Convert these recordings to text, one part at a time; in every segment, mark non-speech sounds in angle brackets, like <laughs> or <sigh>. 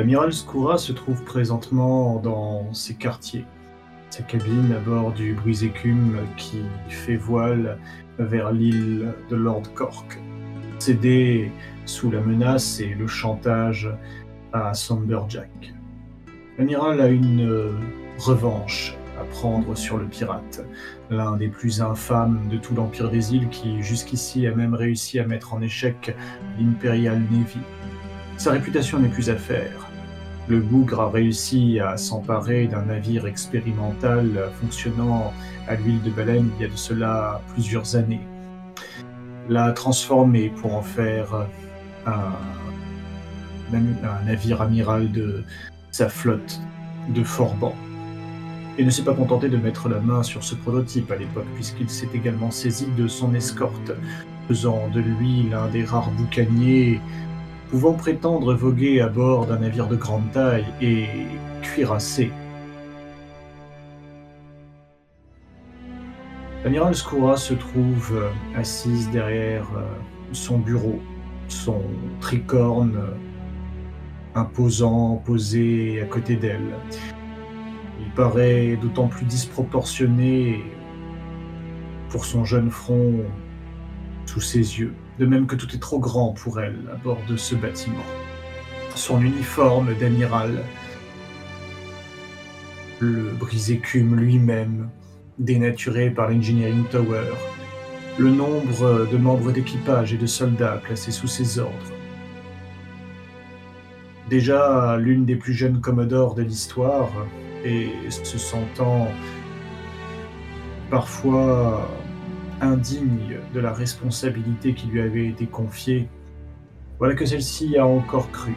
L'amiral Skoura se trouve présentement dans ses quartiers, sa cabine à bord du brise-écume qui fait voile vers l'île de Lord Cork, cédé sous la menace et le chantage à Somberjack. L'amiral a une euh, revanche à prendre sur le pirate, l'un des plus infâmes de tout l'Empire des îles qui jusqu'ici a même réussi à mettre en échec l'Imperial Navy. Sa réputation n'est plus à faire. Le bougre a réussi à s'emparer d'un navire expérimental fonctionnant à l'huile de baleine il y a de cela plusieurs années. L'a transformé pour en faire un, navire amiral de sa flotte de Forban et ne s'est pas contenté de mettre la main sur ce prototype à l'époque, puisqu'il s'est également saisi de son escorte, faisant de lui l'un des rares boucaniers pouvant prétendre voguer à bord d'un navire de grande taille et cuirassé. L'amiral Skoura se trouve euh, assise derrière euh, son bureau, son tricorne euh, imposant posé à côté d'elle. Il paraît d'autant plus disproportionné pour son jeune front sous ses yeux, de même que tout est trop grand pour elle à bord de ce bâtiment. Son uniforme d'amiral, le brise-écume lui-même, dénaturé par l'Engineering Tower, le nombre de membres d'équipage et de soldats placés sous ses ordres. Déjà l'une des plus jeunes commodores de l'histoire, et se sentant parfois indigne de la responsabilité qui lui avait été confiée, voilà que celle-ci a encore cru.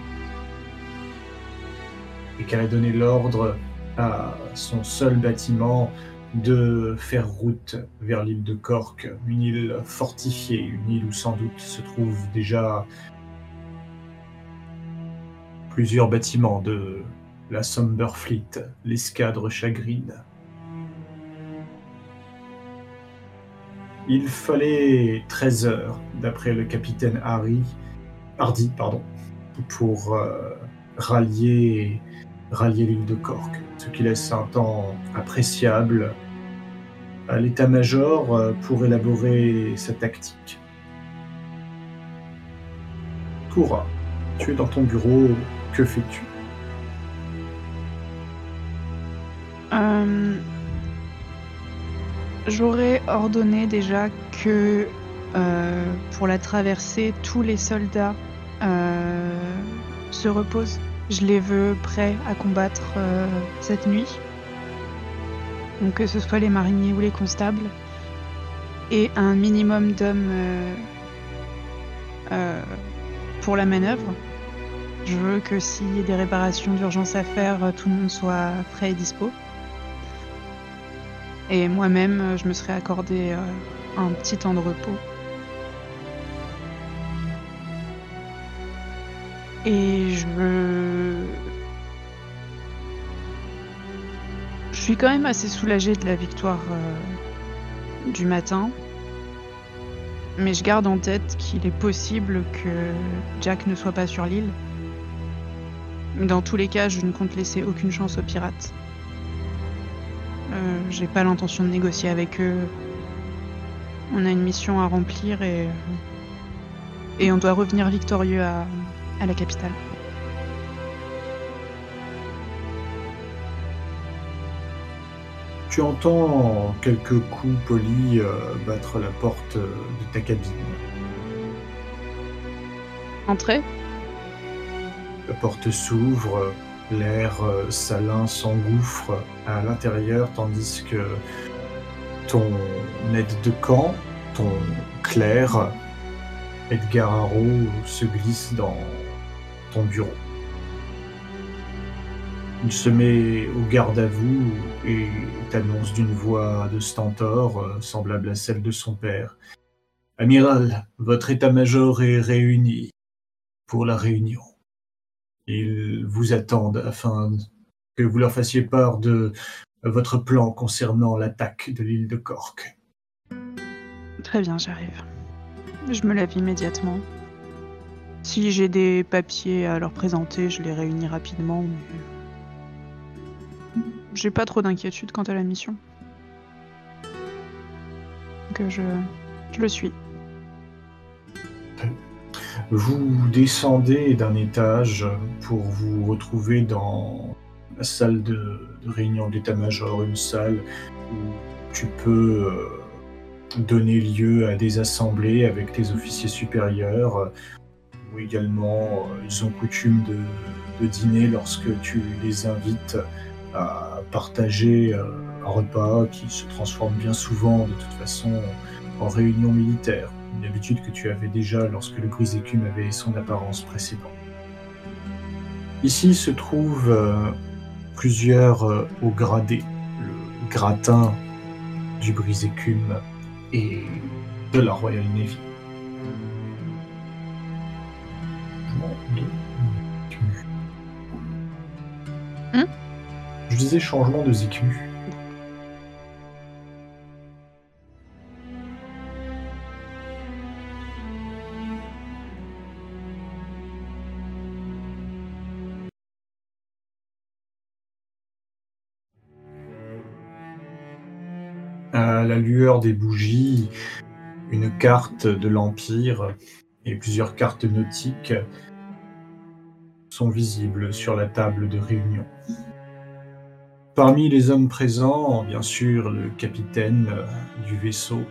Et qu'elle a donné l'ordre à son seul bâtiment de faire route vers l'île de Cork, une île fortifiée, une île où sans doute se trouvent déjà plusieurs bâtiments de la Fleet, l'escadre chagrine. Il fallait 13 heures, d'après le capitaine Harry, Hardy, pardon, pour euh, rallier, l'île de Cork, ce qui laisse un temps appréciable à l'état-major euh, pour élaborer sa tactique. Koura, tu es dans ton bureau, que fais-tu? Euh, j'aurais ordonné déjà que euh, pour la traversée, tous les soldats euh, se reposent. Je les veux prêts à combattre cette nuit. Donc que ce soit les mariniers ou les constables. Et un minimum d'hommes pour la manœuvre. Je veux que s'il y a des réparations d'urgence à faire, tout le monde soit prêt et dispo. Et moi-même, euh, je me serais accordé euh, un petit temps de repos. Et je Je suis quand même assez soulagée de la victoire euh, du matin. Mais je garde en tête qu'il est possible que Jack ne soit pas sur l'île. Dans tous les cas, je ne compte laisser aucune chance aux pirates. Euh, j'ai pas l'intention de négocier avec eux. On a une mission à remplir et, et on doit revenir victorieux à, à la capitale. Tu entends quelques coups polis euh, battre la porte de ta cabine. Entrez. La porte s'ouvre, L'air euh, salin s'engouffre à l'intérieur, tandis que ton aide de camp, ton clerc, Edgar Harrow, se glisse dans ton bureau. Il se met au garde à vous et t'annonce d'une voix de stentor, euh, semblable à celle de son père. Amiral, votre état-major est réuni pour la réunion. Ils vous attendent afin que vous leur fassiez part de votre plan concernant l'attaque de l'île de Cork. Très bien, j'arrive. Je me lève immédiatement. Si j'ai des papiers à leur présenter, je les réunis rapidement. Mais... J'ai pas trop d'inquiétude quant à la mission. Que je, je le suis. Vous descendez d'un étage pour vous retrouver dans la salle de, réunion d'état-major, une salle où tu peux euh, donner lieu à des assemblées avec tes officiers supérieurs, ou également euh, ils ont coutume de, de dîner lorsque tu les invites à partager euh, un repas qui se transforme bien souvent de toute façon en réunion militaire, une habitude que tu avais déjà lorsque le gris écume avait son apparence précédente. Ici se trouvent euh, plusieurs euh, hauts gradés, le gratin du brise écume et de la Royal Navy. Hmm? Je disais changement de ZQ. La lueur des bougies, une carte de l'Empire et plusieurs cartes nautiques sont visibles sur la table de réunion. Parmi les hommes présents, bien sûr, le capitaine euh, du vaisseau,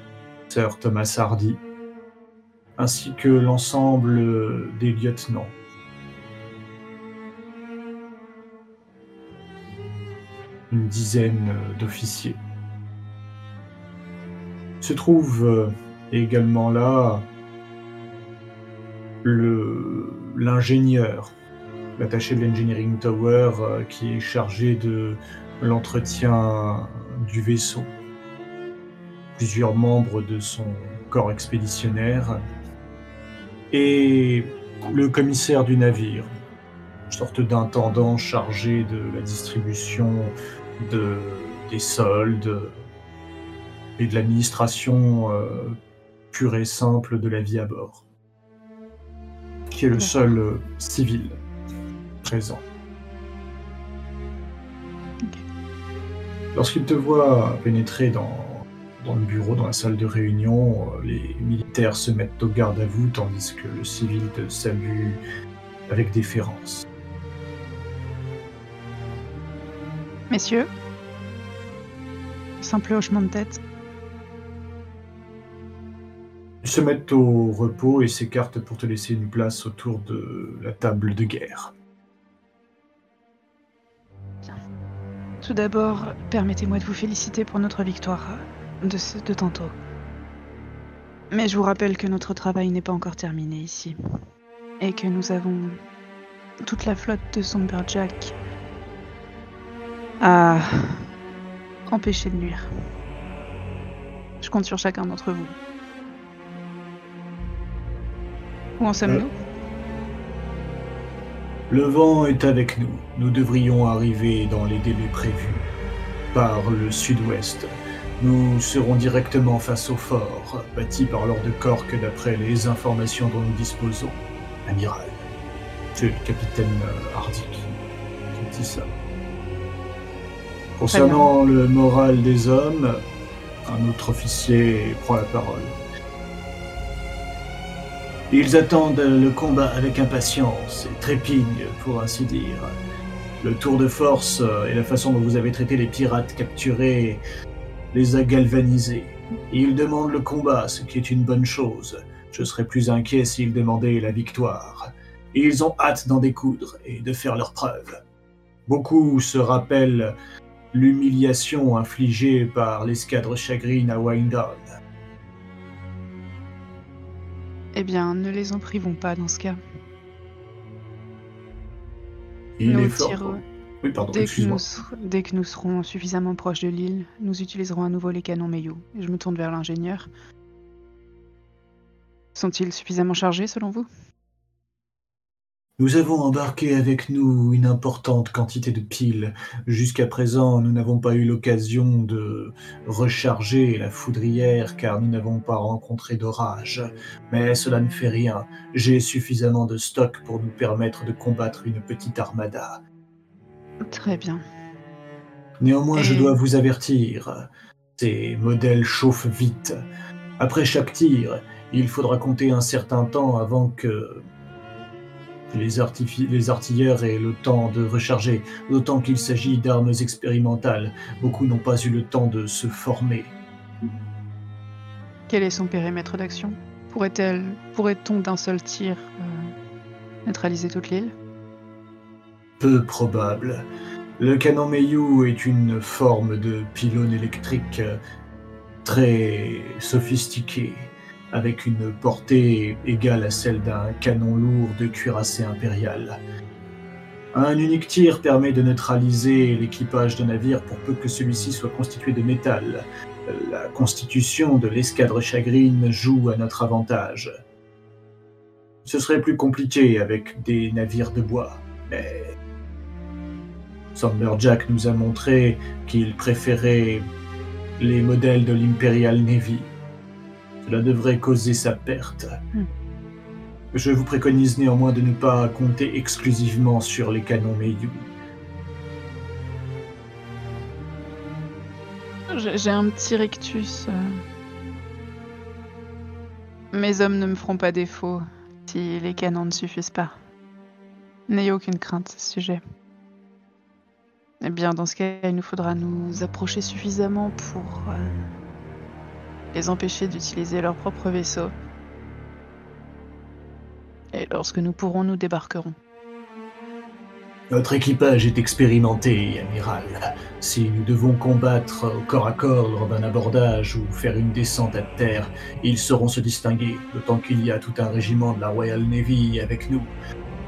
Sir Thomas Hardy, ainsi que l'ensemble des lieutenants. Une dizaine d'officiers. Se trouve euh, également là l'ingénieur, l'attaché de l'Engineering Tower euh, qui est chargé de l'entretien du vaisseau. Plusieurs membres de son corps expéditionnaire et le commissaire du navire, une sorte d'intendant chargé de la distribution de, des soldes et de l'administration euh, pure et simple de la vie à bord, qui est le seul euh, civil présent. Lorsqu'il te voit pénétrer dans, dans le bureau, dans la salle de réunion, euh, les militaires se mettent au garde à vous, tandis que le civil te salue avec déférence. Messieurs, simple hochement de tête. Ils se mettent au repos et s'écartent pour te laisser une place autour de la table de guerre. Tout d'abord, permettez-moi de vous féliciter pour notre victoire euh, de, ce- de tantôt. Mais je vous rappelle que notre travail n'est pas encore terminé ici. Et que nous avons toute la flotte de Songbird-Jack à empêcher de nuire. Je compte sur chacun d'entre vous. Où en sommes-nous? Le vent est avec nous. Nous devrions arriver dans les délais prévus. Par le sud-ouest, nous serons directement face au fort, bâti par Lord Cork d'après les informations dont nous disposons. Amiral. C'est le capitaine euh, Hardy qui, qui dit ça. Concernant le moral des hommes, un autre officier prend la parole. Ils attendent le combat avec impatience et trépignent, pour ainsi dire. Le tour de force euh, et la façon dont vous avez traité les pirates capturés les a galvanisés. Ils demandent le combat, ce qui est une bonne chose. Je serais plus inquiet s'ils demandaient la victoire. Ils ont hâte d'en découdre et de faire leurs preuves. Beaucoup se rappellent l'humiliation infligée par l'escadre chagrine à Windown. Eh bien, ne les en privons pas dans ce cas. Il Nous est fort. tirons- Oui, pardon, Dès que, nous, ser- dès que nous serons suffisamment proches de l'île, nous utiliserons à nouveau les canons. Et je me tourne vers l'ingénieur. Sont-ils suffisamment chargés selon vous? Nous avons embarqué avec nous une importante quantité de piles. Jusqu'à présent, nous n'avons pas eu l'occasion de recharger la foudrière car nous n'avons pas rencontré d'orage. Mais cela ne fait rien. J'ai suffisamment de stock pour nous permettre de combattre une petite armada. Très bien. Néanmoins, je dois vous avertir, ces modèles chauffent vite. Après chaque tir, il faudra compter un certain temps avant que les, les artilleurs aient le temps de recharger, d'autant qu'il s'agit d'armes expérimentales. Beaucoup n'ont pas eu le temps de se former. Quel est son périmètre d'action? Pourrait-elle, pourrait-on d'un seul tir euh, neutraliser toute l'île? Peu probable. Le canon Meiyu est une forme de pylône électrique euh, très sophistiquée, avec une portée égale à celle d'un canon lourd de cuirassé impérial. Un unique tir permet de neutraliser l'équipage de navire pour peu que celui-ci soit constitué de métal. La constitution de l'escadre chagrine joue à notre avantage. Ce serait plus compliqué avec des navires de bois, mais Jack nous a montré qu'il préférait les modèles de l'Imperial Navy. Cela devrait causer sa perte. Hmm. Je vous préconise néanmoins de ne pas compter exclusivement sur les canons Meiyu. J'ai un petit rictus. euh. Mes hommes ne me feront pas défaut si les canons ne suffisent pas. N'ayez aucune crainte à ce sujet. Eh bien, dans ce cas, il nous faudra nous approcher suffisamment pour euh, les empêcher d'utiliser leur propre vaisseau. Et lorsque nous pourrons, nous débarquerons. Notre équipage est expérimenté, amiral. Si nous devons combattre corps à corps lors d'un abordage ou faire une descente à terre, ils sauront se distinguer, d'autant qu'il y a tout un régiment de la Royal Navy avec nous.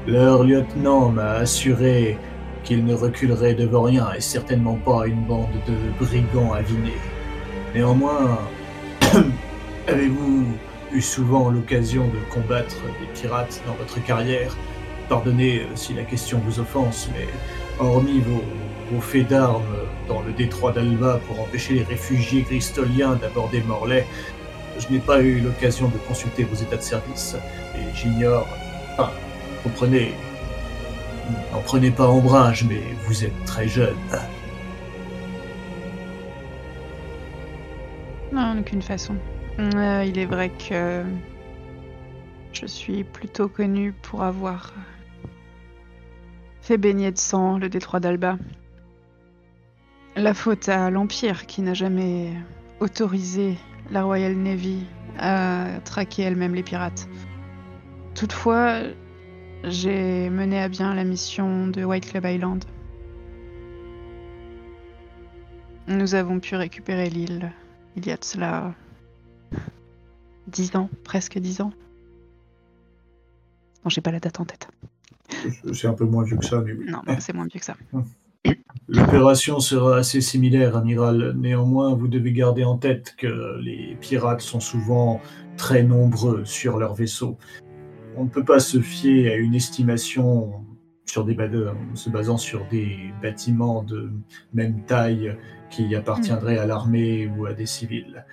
Leur lieutenant m'a assuré qu'il ne reculerait devant rien et certainement pas une bande de brigands avinés. Néanmoins, <coughs> avez-vous eu souvent l'occasion de combattre des pirates dans votre carrière? Pardonnez euh, si la question vous offense, mais hormis vos, faits d'armes dans le détroit d'Alba pour empêcher les réfugiés gristoliens d'aborder Morlaix, je n'ai pas eu l'occasion de consulter vos états de service, et j'ignore... Enfin, comprenez... N'en prenez pas ombrage, mais vous êtes très jeune. Non, en aucune façon. Euh, il est vrai que je suis plutôt connue pour avoir fait baigner de sang le détroit d'Alba. La faute à l'Empire qui n'a jamais autorisé la Royal Navy à traquer elle-même les pirates. Toutefois, j'ai mené à bien la mission de White Club Island. Nous avons pu récupérer l'île il y a de cela dix ans, presque dix ans. Non, j'ai pas la date en tête. C'est un peu moins vieux que ça, mais oui. Non, c'est moins vieux que ça. <laughs> L'opération sera assez similaire, amiral. Néanmoins, vous devez garder en tête que les pirates sont souvent très nombreux sur leurs vaisseaux. On ne peut pas se fier à une estimation sur des se basant sur des bâtiments de même taille qui appartiendraient à l'armée ou à des civils.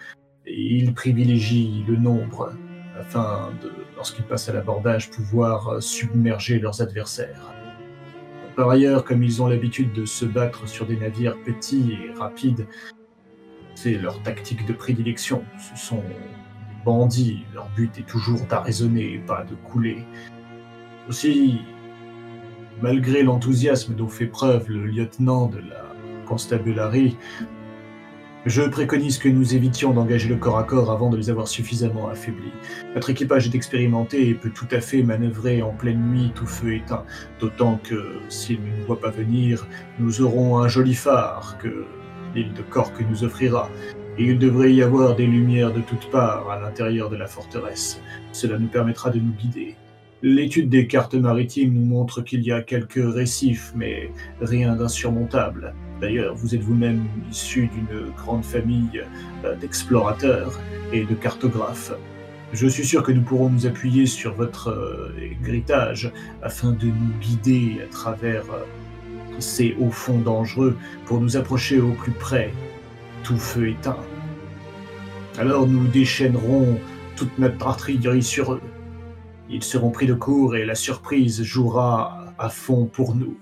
Et ils privilégient le nombre afin de, lorsqu'ils passent à l'abordage, pouvoir submerger leurs adversaires. Par ailleurs, comme ils ont l'habitude de se battre sur des navires petits et rapides, c'est leur tactique de prédilection. Ce sont des bandits, leur but est toujours d'arraisonner et pas de couler. Aussi, malgré l'enthousiasme dont fait preuve le lieutenant de la constabulary, je préconise que nous évitions d'engager le corps à corps avant de les avoir suffisamment affaiblis. Notre équipage est expérimenté et peut tout à fait manœuvrer en pleine nuit tout feu éteint. D'autant que, s'ils ne nous voient pas venir, nous aurons un joli phare que l'île de Cork nous offrira. Et il devrait y avoir des lumières de toutes parts à l'intérieur de la forteresse. Cela nous permettra de nous guider. L'étude des cartes maritimes nous montre qu'il y a quelques récifs, mais rien d'insurmontable. D'ailleurs, vous êtes vous-même issu d'une grande famille euh, d'explorateurs et de cartographes. Je suis sûr que nous pourrons nous appuyer sur votre euh, héritage afin de nous guider à travers euh, ces hauts fonds dangereux pour nous approcher au plus près, tout feu éteint. Alors nous déchaînerons toute notre artillerie sur eux. Ils seront pris de court et la surprise jouera à fond pour nous.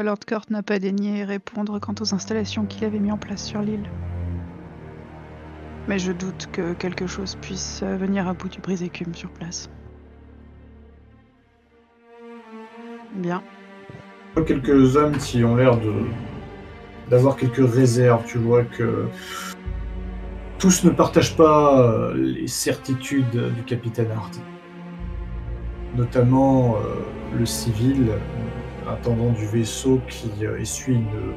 Lord Kurt n'a pas daigné répondre quant aux installations qu'il avait mis en place sur l'île. Mais je doute que quelque chose puisse venir à bout du brise-écume sur place. Bien. Quelques hommes qui ont l'air d'avoir quelques réserves, tu vois que tous ne partagent pas euh, les certitudes du capitaine Hardy. Notamment euh, le civil, intendant du vaisseau qui euh, essuie une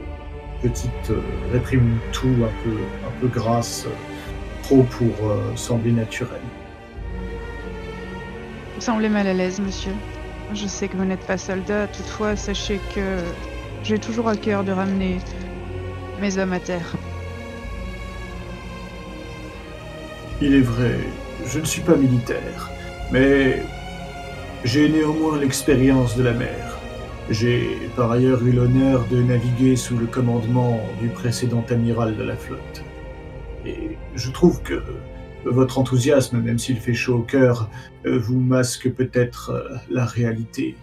petite réprime tout un peu, un peu grasse, trop pour sembler naturel. Vous semblez mal à l'aise, monsieur. Je sais que vous n'êtes pas soldat, toutefois, sachez que j'ai toujours à cœur de ramener mes hommes à terre. Il est vrai, je ne suis pas militaire, mais j'ai néanmoins l'expérience de la mer. J'ai par ailleurs eu l'honneur de naviguer sous le commandement du précédent amiral de la flotte. Et je trouve que votre enthousiasme, même s'il fait chaud au cœur, vous masque peut-être euh, la réalité.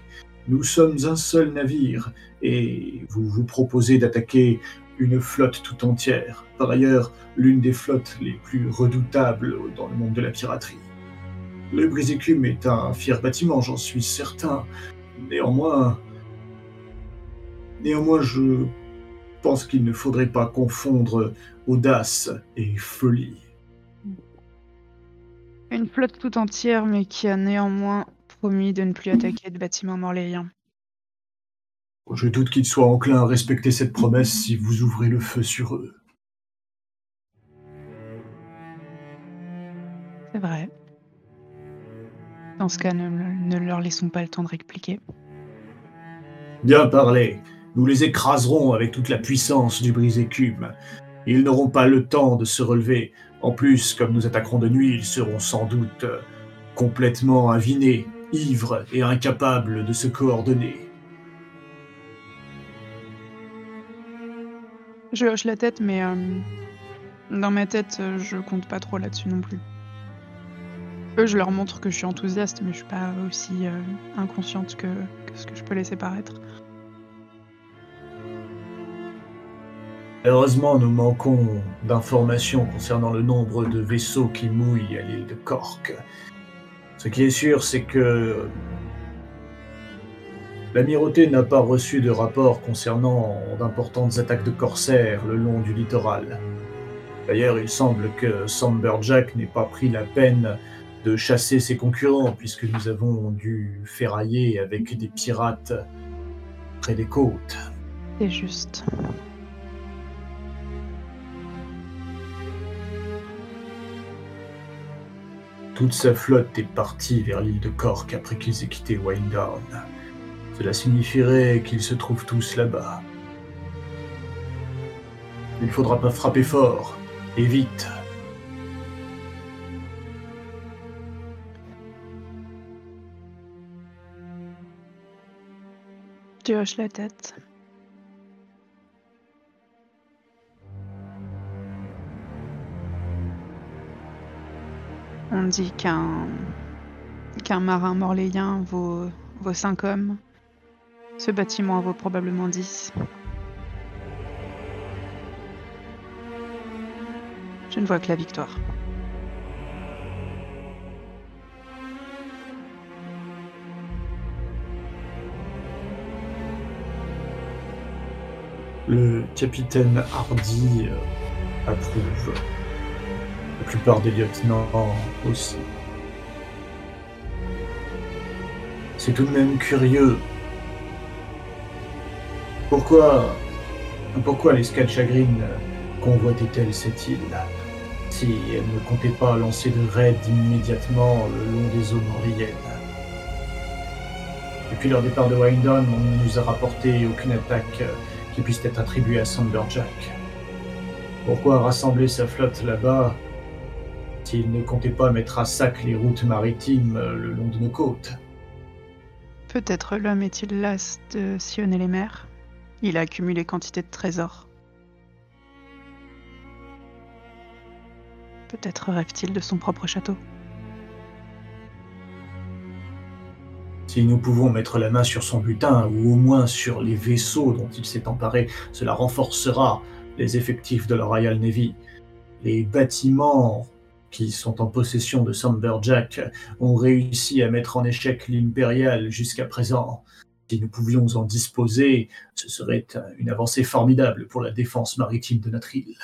Nous sommes un seul navire, et vous vous proposez d'attaquer une flotte tout entière. Par ailleurs, l'une des flottes les plus redoutables dans le monde de la piraterie. Le Brise-Écume est un fier bâtiment, j'en suis certain. Néanmoins, néanmoins, je pense qu'il ne faudrait pas confondre audace et folie. Une flotte tout entière, mais qui a néanmoins promis de ne plus attaquer de bâtiments morléiens. Je doute qu'ils soient enclins à respecter cette promesse si vous ouvrez le feu sur eux. C'est vrai. Dans ce cas, ne, leur laissons pas le temps de répliquer. Bien parlé. Nous les écraserons avec toute la puissance du brise-écume. Ils n'auront pas le temps de se relever. En plus, comme nous attaquerons de nuit, ils seront sans doute complètement avinés, ivres et incapables de se coordonner. Je hoche la tête, mais euh, dans ma tête, euh, je compte pas trop là-dessus non plus. Eux, je leur montre que je suis enthousiaste, mais je suis pas aussi euh, inconsciente que, ce que je peux laisser paraître. Heureusement, nous manquons d'informations concernant le nombre de vaisseaux qui mouillent à l'île de Cork. Ce qui est sûr, c'est que L'amirauté n'a pas reçu de rapport concernant d'importantes attaques de corsaires le long du littoral. D'ailleurs, il semble que Samberjack n'ait pas pris la peine de chasser ses concurrents, puisque nous avons dû ferrailler avec des pirates près des côtes. C'est juste. Toute sa flotte est partie vers l'île de Cork après qu'ils aient quitté Windown. Cela signifierait qu'ils se trouvent tous là-bas. Il ne faudra pas frapper fort, et vite. Tu hoches la tête. On dit qu'un qu'un marin morléien vaut, vaut cinq hommes ce bâtiment en vaut probablement 10. Je ne vois que la victoire. Le capitaine Hardy euh, approuve. La plupart des lieutenants aussi. C'est tout de même curieux pourquoi, pourquoi l'escale chagrine convoitait-elle cette île si elle ne comptait pas lancer de raids immédiatement le long des eaux morliennes Depuis leur départ de Wyndon, on ne nous a rapporté aucune attaque qui puisse être attribuée à Samberjack. Pourquoi rassembler sa flotte là-bas s'il ne comptait pas mettre à sac les routes maritimes euh, le long de nos côtes. Peut-être l'homme est-il las de sillonner les mers. Il a accumulé quantité de trésors. Peut-être rêve-t-il de son propre château. Si nous pouvons mettre la main sur son butin, ou au moins sur les vaisseaux dont il s'est emparé, cela renforcera les effectifs de la Royal Navy. Les bâtiments qui sont en possession de Samberjack ont réussi à mettre en échec l'Impérial jusqu'à présent. Si nous pouvions en disposer, ce serait une avancée formidable pour la défense maritime de notre île.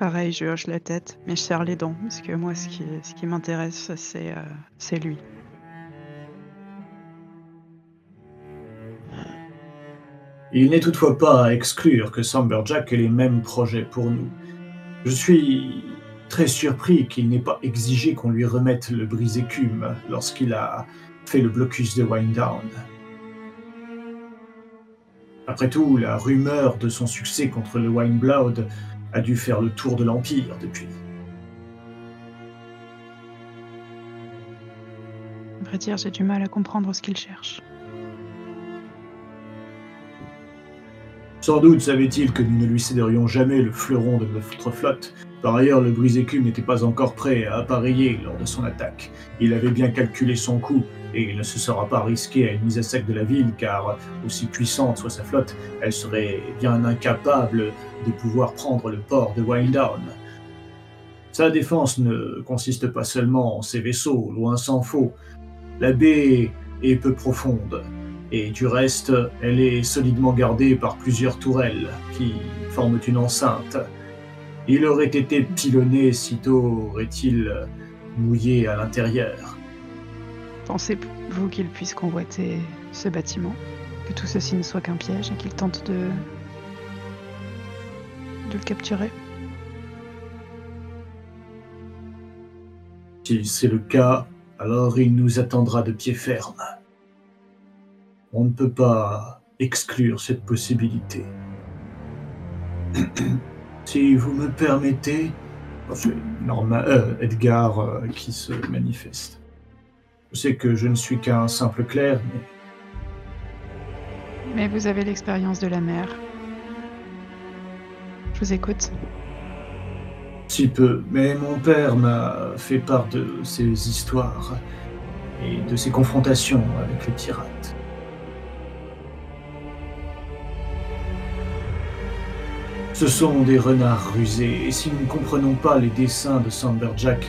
Pareil, je hoche la tête, mais je serre les dents, parce que moi, ce qui, ce qui m'intéresse, c'est euh, c'est lui. Il n'est toutefois pas à exclure que Samberjack ait les mêmes projets pour nous. Je suis très surpris qu'il n'ait pas exigé qu'on lui remette le brise-écume lorsqu'il a fait le blocus de Winedown. Après tout, la rumeur de son succès contre le Wineblood a dû faire le tour de l'Empire depuis. À j'ai du mal à comprendre ce qu'il cherche. Sans doute savait-il que nous ne lui céderions jamais le fleuron de notre flotte. Par ailleurs, le brise-écume n'était pas encore prêt à appareiller lors de son attaque. Il avait bien calculé son coup, et il ne se sera pas risqué à une mise à sec de la ville, car, aussi puissante soit sa flotte, elle serait bien incapable de pouvoir prendre le port de Windown. Sa défense ne consiste pas seulement en ses vaisseaux, loin s'en faut. La baie est peu profonde, et du reste, elle est solidement gardée par plusieurs tourelles qui forment une enceinte. Il aurait été pilonné sitôt aurait-il mouillé à l'intérieur. Pensez-vous qu'il puisse convoiter ce bâtiment Que tout ceci ne soit qu'un piège et qu'il tente de. de le capturer? Si c'est le cas, alors il nous attendra de pied ferme. On ne peut pas exclure cette possibilité. <clears throat> si vous me permettez, c'est euh, Edgar euh, qui se manifeste. Je sais que je ne suis qu'un simple clerc, mais Mais vous avez l'expérience de la mer. Je vous écoute. si peu. Mais mon père m'a fait part de ses histoires et de ses confrontations avec les pirates. Ce sont des renards rusés, et si nous ne comprenons pas les desseins de Samberjack,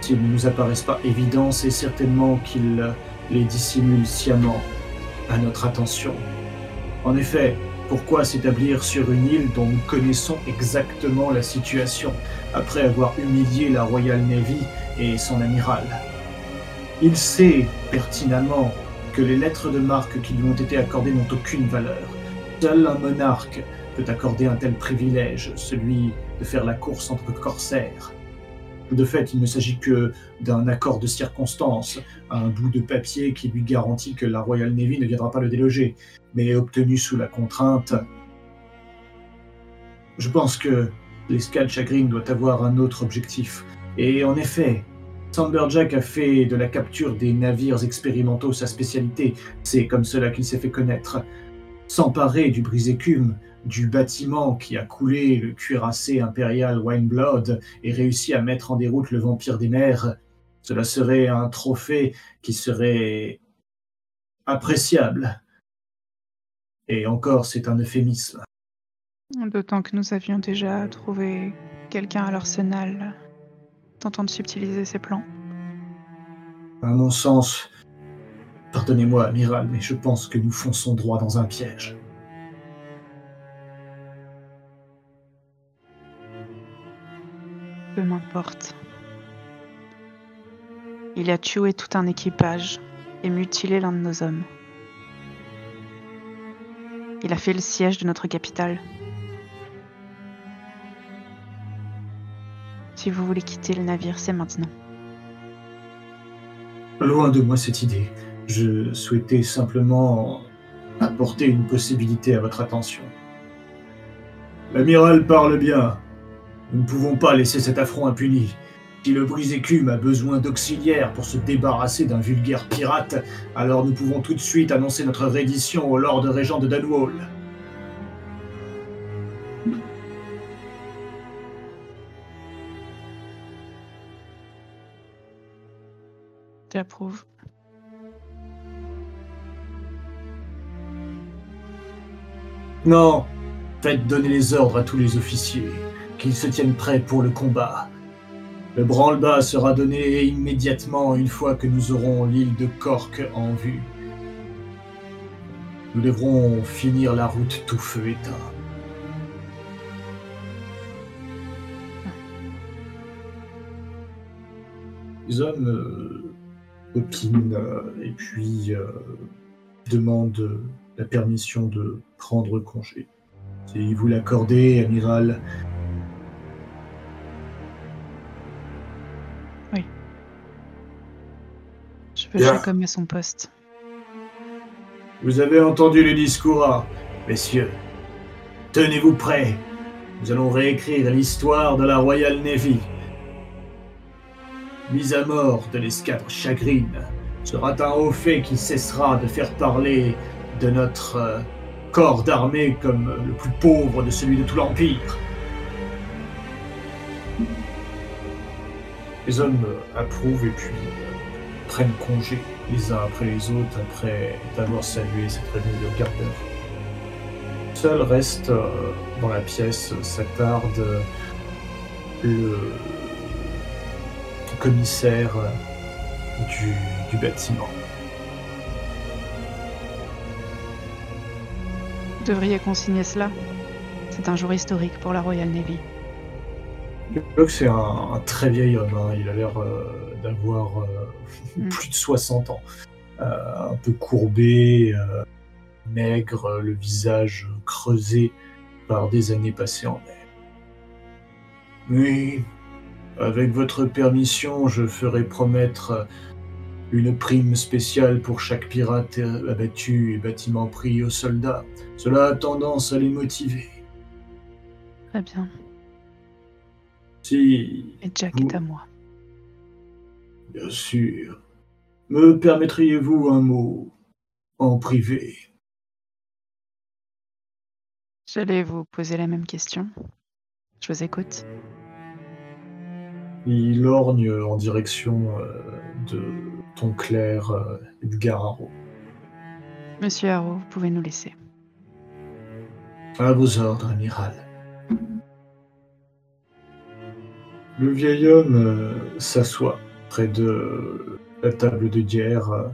s'ils ne nous apparaissent pas évidents, c'est certainement qu'il les dissimule sciemment à notre attention. En effet, pourquoi s'établir sur une île dont nous connaissons exactement la situation, après avoir humilié la Royal Navy et son amiral? Il sait pertinemment que les lettres de marque qui lui ont été accordées n'ont aucune valeur. Seul un monarque peut accorder un tel privilège, celui de faire la course entre corsaires. De fait, il ne s'agit que d'un accord de circonstance, un bout de papier qui lui garantit que la Royal Navy ne viendra pas le déloger, mais obtenu sous la contrainte. Je pense que l'escale Chagrin doit avoir un autre objectif. Et en effet, Samberjack a fait de la capture des navires expérimentaux sa spécialité. C'est comme cela qu'il s'est fait connaître. S'emparer du brise-écume, du bâtiment qui a coulé le cuirassé impérial Wineblood et réussi à mettre en déroute le vampire des mers, cela serait un trophée qui serait appréciable. Et encore, c'est un euphémisme. D'autant que nous avions déjà trouvé quelqu'un à l'arsenal tentant de subtiliser ses plans. À mon sens, pardonnez-moi, amiral, mais je pense que nous fonçons droit dans un piège. Peu m'importe. Il a tué tout un équipage et mutilé l'un de nos hommes. Il a fait le siège de notre capitale. Si vous voulez quitter le navire, c'est maintenant. Loin de moi cette idée. Je souhaitais simplement apporter une possibilité à votre attention. L'amiral parle bien. Nous ne pouvons pas laisser cet affront impuni. Si le brise-écume a besoin d'auxiliaires pour se débarrasser d'un vulgaire pirate, alors nous pouvons tout de suite annoncer notre reddition au Lord Régent de Dunwall. J'approuve. Non, faites donner les ordres à tous les officiers, qu'ils se tiennent prêts pour le combat. Le branle-bas sera donné immédiatement une fois que nous aurons l'île de Cork en vue. Nous devrons finir la route tout feu éteint. Les hommes euh, opinent euh, et puis euh, demandent la permission de prendre congé. Si vous l'accordez, amiral, Je veux Bien. Jacob à son poste. Vous avez entendu le discours, hein, messieurs. Tenez-vous prêts. Nous allons réécrire l'histoire de la Royal Navy. Mise à mort de l'escadre Chagrine sera un haut fait qui cessera de faire parler de notre euh, corps d'armée comme le plus pauvre de celui de tout l'Empire. Les hommes approuvent et puis prennent congé les uns après les autres après d'avoir salué cette réunion de gardeur. Seul reste euh, dans la pièce s'attarde euh, le commissaire euh, du, du bâtiment. Vous devriez consigner cela. C'est un jour historique pour la Royal Navy. Que c'est un, un très vieil homme, hein. il a l'air euh, d'avoir euh, Mm. plus de 60 ans. Euh, un peu courbé, euh, maigre, le visage creusé par des années passées en mer. Oui, avec votre permission, je ferai promettre une prime spéciale pour chaque pirate abattu et bâtiment pris aux soldats. Cela a tendance à les motiver. Très bien. Si Et Jack Vous- est à moi. Bien sûr. Me permettriez-vous un mot en privé? J'allais vous poser la même question. Je vous écoute. Il lorgne en direction euh, de ton clerc euh, Edgar Harrow. Monsieur Harrow, vous pouvez nous laisser. À vos ordres, amiral. Le vieil homme euh, s'assoit près de la table de guerre euh,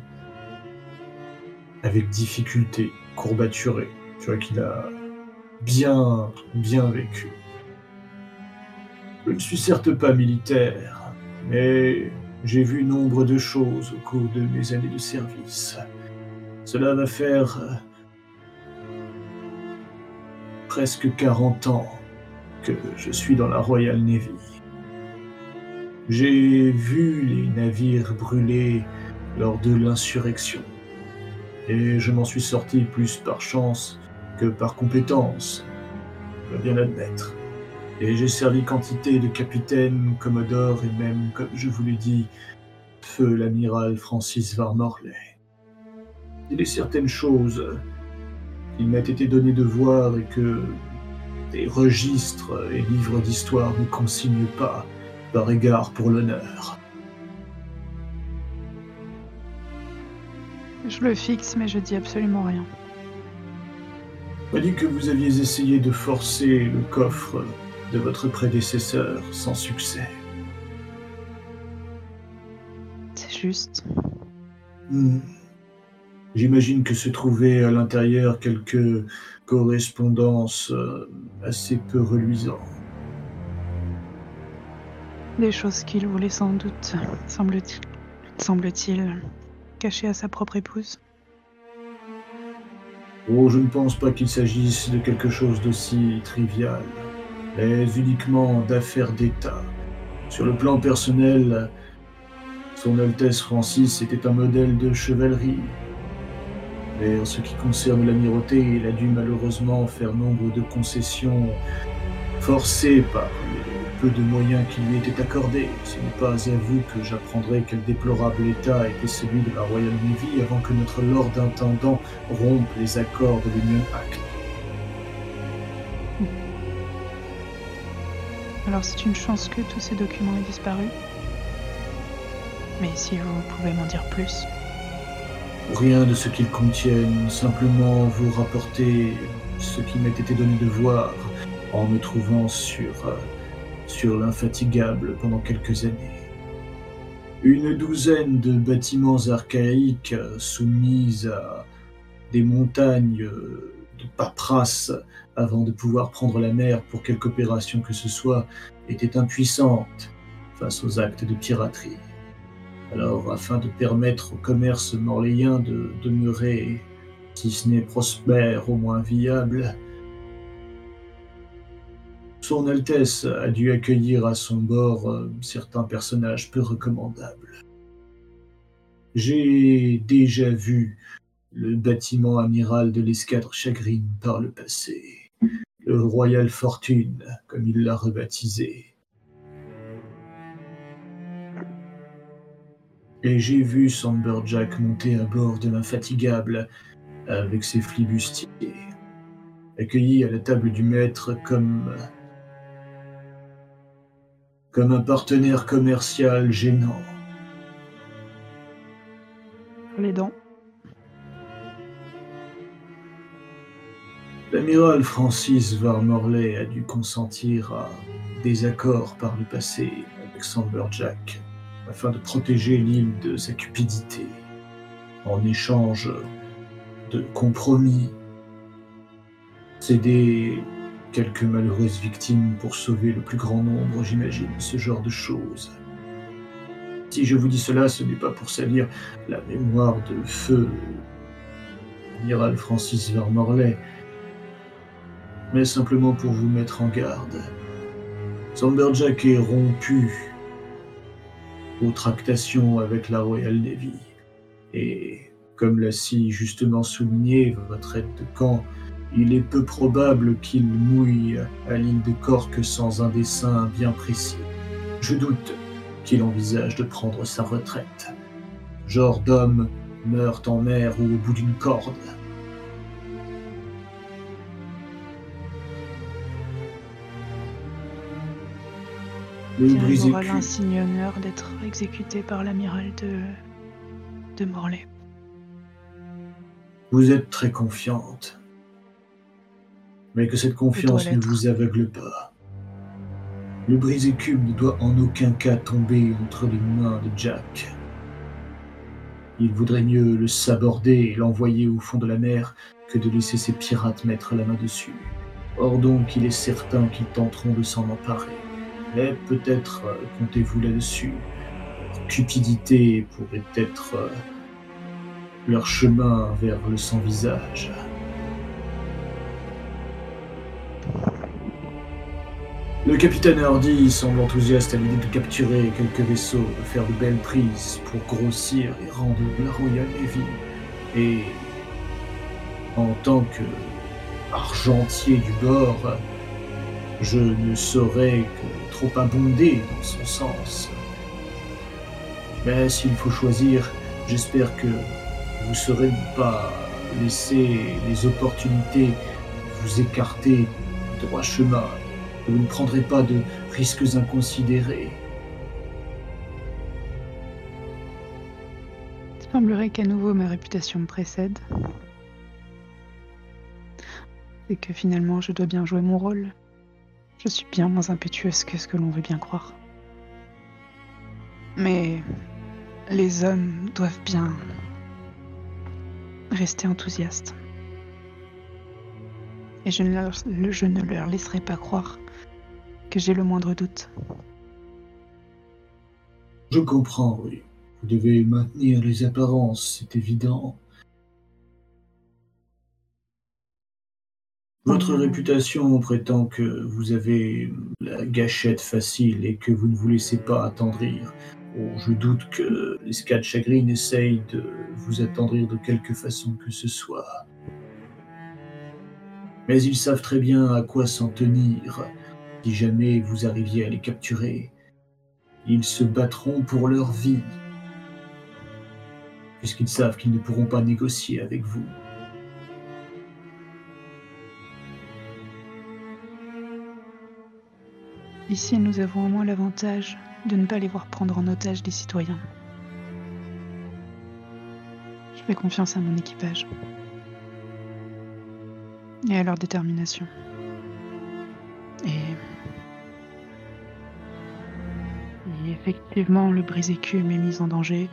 avec difficulté, courbaturé. Tu vois qu'il a bien, bien vécu. Je ne suis certes pas militaire, mais j'ai vu nombre de choses au cours de mes années de service. Cela va faire euh, presque 40 ans que je suis dans la Royal Navy. J'ai vu les navires brûler lors de l'insurrection. Et je m'en suis sorti plus par chance que par compétence, je dois bien l'admettre. Et j'ai servi quantité de capitaines, commodores et même, comme je vous l'ai dit, feu l'amiral Francis Varmorley. Il est certaines choses qu'il m'a été donné de voir et que des registres et livres d'histoire ne consignent pas par égard pour l'honneur. Je le fixe, mais je dis absolument rien. On m'a dit que vous aviez essayé de forcer le coffre de votre prédécesseur sans succès. C'est juste. Hmm. J'imagine que se trouvaient à l'intérieur quelques correspondances euh, assez peu reluisantes. Des choses qu'il voulait sans doute, semble-t-il, semble-t-il, cacher à sa propre épouse. Oh, je ne pense pas qu'il s'agisse de quelque chose d'aussi trivial, mais uniquement d'affaires d'État. Sur le plan personnel, Son Altesse Francis était un modèle de chevalerie. Mais en ce qui concerne l'amirauté, il a dû malheureusement faire nombre de concessions forcées par peu de moyens qui lui étaient accordés. Ce n'est pas à vous que j'apprendrai quel déplorable état était celui de la Royal Navy avant que notre Lord Intendant rompe les accords de l'Union Act. Alors c'est une chance que tous ces documents aient disparu. Mais si vous pouvez m'en dire plus. Rien de ce qu'ils contiennent, simplement vous rapporter ce qui m'est été donné de voir en me trouvant sur, euh, sur l'infatigable pendant quelques années. Une douzaine de bâtiments archaïques soumis à des montagnes de paperasse avant de pouvoir prendre la mer pour quelque opération que ce soit étaient impuissantes face aux actes de piraterie. Alors, afin de permettre au commerce morléen de demeurer, si ce n'est prospère, au moins viable, son Altesse a dû accueillir à son bord euh, certains personnages peu recommandables. J'ai déjà vu le bâtiment amiral de l'escadre Chagrine par le passé, le Royal Fortune, comme il l'a rebaptisé. Et j'ai vu Samberjack monter à bord de l'infatigable avec ses flibustiers, accueilli à la table du maître comme comme un partenaire commercial gênant. Les dents. L'amiral Francis Varmorley a dû consentir à des accords par le passé avec Samberjack afin de protéger l'île de sa cupidité, en échange de compromis, céder quelques malheureuses victimes pour sauver le plus grand nombre, j'imagine, ce genre de choses. Si je vous dis cela, ce n'est pas pour salir la mémoire de feu l'amiral Francis Vermorley, mais simplement pour vous mettre en garde. Samberjack est rompu aux tractations avec la Royal Navy. Et comme l'a si justement souligné votre aide de camp, il est peu probable qu'il mouille à l'île de Cork sans un dessein bien précis. Je doute qu'il envisage de prendre sa retraite. Genre d'homme meurt en mer ou au bout d'une corde. Il aura l'insigne honneur d'être exécuté par l'amiral de... de Morlaix. Vous êtes très confiante. Mais que cette confiance ne vous aveugle pas. Le brisé-cube ne doit en aucun cas tomber entre les mains de Jack. Il vaudrait mieux le saborder et l'envoyer au fond de la mer que de laisser ces pirates mettre la main dessus. Or donc, il est certain qu'ils tenteront de s'en emparer. Mais peut-être euh, comptez-vous là-dessus. Cupidité pourrait être euh, leur chemin vers le sans-visage. Le capitaine Hardy semble enthousiaste à l'idée de capturer quelques vaisseaux, de faire de belles prises pour grossir et rendre la Royal Navy. Et en tant que argentier du bord, je ne saurais que trop abonder dans son sens. Mais s'il faut choisir, j'espère que vous saurez ne pas laisser les opportunités vous écarter droit chemin, que vous ne prendrez pas de risques inconsidérés. Il semblerait qu'à nouveau ma réputation me précède. Et que finalement je dois bien jouer mon rôle. Je suis bien moins impétueuse que ce que l'on veut bien croire. Mais les hommes doivent bien rester enthousiastes. Et je ne, leur, je ne leur laisserai pas croire que j'ai le moindre doute. Je comprends, oui. Vous devez maintenir les apparences, c'est évident. Votre réputation prétend que vous avez la gâchette facile et que vous ne vous laissez pas attendrir. Oh, je doute que l'escadre chagrine essaye de vous attendrir de quelque façon que ce soit. Mais ils savent très bien à quoi s'en tenir si jamais vous arriviez à les capturer. Ils se battront pour leur vie, puisqu'ils savent qu'ils ne pourront pas négocier avec vous. Ici, nous avons au moins l'avantage de ne pas les voir prendre en otage des citoyens. Je fais confiance à mon équipage et à leur détermination. Et, et effectivement, le brise-écume est mis en danger.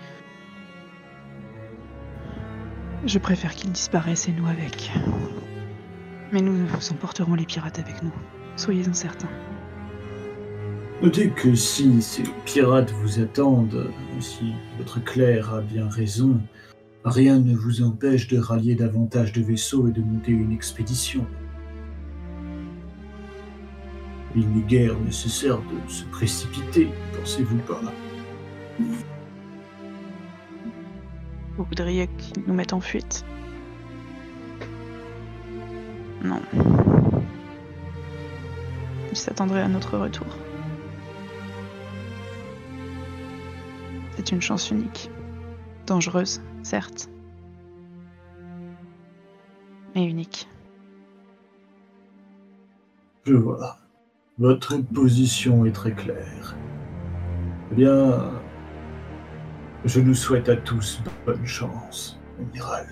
Je préfère qu'il disparaisse et nous avec. Mais nous emporterons les pirates avec nous. Soyez-en certains. Notez que si ces pirates vous attendent, si votre clerc a bien raison, rien ne vous empêche de rallier davantage de vaisseaux et de monter une expédition. Il n'est guère nécessaire de se précipiter, pensez-vous pas? Vous voudriez qu'ils nous mettent en fuite? Non. Ils s'attendraient à notre retour. C'est une chance unique. Dangereuse, certes. Mais unique. Je vois. Votre position est très claire. Eh bien, je nous souhaite à tous bonne chance, amiral.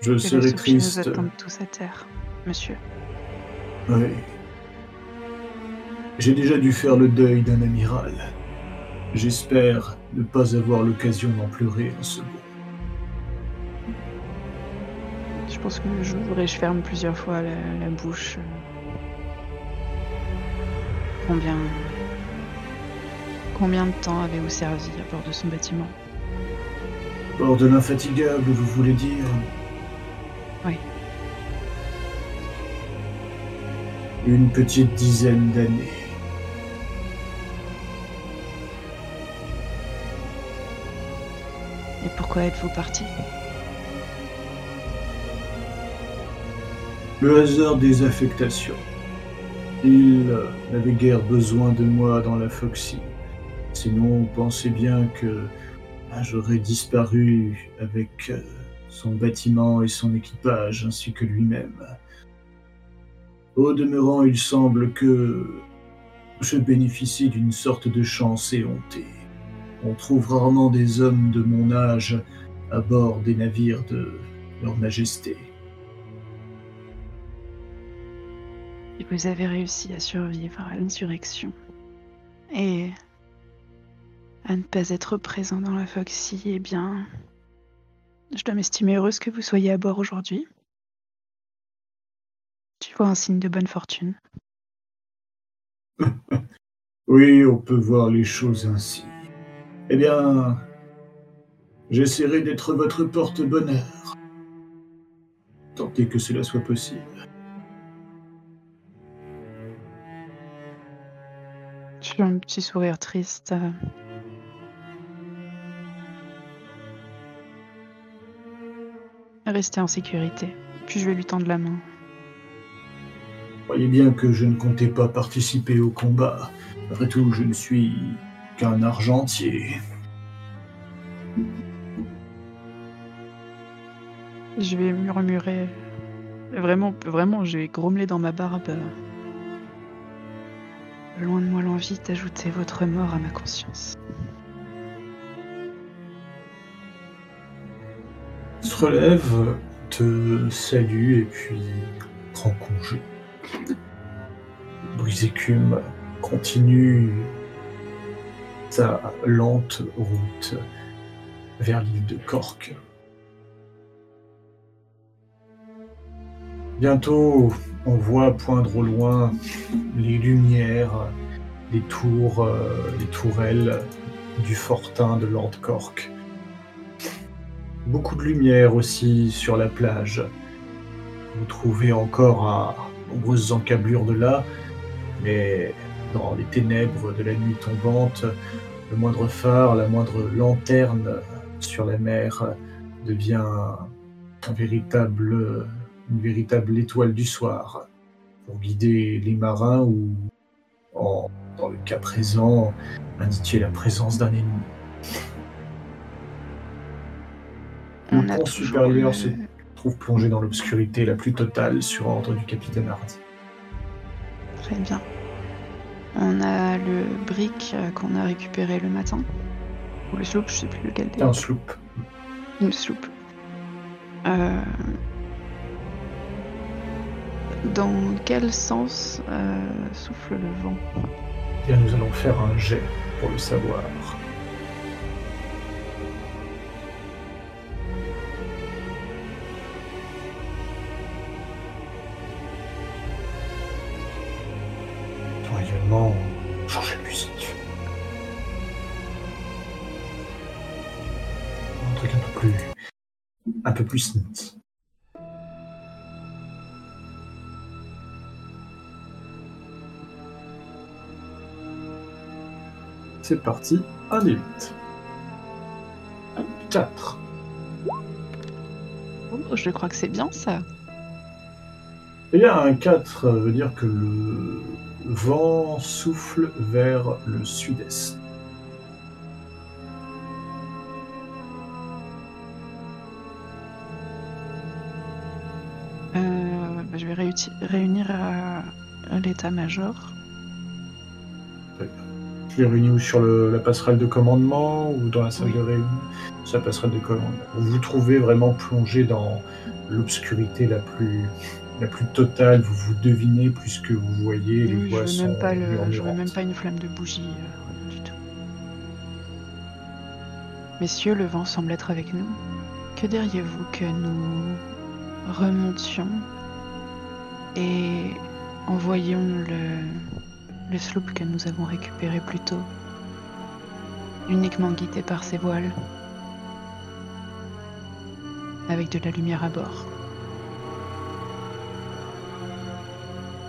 Je Que serai triste. nous attendent tous à terre, monsieur. Oui. J'ai déjà dû faire le deuil d'un amiral. J'espère ne pas avoir l'occasion d'en pleurer un second. Je pense que je voudrais je ferme plusieurs fois la, la bouche. Combien. Combien de temps avez-vous servi à bord de son bâtiment? Bord de l'infatigable, vous voulez dire? Oui. Une petite dizaine d'années. Et pourquoi êtes-vous parti Le hasard des affectations. Il n'avait guère besoin de moi dans la Foxy. Sinon, pensez bien que ah, j'aurais disparu avec euh, son bâtiment et son équipage, ainsi que lui-même. Au demeurant, il semble que je bénéficie d'une sorte de chance éhontée. On trouve rarement des hommes de mon âge à bord des navires de Leur Majesté. Et vous avez réussi à survivre à l'insurrection. Et à ne pas être présent dans la Foxy, eh bien. Je dois m'estimer heureuse que vous soyez à bord aujourd'hui. Tu vois un signe de bonne fortune. <laughs> Oui, on peut voir les choses ainsi. Eh bien, j'essaierai d'être votre porte-bonheur. Tentez que cela soit possible. J'ai un petit sourire triste. Restez en sécurité. Puis je vais lui tendre la main. Croyez bien que je ne comptais pas participer au combat. Après tout, je ne suis qu'un argentier. Je vais murmurer. Vraiment, vraiment, je vais grommeler dans ma barbe. Loin de moi l'envie d'ajouter votre mort à ma conscience. se relève, te salue et puis prend congé. Brise-écume continue lente route vers l'île de Cork. Bientôt, on voit poindre au loin les lumières, les tours, euh, les tourelles du fortin de Lord Cork. Beaucoup de lumière aussi sur la plage. Vous trouvez encore à nombreuses encablures de là, mais dans les ténèbres de la nuit tombante, le moindre phare, la moindre lanterne sur la mer devient un véritable, une véritable étoile du soir pour guider les marins ou, en, dans le cas présent, indiquer la présence d'un ennemi. On Le pont supérieur se trouve plongé dans l'obscurité la plus totale sur ordre du capitaine Hardy. Très bien. On a le brick euh, qu'on a récupéré le matin. Ou le sloop, je sais plus lequel. Un sloop. Une sloop. Euh, Dans quel sens euh, souffle le vent? Et nous allons faire un jet pour le savoir. C'est parti, un des 8. 4. Oh, je crois que c'est bien ça. Eh bien, un 4 veut dire que le vent souffle vers le sud-est. Euh, bah, je vais réunir euh, l'état-major. Tu les réunis où sur le- la passerelle de commandement ou dans la salle Oui. de réunion? Sur la passerelle de commandement. Vous vous trouvez vraiment plongé dans l'obscurité la plus, la plus totale. Vous vous devinez plus que vous voyez. Les Oui, je voix sont même pas le, je même pas une flamme de bougie, euh, rien du tout. Messieurs, le vent semble être avec nous. Que diriez-vous que nous remontions et envoyions le, le sloop que nous avons récupéré plus tôt, uniquement guidé par ses voiles, avec de la lumière à bord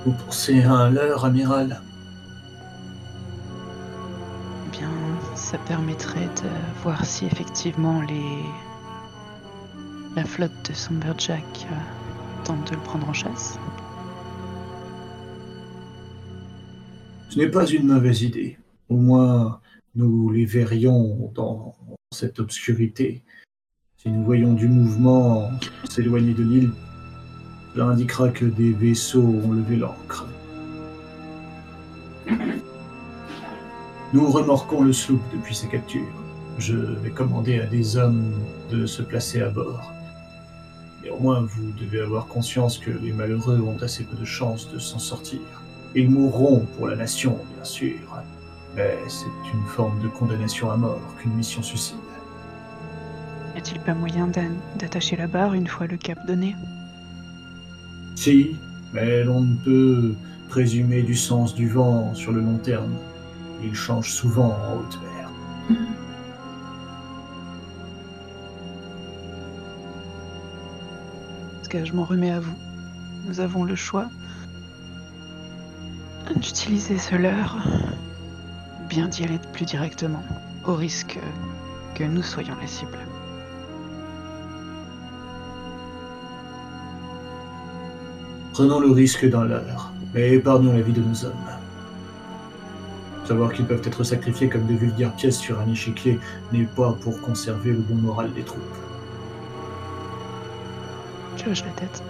Vous pensez à un leurre, amiral Eh bien, ça permettrait de voir si effectivement les... la flotte de Somberjack euh, tente de le prendre en chasse. Ce n'est pas une mauvaise idée. Au moins, nous les verrions dans cette obscurité. Si nous voyons du mouvement s'éloigner de l'île, cela indiquera que des vaisseaux ont levé l'ancre. Nous remorquons le sloop depuis sa capture. Je vais commander à des hommes de se placer à bord. Néanmoins, vous devez avoir conscience que les malheureux ont assez peu de chances de s'en sortir. Ils mourront pour la nation, bien sûr, mais c'est une forme de condamnation à mort qu'une mission suicide. Y a-t-il pas moyen d'a- d'attacher la barre une fois le cap donné? Si, mais l'on ne peut présumer du sens du vent sur le long terme. Il change souvent en haute mer. Parce que je m'en remets à vous. Nous avons le choix d'utiliser ce leurre, bien d'y aller plus directement, au risque que nous soyons la cible. Prenons le risque d'un leurre, mais épargnons la vie de nos hommes. Savoir qu'ils peuvent être sacrifiés comme de vulgaires pièces sur un échiquier n'est pas pour conserver le bon moral des troupes. Je hoche la tête.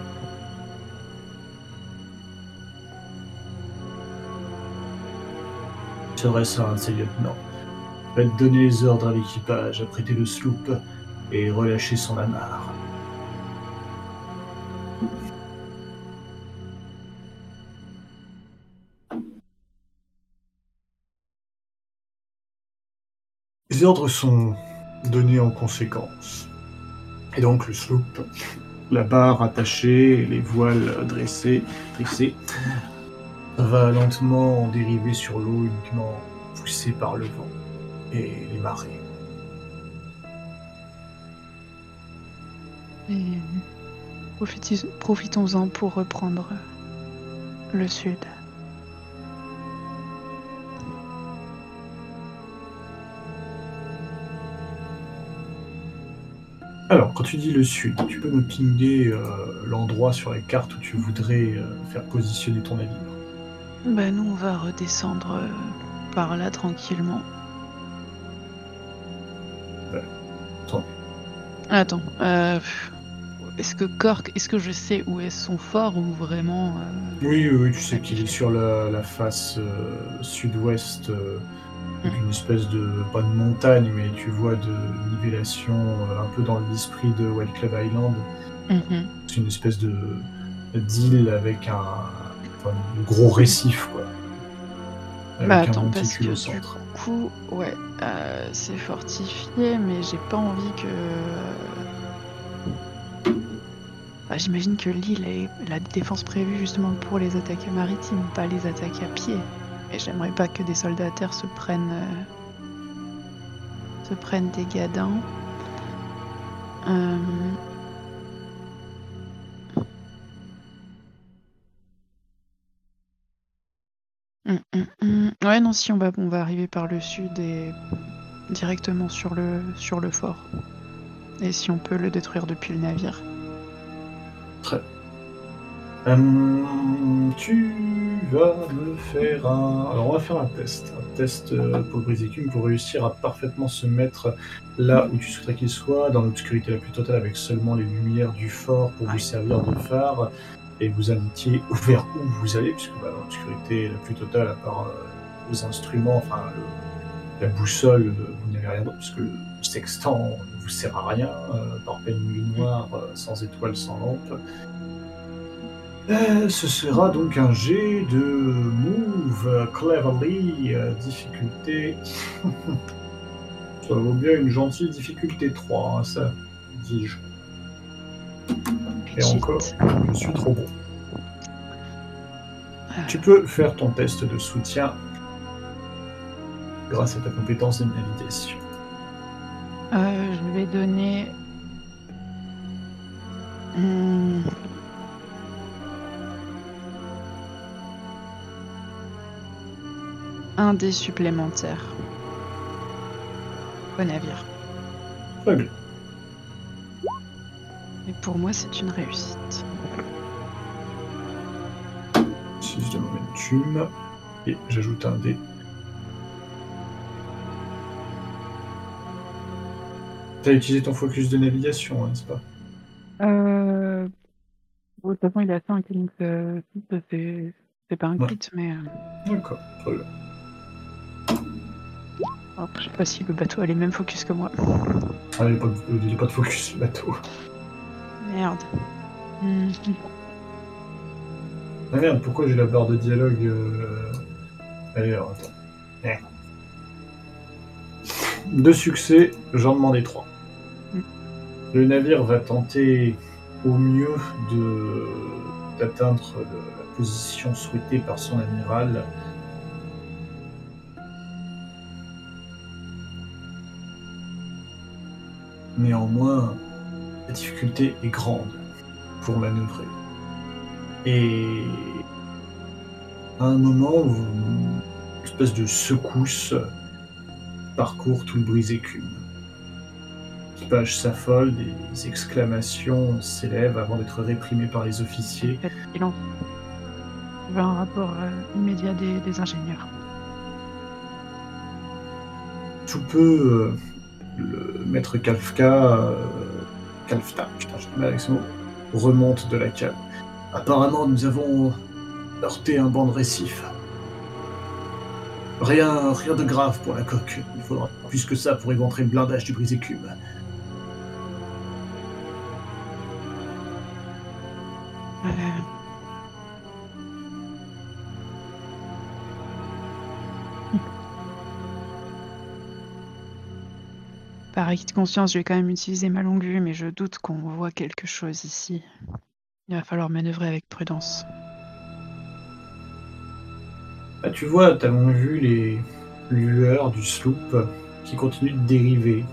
Serait-ce un de ses lieutenants Faites donner les ordres à l'équipage, apprêter le sloop et relâcher son amarre. Les ordres sont donnés en conséquence. Et donc le sloop, la barre attachée, les voiles dressées, dressées, Va lentement en dériver sur l'eau uniquement poussée par le vent et les marées. Et profitons-en pour reprendre le sud. Alors, quand tu dis le sud, tu peux me pinguer euh, l'endroit sur la carte où tu voudrais euh, faire positionner ton navire. Bah nous on va redescendre euh, par là tranquillement. Attends. Attends, euh, est-ce que Cork, est-ce que je sais où est son fort ou vraiment euh, Oui, oui, oui, tu sais qu'il est sur la, la face euh, sud-ouest euh, Mm. d'une espèce de, pas de montagne, mais tu vois de nivellation euh, un peu dans l'esprit de Wild Club Island. mhm. C'est une espèce de d'île avec un, gros récif, quoi. Avec Bah un attends, parce que au du centre. coup, ouais, euh, c'est fortifié, mais j'ai pas envie que. Bah, J'imagine que l'île est la défense prévue justement pour les attaques maritimes, pas les attaques à pied. Et j'aimerais pas que des soldats à terre se prennent. euh, se prennent des gadins. Euh, hum, hum, hum. Ouais, non, si on va, on va arriver par le sud et directement sur le, sur le fort. Et si on peut le détruire depuis le navire. Hum, tu vas me faire un. Alors, on va faire un test. Un test euh, pour Brisécume pour réussir à parfaitement se mettre là où tu souhaiterais qu'il soit, dans l'obscurité la plus totale, avec seulement les lumières du fort pour vous servir de phare et vous indiquer vers où vous allez, puisque bah, l'obscurité la plus totale, à part euh, vos instruments, enfin la boussole, euh, vous n'avez rien d'autre, puisque le sextant ne vous sert à rien, euh, par pleine nuit noire, euh, sans étoiles, sans lampe. Ce sera donc un jet de move cleverly, difficulté. <laughs> ça vaut bien une gentille difficulté 3, hein, ça, dis-je. Et encore, je suis trop bon. Tu peux faire ton test de soutien grâce à ta compétence de navigation. Euh, je vais donner. Hmm. Un dé supplémentaire. Au navire. Très bien. Et pour moi, c'est une réussite. 6 de momentum. Et j'ajoute un dé. T'as utilisé ton focus de navigation, hein, n'est-ce pas? Euh... De toute façon, il est à 5, donc euh, c'est c'est pas un Ouais. crit, mais. euh, D'accord, très bien. alors, je sais pas si le bateau a les mêmes focus que moi. Ah, il n'y a, pas de- a pas de focus le bateau. Merde. Ah merde, pourquoi j'ai la barre de dialogue euh... Allez, alors, attends. Eh. Deux succès, j'en demandais trois. Mm. Le navire va tenter au mieux de d'atteindre la position souhaitée par son amiral. Néanmoins, la difficulté est grande pour manœuvrer. Et à un moment, où une espèce de secousse parcourt tout le brise-écume. L'équipage s'affole, des exclamations s'élèvent avant d'être réprimées par les officiers. Silence. Je veux un rapport euh, immédiat des, des ingénieurs. Tout peu, euh, le maître Kafka, euh, Kalfta, putain, j'ai avec ce mot, remonte de la cale. Apparemment, nous avons heurté un banc de récif. Rien, rien de grave pour la coque. Il faudra plus que ça pour éventrer le blindage du brise-écume. Par acquis de conscience, je vais quand même utiliser ma longue vue, mais je doute qu'on voit quelque chose ici. Il va falloir manœuvrer avec prudence. Bah, tu vois à ta longue vue les lueurs du sloop qui continuent de dériver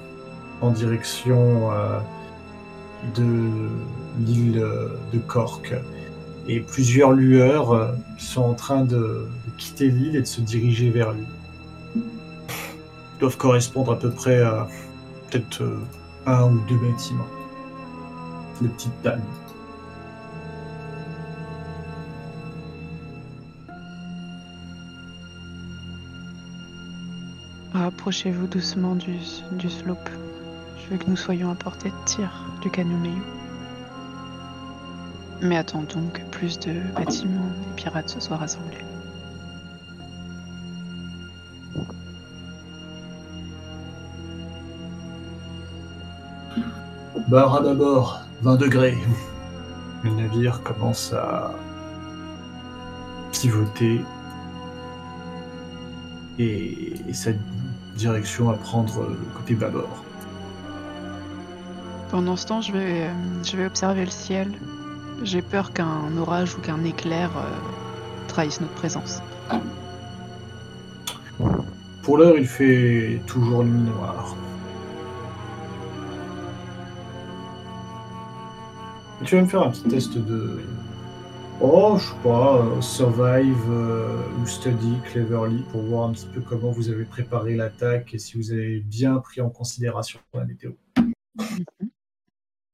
en direction euh, de l'île de Cork. Et plusieurs lueurs euh, sont en train de, de quitter l'île et de se diriger vers lui. Ils doivent correspondre à peu près à euh, un ou deux bâtiments. les petites dames. Approchez-vous doucement du, du slope. Je veux que nous soyons à portée de tir du canyon Meyu. Mais attendons que plus de bâtiments et pirates se soient rassemblés. Barre à d'abord, 20 degrés. Le navire commence à pivoter et sa direction à prendre côté bâbord. Pendant ce temps, je vais, euh, je vais observer le ciel. J'ai peur qu'un orage ou qu'un éclair euh, trahisse notre présence. Pour l'heure, il fait toujours nuit noire. Tu vas me faire un petit test de. Oh, je sais pas, euh, Survive euh, ou Study Cleverly pour voir un petit peu comment vous avez préparé l'attaque et si vous avez bien pris en considération la météo.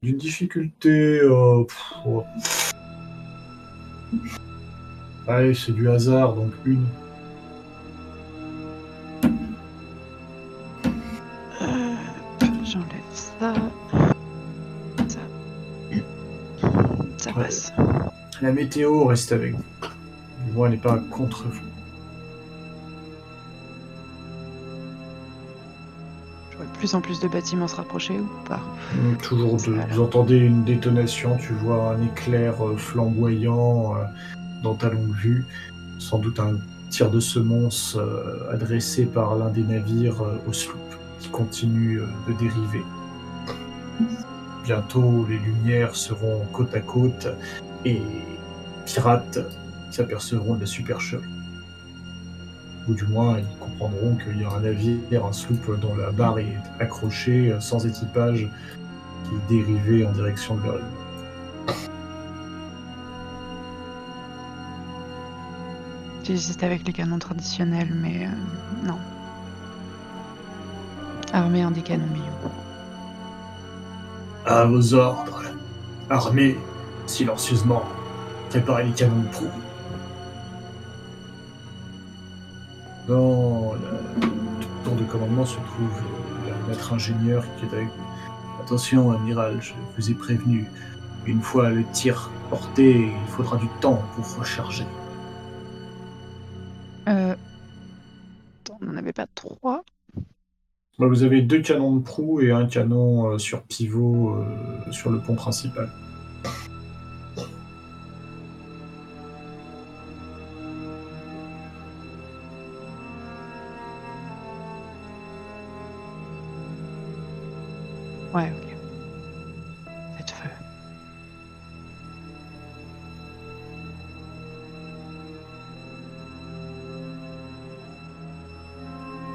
D'une difficulté. euh, oh. Allez, c'est du hasard, donc une. Passe. La météo reste avec vous. Du moins, elle n'est pas contre vous. Je vois de plus en plus de bâtiments se rapprocher ou pas Hum, Toujours de, Voilà. vous entendez une détonation, tu vois un éclair euh, flamboyant euh, dans ta longue vue, sans doute un tir de semonce euh, adressé par l'un des navires euh, au sloop qui continue euh, de dériver. Bientôt, les lumières seront côte à côte et pirates s'apercevront de la supercherie. Ou du moins, ils comprendront qu'il y a un navire, un sloop dont la barre est accrochée, euh, sans équipage, qui dérivait en direction de Berlin. J'hésite avec les canons traditionnels, mais euh, non. Armer un des canons Meyu. À vos ordres, armez silencieusement, préparez les canons de proue. Dans la tour de commandement se trouve le maître ingénieur qui est avec vous. Attention, amiral, je vous ai prévenu. Une fois le tir porté, il faudra du temps pour recharger. Euh... On n'en avait pas trois Bah, Vous avez deux canons de proue et un canon euh, sur pivot euh, sur le pont principal.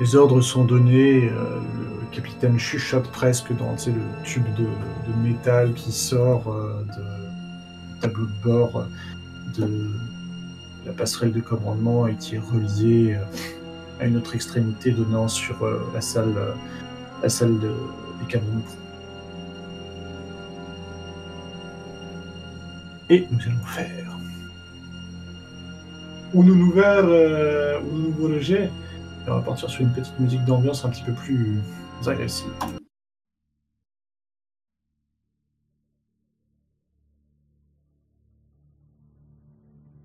Les ordres sont donnés, euh, le capitaine chuchote presque dans le tube de, métal qui sort euh, de- du tableau de bord euh, de la passerelle de commandement et qui est relié euh, à une autre extrémité donnant sur la salle, la salle de- des. Et nous allons faire. Nous vers, euh, nous nous rejet. Et on va partir sur une petite musique d'ambiance un petit peu plus agressive.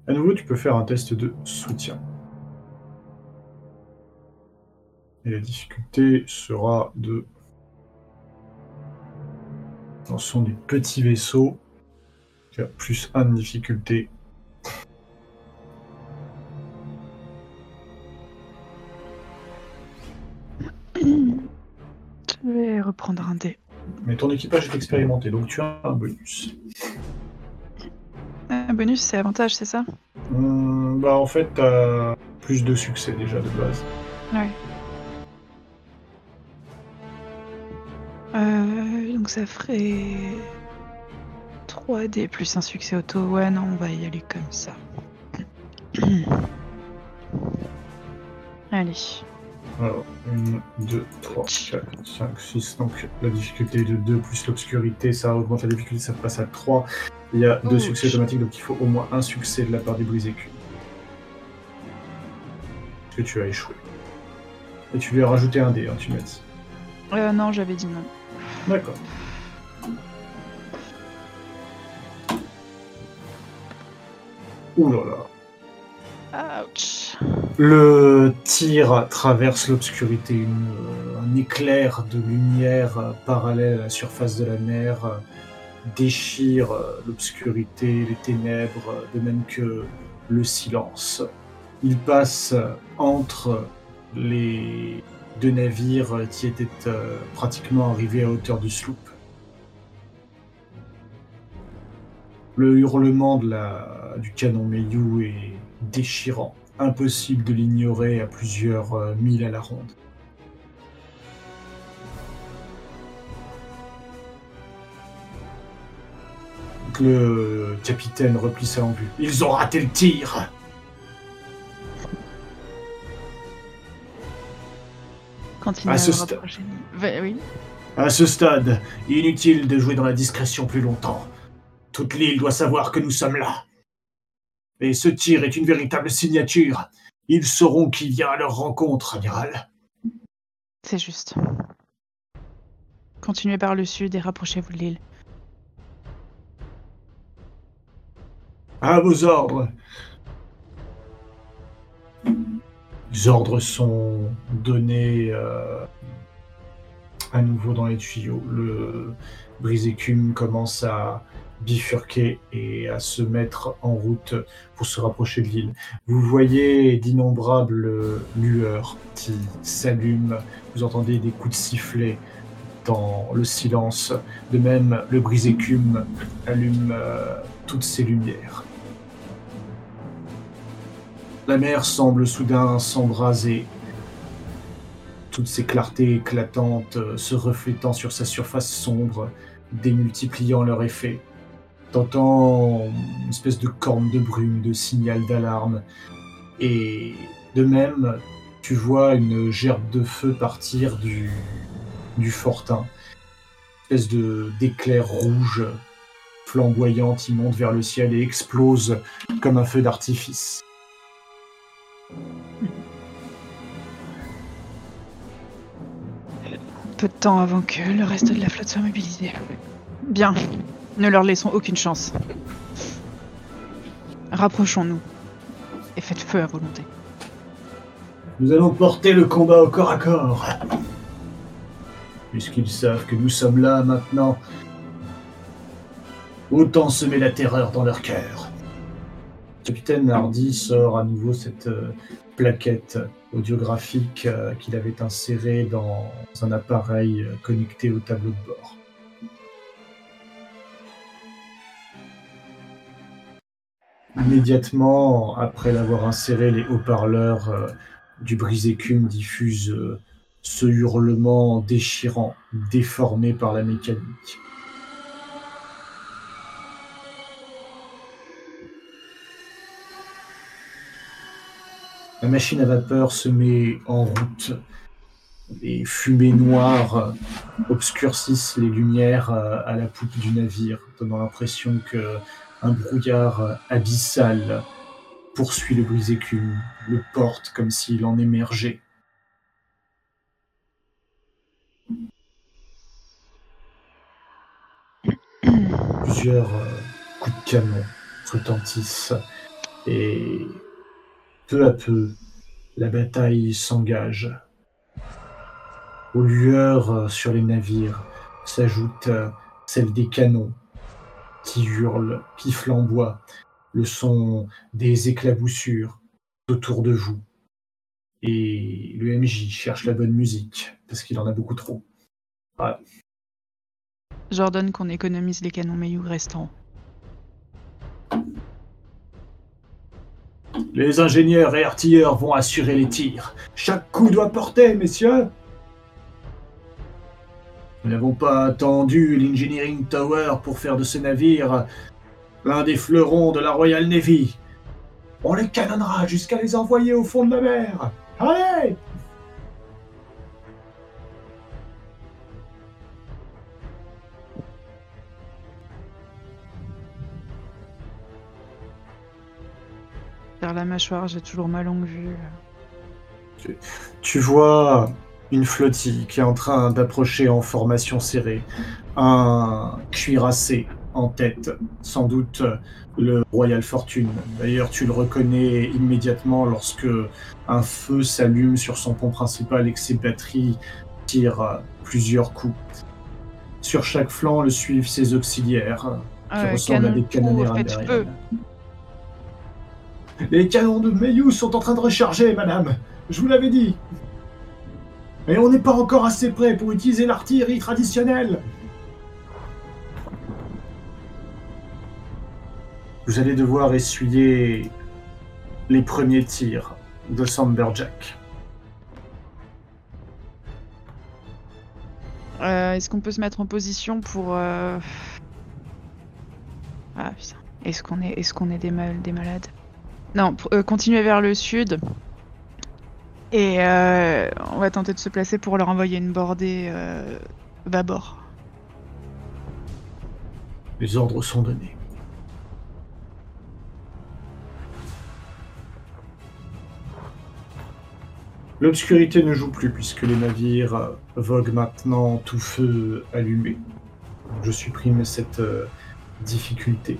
À nouveau, tu peux faire un test de soutien. Et la difficulté sera de... Ce sont des petits vaisseaux. Plus 1 de difficulté. Reprendre un dé. Mais ton équipage est expérimenté, donc tu as un bonus. Un bonus, c'est avantage, c'est ça Hum, bah en fait, t'as plus de succès déjà de base. Ouais. Euh, donc ça ferait 3D plus un succès auto. Ouais, non, on va y aller comme ça. <clears throat> Allez. Alors, 1, 2, 3, 4, 5, 6. Donc la difficulté est de 2 plus l'obscurité, ça augmente la difficulté, ça passe à 3. Il y a deux succès automatiques, donc il faut au moins un succès de la part du brisé cul. Parce que tu as échoué. Et tu lui as rajouté un dé, hein, tu m'as dit. Euh, non, j'avais dit non. D'accord. Ouh là là. Ouch. Le tir traverse l'obscurité, un éclair de lumière euh, parallèle à la surface de la mer euh, déchire euh, l'obscurité, les ténèbres, de même que le silence. Il passe entre les deux navires qui étaient pratiquement arrivés à hauteur du sloop. Le hurlement du canon Meiyu est déchirant impossible de l'ignorer à plusieurs euh, milles à la ronde. Le capitaine replie ça en vue. Ils ont raté le tir Continue À ce sta- oui. À ce stade, inutile de jouer dans la discrétion plus longtemps. Toute l'île doit savoir que nous sommes là. Et ce tir est une véritable signature. Ils sauront qui vient à leur rencontre, amiral. C'est juste. Continuez par le sud et rapprochez-vous de l'île. À vos ordres. Les ordres sont donnés euh, à nouveau dans les tuyaux. Le brise-écume commence à bifurquer et à se mettre en route pour se rapprocher de l'île. Vous voyez d'innombrables lueurs qui s'allument. Vous entendez des coups de sifflet dans le silence. De même, le brise-écume allume euh, toutes ses lumières. La mer semble soudain s'embraser, toutes ces clartés éclatantes euh, se reflétant sur sa surface sombre, démultipliant leur effet. T'entends une espèce de corne de brume, de signal d'alarme, et de même, tu vois une gerbe de feu partir du, du fortin. Une espèce de d'éclair rouge flamboyant qui monte vers le ciel et explose comme un feu d'artifice. Peu de temps avant que le reste de la flotte soit mobilisé. Bien. Ne leur laissons aucune chance. Rapprochons-nous. Et faites feu à volonté. Nous allons porter le combat au corps à corps. Puisqu'ils savent que nous sommes là maintenant, autant semer la terreur dans leur cœur. Capitaine Hardy sort à nouveau cette euh, plaquette audiographique euh, qu'il avait insérée dans un appareil euh, connecté au tableau de bord. Immédiatement, après l'avoir inséré, les haut-parleurs euh, du brise-écume diffusent euh, ce hurlement déchirant, déformé par la mécanique. La machine à vapeur se met en route. Les fumées noires obscurcissent les lumières euh, à la poupe du navire, donnant l'impression que un brouillard euh, abyssal poursuit le brise-écume, le porte comme s'il en émergeait. Plusieurs euh, coups de canon retentissent et peu à peu, la bataille s'engage. Aux lueurs euh, sur les navires s'ajoute euh, celle des canons qui hurlent, qui flamboient, le son des éclaboussures autour de vous. Et le MJ cherche la bonne musique, parce qu'il en a beaucoup trop. J'ordonne qu'on économise les canons Mayu restants. Les ingénieurs et artilleurs vont assurer les tirs. Chaque coup doit porter, messieurs. Nous n'avons pas attendu l'Engineering Tower pour faire de ce navire l'un des fleurons de la Royal Navy. On les canonnera jusqu'à les envoyer au fond de la mer. Allez Vers la mâchoire, j'ai toujours ma longue tu vois une flottille qui est en train d'approcher en formation serrée, un cuirassé en tête, sans doute le Royal Fortune. D'ailleurs, tu le reconnais immédiatement lorsque un feu s'allume sur son pont principal et que ses batteries tirent plusieurs coups. Sur chaque flanc le suivent ses auxiliaires, qui Euh, ressemblent à des canon canonnières. Les canons de Mayus sont en train de recharger, madame. Je vous l'avais dit. Et on n'est pas encore assez près pour utiliser l'artillerie traditionnelle. Vous allez devoir essuyer les premiers tirs de Samberjack. Euh, Est-ce qu'on peut se mettre en position pour. euh, Ah putain. Est-ce qu'on est, est, qu'on est des, mal- des malades? Non, euh, continuer vers le sud. Et euh, on va tenter de se placer pour leur envoyer une bordée euh, bâbord. Les ordres sont donnés. L'obscurité ne joue plus puisque les navires euh, voguent maintenant tout feu allumé. Je supprime cette euh, difficulté.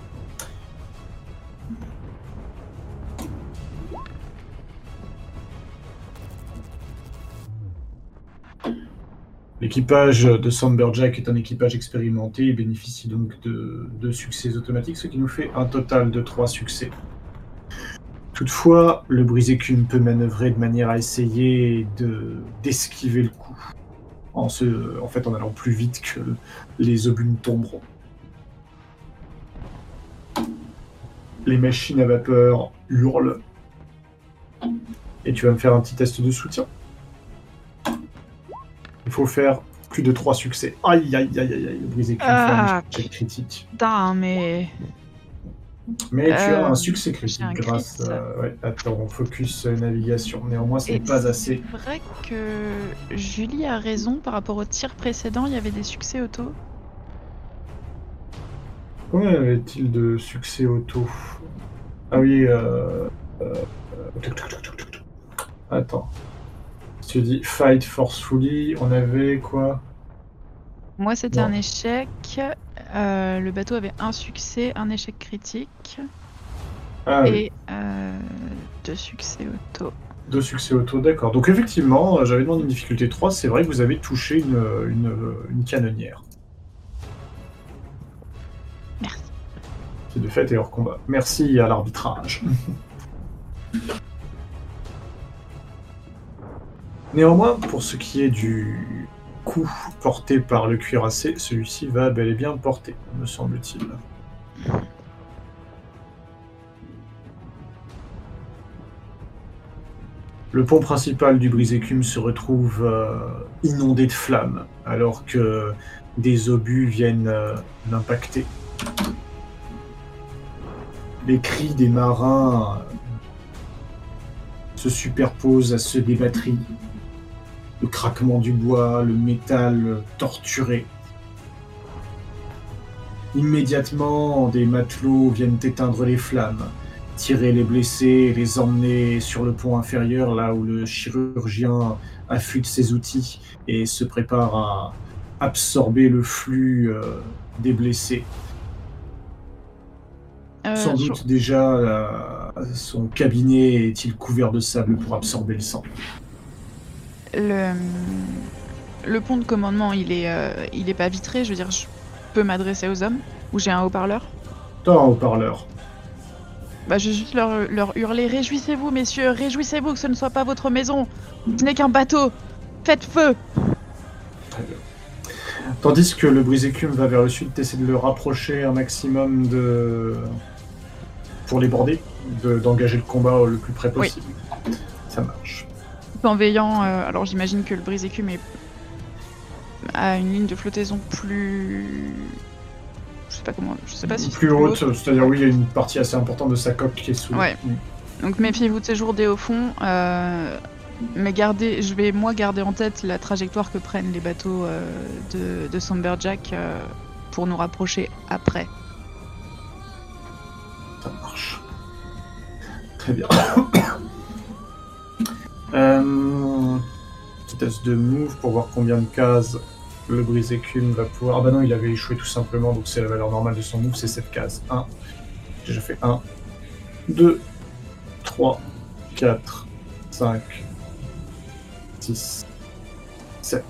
L'équipage de Sandberjack est un équipage expérimenté et bénéficie donc de deux succès automatiques, ce qui nous fait un total de trois succès. Toutefois, le brise-écume peut manœuvrer de manière à essayer de d'esquiver le coup, en, se, fait en allant plus vite que les obus ne tomberont. Les machines à vapeur hurlent. Et tu vas me faire un petit test de soutien? Il faut faire plus de 3 succès. Aïe, aïe, aïe, aïe, aïe, le brise-écume Ah, échec critique. Putain, mais. Mais tu as Euh, un succès critique un grâce à, ouais, à ton focus euh, navigation. Néanmoins, ce n'est pas assez. C'est vrai que Julie a raison par rapport au tir précédent, il y avait des succès auto. Combien avait-il de succès auto? Ah oui, euh... euh. Attends. Tu dis fight forcefully, on avait quoi? Moi, c'était un échec. Euh, le bateau avait un succès, un échec critique Ah oui, et euh, deux succès auto. deux succès auto, d'accord. Donc effectivement, euh, j'avais demandé une difficulté 3, c'est vrai que vous avez touché une, une, une canonnière. Merci. qui de fait est hors combat. Merci à l'arbitrage. <laughs> Néanmoins, pour ce qui est du coup porté par le cuirassé, celui-ci va bel et bien porter, me semble-t-il. Le pont principal du brise-écume se retrouve euh, inondé de flammes, alors que des obus viennent euh, l'impacter. Les cris des marins euh, se superposent à ceux des batteries. Le craquement du bois, le métal torturé. Immédiatement, des matelots viennent éteindre les flammes, tirer les blessés et les emmener sur le pont inférieur, là où le chirurgien affûte ses outils et se prépare à absorber le flux euh, des blessés. Euh, Sans doute déjà euh, son cabinet est-il couvert de sable pour absorber le sang. Le, le pont de commandement, il est, euh, il est pas vitré. Je veux dire, je peux m'adresser aux hommes ou j'ai un haut-parleur? T'as un haut-parleur. Bah, je vais juste leur, leur hurler Réjouissez-vous, messieurs, réjouissez-vous que ce ne soit pas votre maison. Ce n'est qu'un bateau. Faites feu. Très bien. Tandis que le brise-écume va vers le sud, t'essaies de le rapprocher un maximum de... pour les border, de- d'engager le combat le plus près Oui. possible. Ça marche. Tout en veillant. euh, alors, j'imagine que le brise-écume est a une ligne de flottaison plus. Je sais pas comment. Je sais pas si plus haute, c'est-à-dire oui, il y a une partie assez importante de sa coque qui est sous. Ouais. Donc méfiez-vous de ces jours au fond. euh, mais gardez, je vais moi garder en tête la trajectoire que prennent les bateaux euh, de, de Samberjack euh, pour nous rapprocher après. Ça marche. Très bien. <coughs> euh, petit de move pour voir combien de cases le brise écume va pouvoir. Ah bah non, il avait échoué tout simplement, donc c'est la valeur normale de son move, c'est cette case. 1. J'ai déjà fait 1, 2, 3, 4, 5, 6, 7.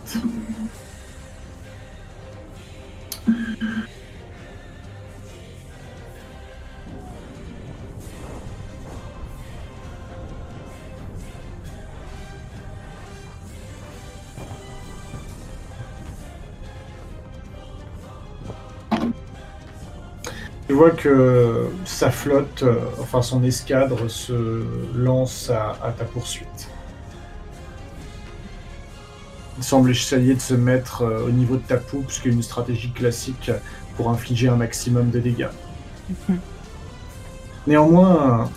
Tu vois que sa flotte, euh, enfin son escadre, se lance à, à ta poursuite. Il semble essayer de se mettre euh, au niveau de ta poupe, ce qui est une stratégie classique pour infliger un maximum de dégâts. Mhm. Néanmoins,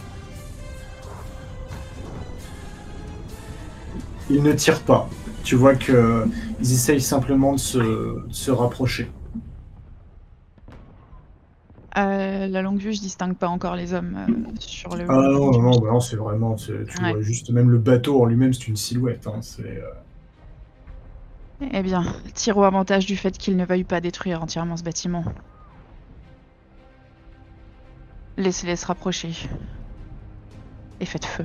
ils ne tirent pas. Tu vois que ils essayent simplement de se, de se rapprocher. Euh, la longue vue, je distingue pas encore les hommes euh, sur le. Ah non, non, non, bah non, c'est vraiment, c'est- tu Ouais. vois juste même le bateau en lui-même, c'est une silhouette. hein, c'est, euh, Eh bien, tire au avantage du fait qu'ils ne veuillent pas détruire entièrement ce bâtiment. Laissez-les se rapprocher. Et faites feu.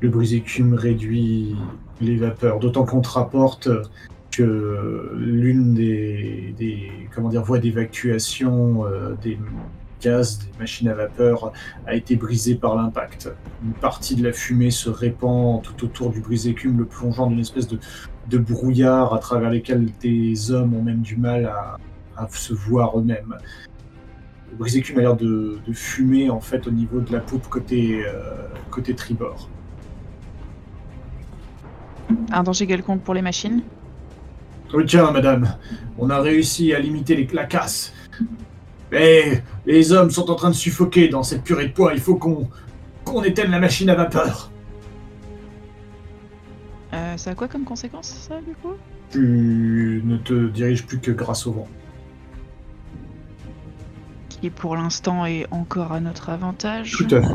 le brise-écume réduit les vapeurs, d'autant qu'on te rapporte que l'une des, des comment dire, voies d'évacuation euh, des gaz, des machines à vapeur, a été brisée par l'impact. Une partie de la fumée se répand tout autour du brise-écume, le plongeant d'une espèce de, de brouillard à travers lesquels des hommes ont même du mal à, à se voir eux-mêmes. Le brise-écume a l'air de, de fumer en fait au niveau de la poupe côté, euh, côté tribord. Un danger quelconque pour les machines? Tiens, madame, on a réussi à limiter les, la casse. Mais les hommes sont en train de suffoquer dans cette purée de poids. Il faut qu'on qu'on éteigne la machine à vapeur. euh, Ça a quoi comme conséquence, ça, du coup? Tu ne te diriges plus que grâce au vent. Qui, pour l'instant, est encore à notre avantage. Tout à fait.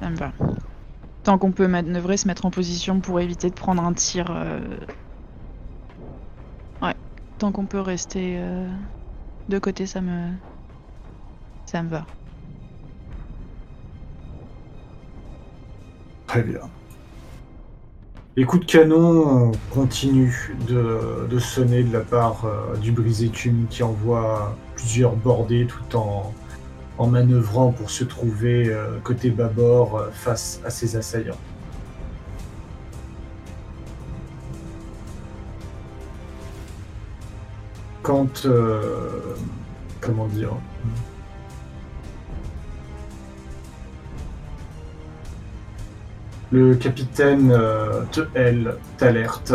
Ça me va. Tant qu'on peut manœuvrer, se mettre en position pour éviter de prendre un tir. euh, Ouais. Tant qu'on peut rester euh, de côté, ça me. Ça me va. Très bien. Les coups de canon continuent de, sonner de la part euh, du brise-écume qui envoie plusieurs bordées tout en, en manœuvrant pour se trouver euh, côté bâbord euh, face à ses assaillants. Quand... euh, comment dire Le capitaine euh, Tehel t'alerte.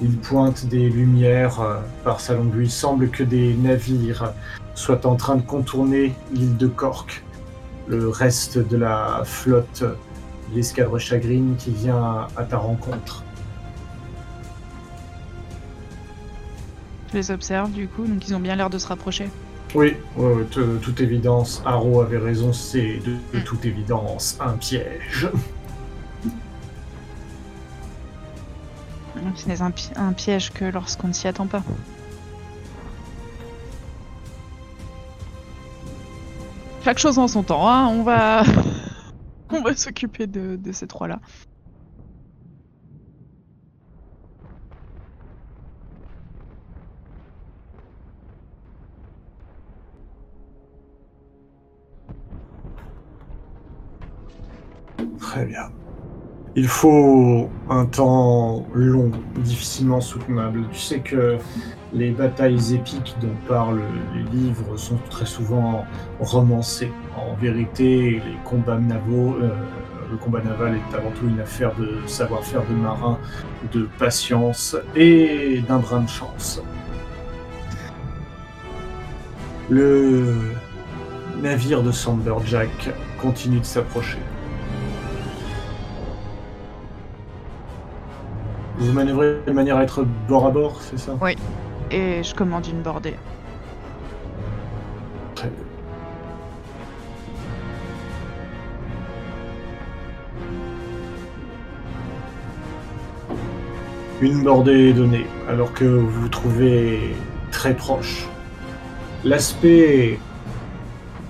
Il pointe des lumières par sa longue. Il semble que des navires soient en train de contourner l'île de Cork. Le reste de la flotte, l'escadre Chagrine, qui vient à ta rencontre. Je les observe, du coup, donc ils ont bien l'air de se rapprocher. Oui, de toute évidence, Haro avait raison, c'est de, de Mm. toute évidence un piège. Ce n'est un, pi- un piège que lorsqu'on ne s'y attend pas. Chaque chose en son temps, hein. On va, <laughs> on va s'occuper de, de ces trois-là. Très bien. Il faut un temps long, difficilement soutenable. Tu sais que les batailles épiques dont parlent les livres sont très souvent romancées. En vérité, les combats navaux, euh, le combat naval est avant tout une affaire de savoir-faire de marin, de patience et d'un brin de chance. Le navire de Samberjack continue de s'approcher. Vous manœuvrez de manière à être bord à bord, c'est ça Oui. et je commande une bordée. Très bien. Une bordée est donnée, alors que vous vous trouvez très proche. L'aspect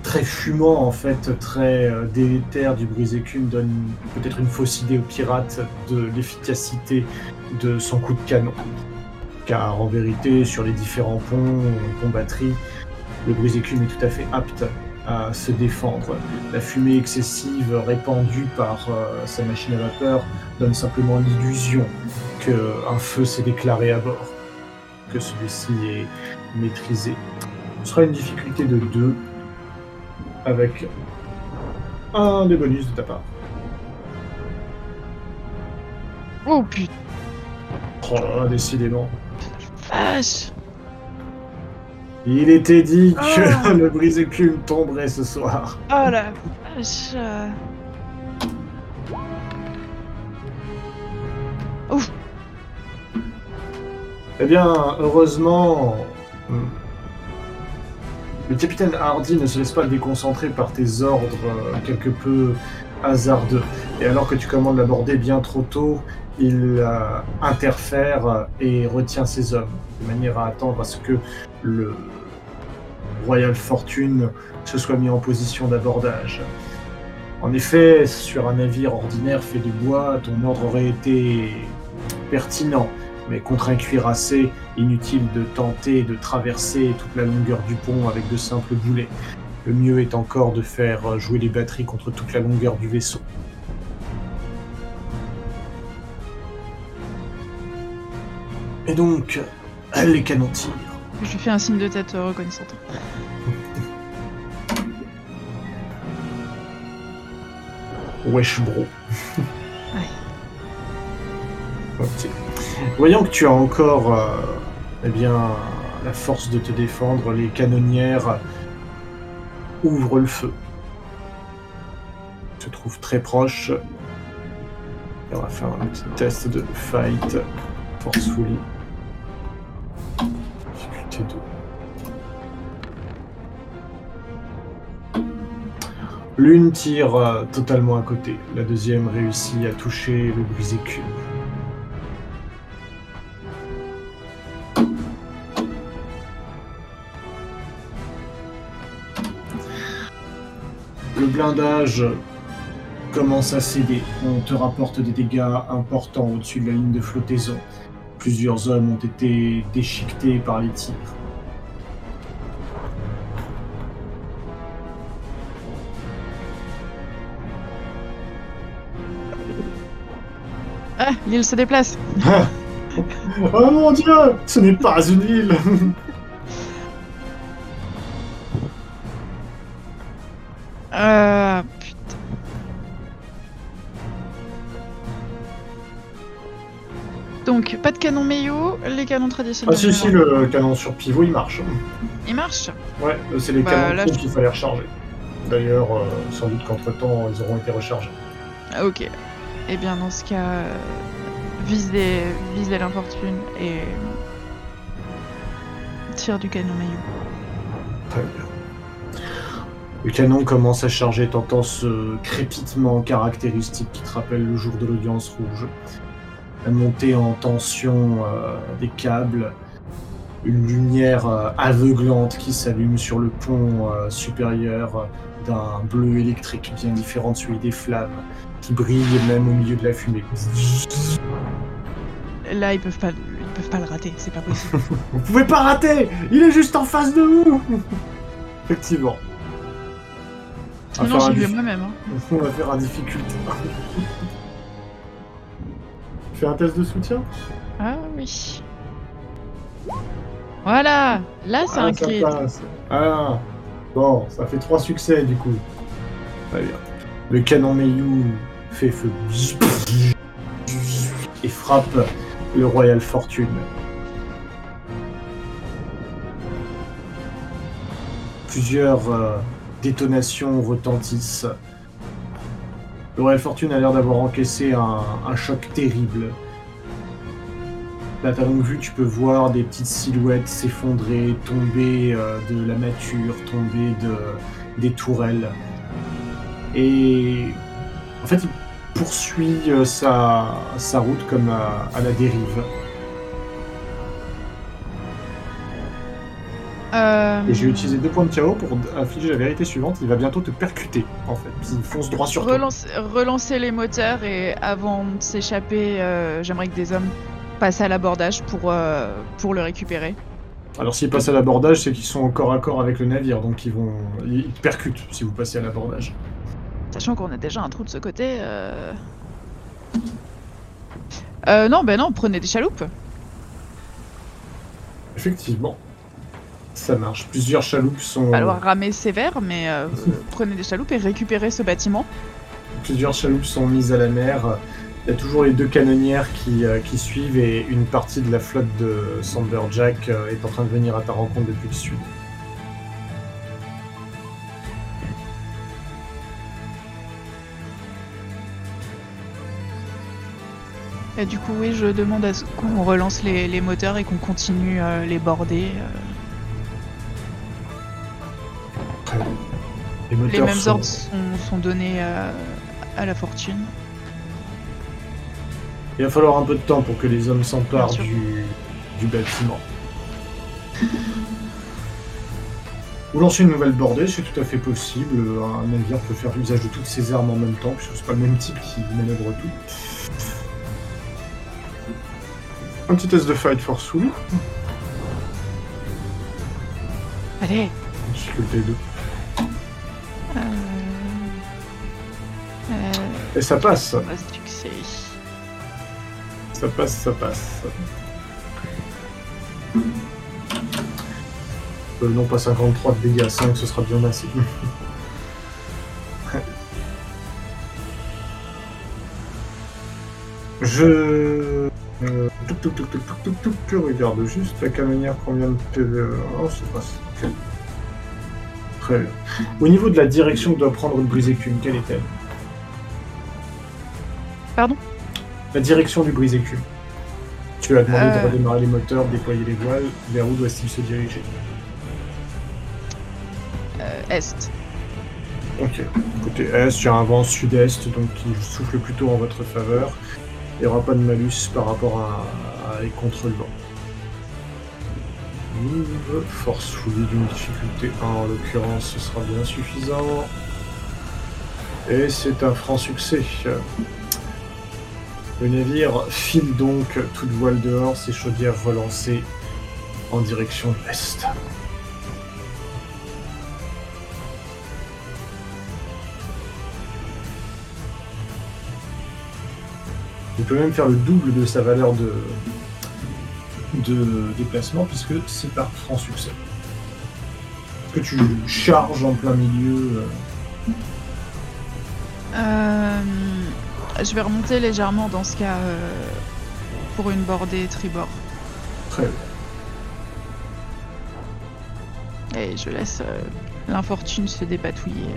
très fumant, en fait, très euh, délétère du brise-écume donne peut-être une fausse idée aux pirates de l'efficacité de son coup de canon. Car en vérité, sur les différents ponts, ponts batterie, le brise-écume est tout à fait apte à se défendre. La fumée excessive répandue par euh, sa machine à vapeur donne simplement l'illusion qu'un feu s'est déclaré à bord, que celui-ci est maîtrisé. Ce sera une difficulté de 2 avec un des bonus de ta part. Oh putain, Oh là là, décidément. vache Il était dit que Ah. <laughs> le brise-écume tomberait ce soir. Oh la vache. Ouf Eh bien, heureusement, le capitaine Hardy ne se laisse pas déconcentrer par tes ordres euh, quelque peu hasardeux. Et alors que tu commandes la bordée bien trop tôt, il euh, interfère et retient ses hommes, de manière à attendre à ce que le Royal Fortune se soit mis en position d'abordage. En effet, sur un navire ordinaire fait de bois, ton ordre aurait été pertinent, mais contre un cuirassé, inutile de tenter de traverser toute la longueur du pont avec de simples boulets. Le mieux est encore de faire jouer les batteries contre toute la longueur du vaisseau. Et donc, les canons tirent. Je lui fais un signe de tête euh, reconnaissante. Wesh bro. <laughs> Ouais. Ok. Voyant que tu as encore euh, eh bien, la force de te défendre, les canonnières ouvrent le feu. Se trouvent très proches. Et on va faire un petit test de fight forcefully. Difficulté 2. L'une tire euh, totalement à côté, la deuxième réussit à toucher le brisé-cube. Le blindage commence à céder. On te rapporte des dégâts importants au-dessus de la ligne de flottaison. Plusieurs hommes ont été déchiquetés par les tirs. Ah, l'île se déplace <laughs> Oh mon dieu Ce n'est pas une île <laughs> Euh. Putain. Donc, pas de canon Meio, les canons traditionnels. Ah si si, le canon sur pivot il marche. Il marche Ouais, c'est les Bah, canons là, je- qu'il fallait recharger. D'ailleurs, euh, sans doute qu'entre temps ils auront été rechargés. Ah, Ok. Eh bien, dans ce cas, euh, visez, visez l'infortune et. Tire du canon Meio. Très bien. Le canon commence à charger, t'entends ce crépitement caractéristique qui te rappelle le jour de l'audience rouge. La montée en tension euh, des câbles, une lumière euh, aveuglante qui s'allume sur le pont euh, supérieur d'un bleu électrique bien différent de celui des flammes, qui brille même au milieu de la fumée. Là, ils peuvent pas, ils peuvent pas le rater, c'est pas possible. <laughs> Vous pouvez pas rater Il est juste en face de vous <laughs> Effectivement. On va j'ai un vu moi-même. hein. <laughs> On va faire un difficulté. <laughs> Fais un test de soutien Ah oui. Voilà Là, c'est Ah, un crit. Ah Bon, ça fait trois succès du coup. Très bien. Le canon Meiyu fait feu et frappe le Royal Fortune. Plusieurs euh, détonations retentissent. Le Royal Fortune a l'air d'avoir encaissé un, choc terrible. Là, t'as donc vu, tu peux voir des petites silhouettes s'effondrer, tomber euh, de la nature, tomber de, des tourelles. Et en fait, il poursuit euh, sa, route comme à la dérive. Euh, Et j'ai utilisé deux points de chaos pour infliger la vérité suivante. Il va bientôt te percuter, en fait. Il fonce droit sur toi. relancer, les moteurs et avant de s'échapper, euh, j'aimerais que des hommes passent à l'abordage pour, euh, pour le récupérer. Alors s'ils passent à l'abordage, c'est qu'ils sont au corps à corps avec le navire, donc ils vont, ils te percutent si vous passez à l'abordage. Sachant qu'on a déjà un trou de ce côté. Euh... Euh, non, ben non, prenez des chaloupes. Effectivement, ça marche. Plusieurs chaloupes sont, Pas falloir ramer sévère, mais euh, <laughs> prenez des chaloupes et récupérez ce bâtiment. plusieurs chaloupes sont mises à la mer. Il y a toujours les deux canonnières qui, euh, qui suivent et une partie de la flotte de Samberjack euh, est en train de venir à ta rencontre depuis le sud. Et du coup, oui, je demande à ce qu'on relance les, les moteurs et qu'on continue euh, les border. Les, mêmes sont- ordres sont, sont donnés euh, à la fortune. Il va falloir un peu de temps pour que les hommes s'emparent du, du bâtiment. Vous lancez une nouvelle bordée, c'est tout à fait possible. Un navire peut faire usage de toutes ses armes en même temps, puisque c'est pas le même type qui manœuvre tout. Un petit test de fight for Soul, Allez difficulté 2. Et ça passe, ça passe, ça passe. Euh, non pas 53 de dégâts, 5 ce sera bien assez. <laughs> Je... Euh, touc, touc, je regarde juste la canonnière combien de PV... Oh, c'est pas ça. Au niveau de la direction que doit prendre le brise-écume, quelle est-elle? Pardon? La direction du brise-écume. Tu as demandé Euh. de redémarrer les moteurs, déployer les voiles. Vers où doit-il se diriger? Euh, Est. Ok. Côté est, il y a un vent sud-est, donc qui souffle plutôt en votre faveur. Il n'y aura pas de malus par rapport à, à contre le vent. Force fouillée d'une difficulté 1 en l'occurrence, ce sera bien suffisant. Et c'est un franc succès. Le navire file donc toute voile dehors, ses chaudières relancées en direction de l'est. Il peut même faire le double de sa valeur de, de déplacement puisque c'est par franc succès. Est-ce que tu charges en plein milieu euh, Euh, je vais remonter légèrement dans ce cas euh, pour une bordée tribord. Très bien. Et je laisse euh, l'infortune se dépatouiller.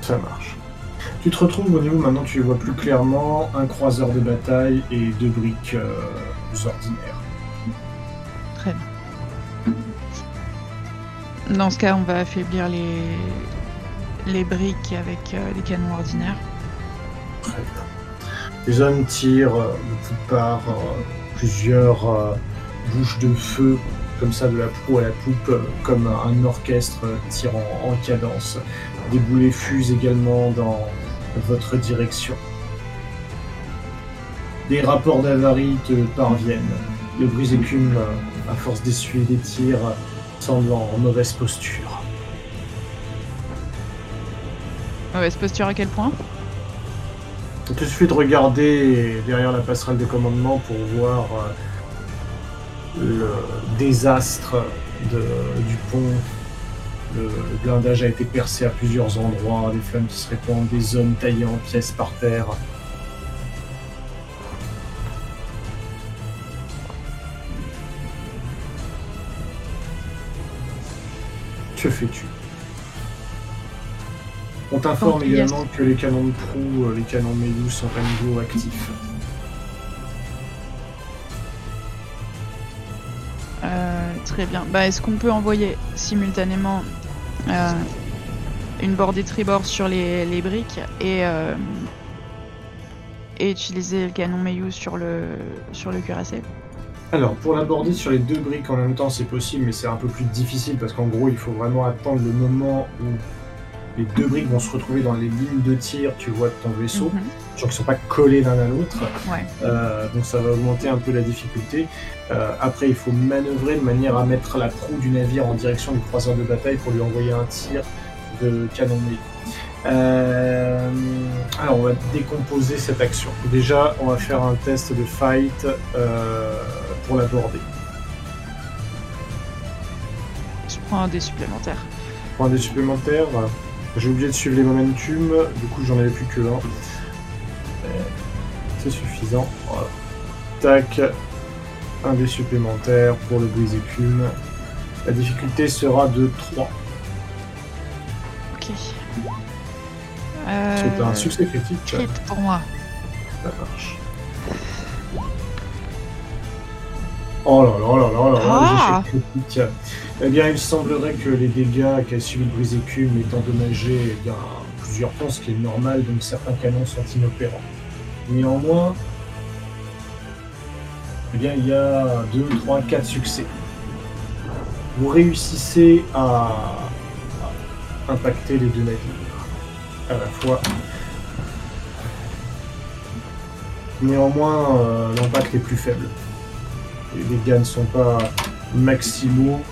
Ça marche. Tu te retrouves au niveau, maintenant tu vois plus clairement, un croiseur de bataille et deux briques euh, ordinaires. Très bien. Dans ce cas, on va affaiblir les, les briques avec euh, les canons ordinaires. Très bien. Les hommes tirent euh, de toutes parts euh, plusieurs bouches de feu, comme ça de la proue à la poupe, comme un orchestre tire en, en cadence. Des boulets fusent également dans votre direction. Des rapports d'avarie te parviennent. Le brise-écume, euh, à force d'essuyer des tirs, semble en mauvaise posture. Mauvaise posture à quel point Il te suffit de regarder derrière la passerelle de commandement pour voir euh, le désastre de- du pont. Le, le blindage a été percé à plusieurs endroits, des flammes qui se répandent, des hommes taillés en pièces par terre. Que fais-tu? On t'informe yes. également que les canons de proue, euh, les canons Meiyu sont à nouveau actifs. Euh, très bien. Bah, est-ce qu'on peut envoyer simultanément euh, une bordée tribord sur les, les briques et, euh, et utiliser le canon Meiyu sur le, sur le cuirassé? Alors, pour l'aborder sur les deux briques en même temps, c'est possible, mais c'est un peu plus difficile parce qu'en gros, il faut vraiment attendre le moment où les deux briques vont se retrouver dans les lignes de tir, tu vois, de ton vaisseau, Mhm. Genre qu'ils sont pas collés l'un à l'autre. Ouais. Euh, donc ça va augmenter un peu la difficulté. Euh, après, il faut manœuvrer de manière à mettre la proue du navire en direction du croiseur de bataille pour lui envoyer un tir de canon Mei. Euh, alors, on va décomposer cette action. Déjà, on va faire un test de fight pour l'aborder. Je prends un dé supplémentaire. Point des supplémentaires. J'ai oublié de suivre les momentum, du coup j'en avais plus que un. Euh, C'est suffisant. Voilà. Tac. Un des supplémentaires pour le brise écume. La difficulté sera de 3. Ok. Euh, C'est un succès critique. crit pour moi. Ça marche. Oh là là là là là là, Ah l'échec critique. Eh bien, il semblerait que les dégâts qu'a subi le brise écume aient endommagé eh bien, plusieurs ponts, ce qui est normal, donc certains canons sont inopérants. Néanmoins, eh bien, il y a 2, 3, 4 succès. Vous réussissez à, impacter les deux navires à la fois. Néanmoins, euh, l'impact est plus faible. Les dégâts ne sont pas maximaux.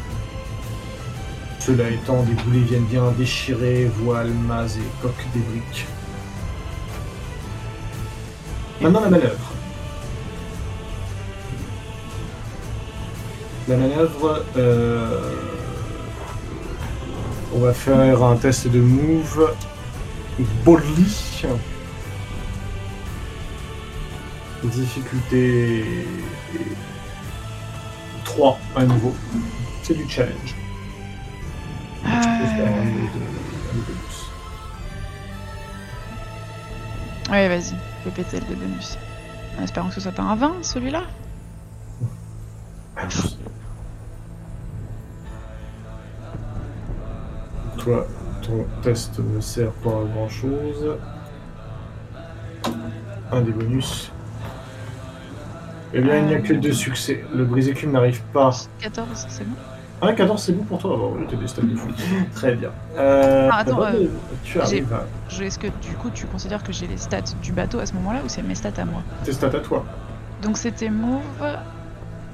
Cela étant, des boulets viennent bien déchirer voiles, mâts et coques des briques. Maintenant la manœuvre. La manœuvre, euh, on va faire un test de move boldly. Difficulté 3 à nouveau. C'est du challenge. Ouais, vas-y, fais péter le bonus. En espérant que ce soit pas un 20, celui-là. Toi, ton test ne sert pas à grand chose. Un des bonus. Eh bien, il n'y a que deux succès. Le brise-écume n'arrive pas. 14, c'est bon. Ah, 14, c'est bon pour toi Bon, oui, t'as des stats de fou. <laughs> Très bien. Euh, Ah, attends, bah, euh, tu arrives à Est-ce que du coup tu considères que j'ai les stats du bateau à ce moment-là ou c'est mes stats à moi tes stats à toi. Donc c'était move,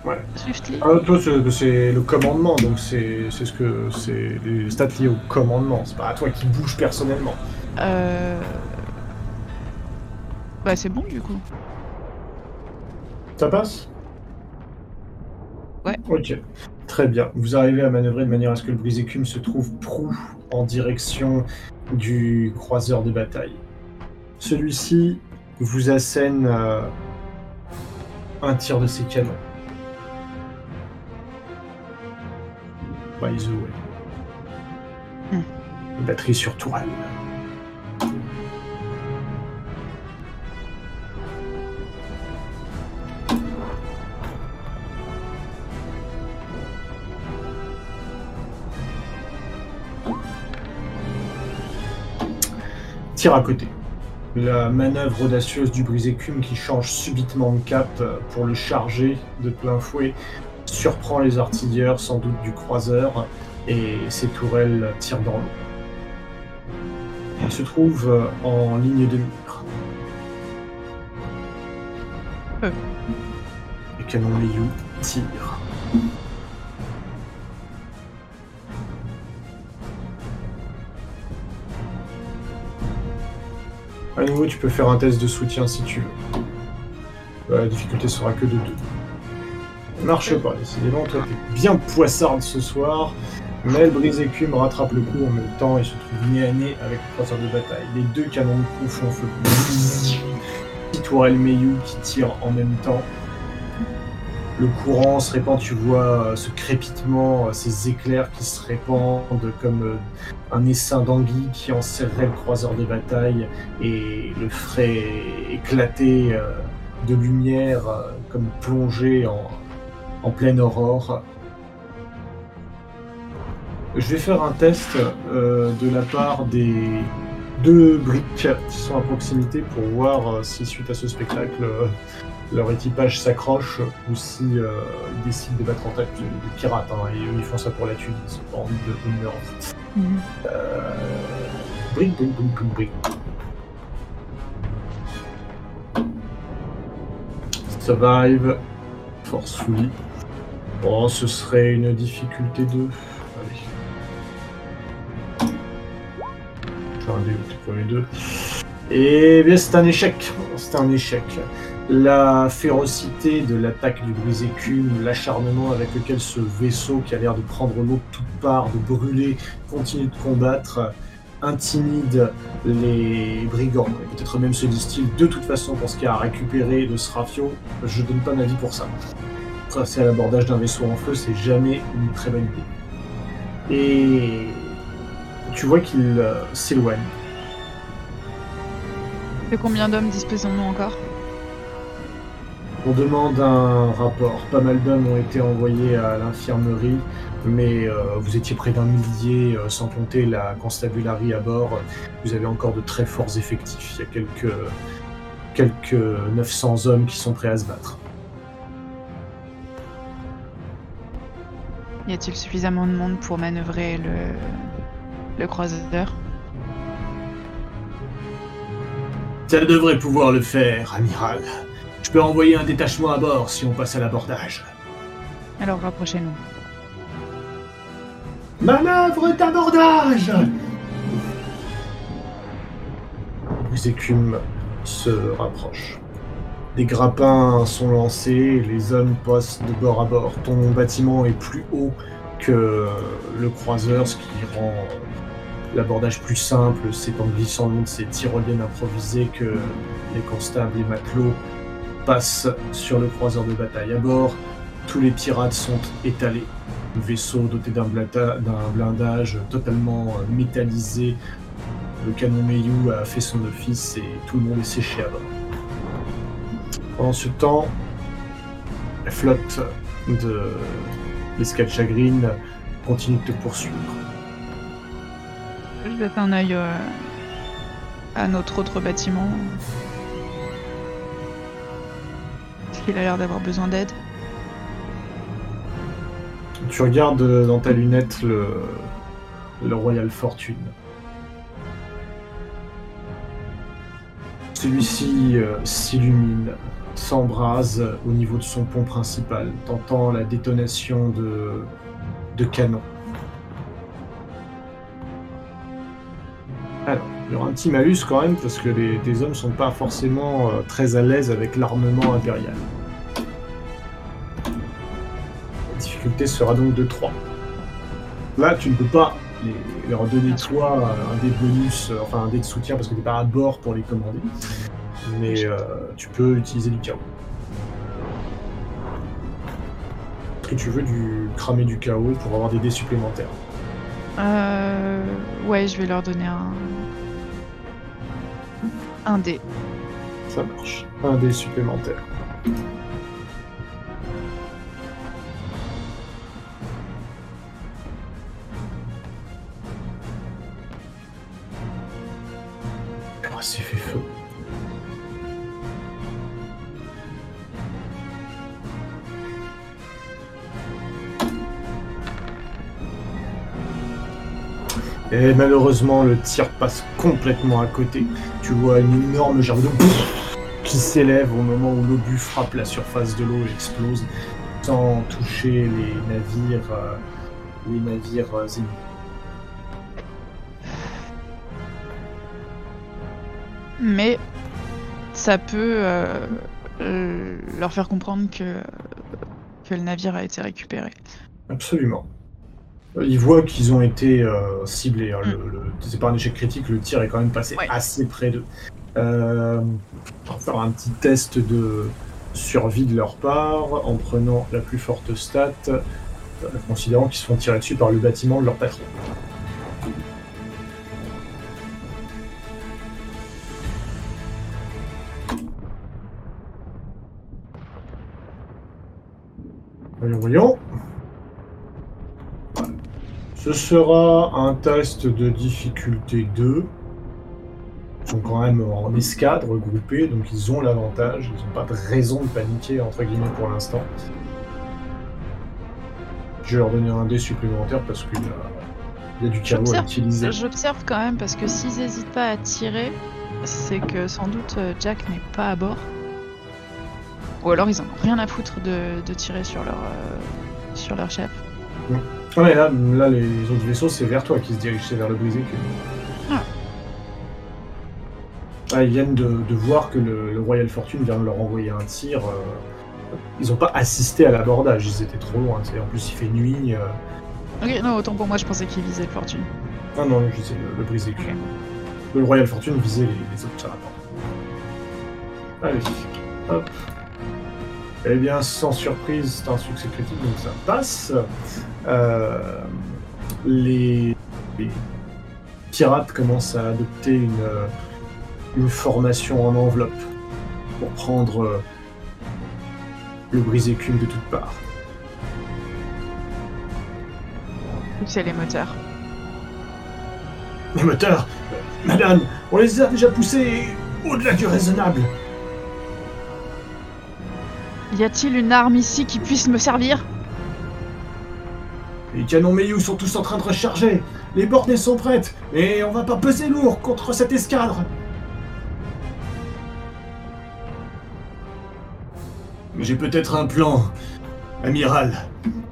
Ouais. swiftly. Ah, toi, c'est c'est le commandement, donc c'est c'est ce que c'est les stats liés au commandement. C'est pas à toi qui bouge personnellement. Euh... Bah c'est bon du coup. Ça passe? Ouais. Ok. Très bien. Vous arrivez à manœuvrer de manière à ce que le brise-écume se trouve proue en direction du croiseur de bataille. Celui-ci vous assène euh, un tir de ses canons. By the way. Hmm. Batterie sur tourelle. Tire à côté. La manœuvre audacieuse du brise-écume qui change subitement de cap euh, pour le charger de plein fouet surprend les artilleurs, sans doute du croiseur, et ses tourelles tirent dans l'eau. Il se trouve euh, en ligne de mire. Euh. Les canons Meiyu tirent. Tu peux faire un test de soutien si tu veux. La difficulté sera que de 2. Marche pas, décidément, toi t'es bien poissarde ce soir, mais le brise-écume rattrape le coup en même temps et se trouve nez à nez avec le croiseur de bataille. Les deux canons de proue font feu. Petit tourelle qui tire en même temps. Le courant se répand, tu vois ce crépitement, ces éclairs qui se répandent comme un essaim d'anguille qui enserrerait le croiseur de bataille et le frais éclaté de lumière comme plongé en, pleine aurore. Je vais faire un test euh, de la part des deux briques qui sont à proximité pour voir euh, si suite à ce spectacle euh, leur équipage s'accroche ou si ils décident de battre en tête de pirates. Hein, et eux ils font ça pour la thune, ils sont pas envie de donner leur vie. Mm brique, Survive, forcefully. Bon, ce serait une difficulté 2. Allez. J'ai un deux. Et bien, c'est un échec. C'est un échec. La férocité de l'attaque du brise-écume, l'acharnement avec lequel ce vaisseau qui a l'air de prendre l'eau de toutes parts, de brûler, continue de combattre, intimide les brigands. peut-être même se disent-ils, de toute façon, pour ce qu'il y a à récupérer de Srafio, je donne pas ma vie pour ça c'est à l'abordage d'un vaisseau en feu, c'est jamais une très bonne idée. Et tu vois qu'il euh, s'éloigne. Et combien d'hommes disposons-nous encore? On demande un rapport. Pas mal d'hommes ont été envoyés à l'infirmerie, mais euh, vous étiez près d'un millier, euh, sans compter la constabulary à bord. Vous avez encore de très forts effectifs. Il y a quelques, quelques 900 hommes qui sont prêts à se battre. Y a-t-il suffisamment de monde pour manœuvrer le, le croiseur? Ça devrait pouvoir le faire, amiral. Je peux envoyer un détachement à bord si on passe à l'abordage. Alors rapprochez-nous. Manœuvre d'abordage Les écumes se rapprochent. Des grappins sont lancés, les hommes postent de bord à bord. Ton bâtiment est plus haut que le croiseur, ce qui rend l'abordage plus simple. C'est en glissant le long de ces tyroliennes improvisées que les constables et matelots passent sur le croiseur de bataille. À bord, tous les pirates sont étalés. Le vaisseau doté d'un blindage totalement métallisé. Le canon Meiyu a fait son office et tout le monde est séché à bord. Pendant ce temps, la flotte de l'escale continue de te poursuivre. Je jette un œil euh, à notre autre bâtiment. Qu'il a l'air d'avoir besoin d'aide Tu regardes dans ta lunette le, le Royal Fortune. Celui-ci euh, s'illumine s'embrase au niveau de son pont principal, tentant la détonation de, de canons. Alors, il y aura un petit malus quand même, parce que les, tes hommes sont pas forcément euh, très à l'aise avec l'armement impérial. Difficulté sera donc de 3. Là, tu ne peux pas leur donner toi un dé de bonus, euh, enfin un dé de soutien parce que tu n'es pas à bord pour les commander mais euh, tu peux utiliser du chaos. Est-ce que tu veux du cramer du chaos pour avoir des dés supplémentaires Euh. Ouais, je vais leur donner un. Un dé. Ça marche. Un dé supplémentaire. Et malheureusement, le tir passe complètement à côté. Tu vois une énorme gerbe de qui s'élève au moment où l'obus frappe la surface de l'eau et explose, sans toucher les navires, euh, les navires euh, ennemis. Mais ça peut euh, leur faire comprendre que, que le navire a été récupéré. Absolument. Ils voient qu'ils ont été euh, ciblés. Hein. Mm. c'est pas un échec critique, le tir est quand même passé assez près d'eux. Euh, on va faire un petit test de survie de leur part en prenant la plus forte stat, euh, considérant qu'ils se font tirer dessus par le bâtiment de leur patron. Voyons, voyons. Ce sera un test de difficulté 2. Ils sont quand même en escadre regroupés, donc ils ont l'avantage. Ils n'ont pas de raison de paniquer, entre guillemets, pour l'instant. Je vais leur donner un dé supplémentaire parce qu'il y, a- il y a du carreau à utiliser. J'observe quand même parce que s'ils n'hésitent pas à tirer, c'est que sans doute euh, Jack n'est pas à bord. Ou alors ils en ont rien à foutre de, de tirer sur leur, euh, sur leur chef. Ah Ouais, là, là, les autres vaisseaux, c'est vers toi qui se dirigent, c'est vers le brisé Ah. Ah, ils viennent de, de voir que le, le Royal Fortune vient de leur envoyer un tir. euh, Ils n'ont pas assisté à l'abordage, ils étaient trop loin. En plus, il fait nuit. euh, Ok, non, autant pour moi, je pensais qu'ils visaient le fortune. Ah non, je sais, le, le brisé. Le Royal Fortune visait les, les autres. Allez, hop. Eh bien, sans surprise, c'est un succès critique, donc ça passe. Euh, les, les pirates commencent à adopter une, euh, une formation en enveloppe pour prendre euh, le brise-écume de toutes parts. C'est les moteurs. Les moteurs, madame, on les a déjà poussés au-delà du raisonnable. Y a-t-il une arme ici qui puisse me servir? Les canons Meiyu sont tous en train de recharger. Les bordées sont prêtes. Et on va pas peser lourd contre cette escadre. J'ai peut-être un plan, amiral.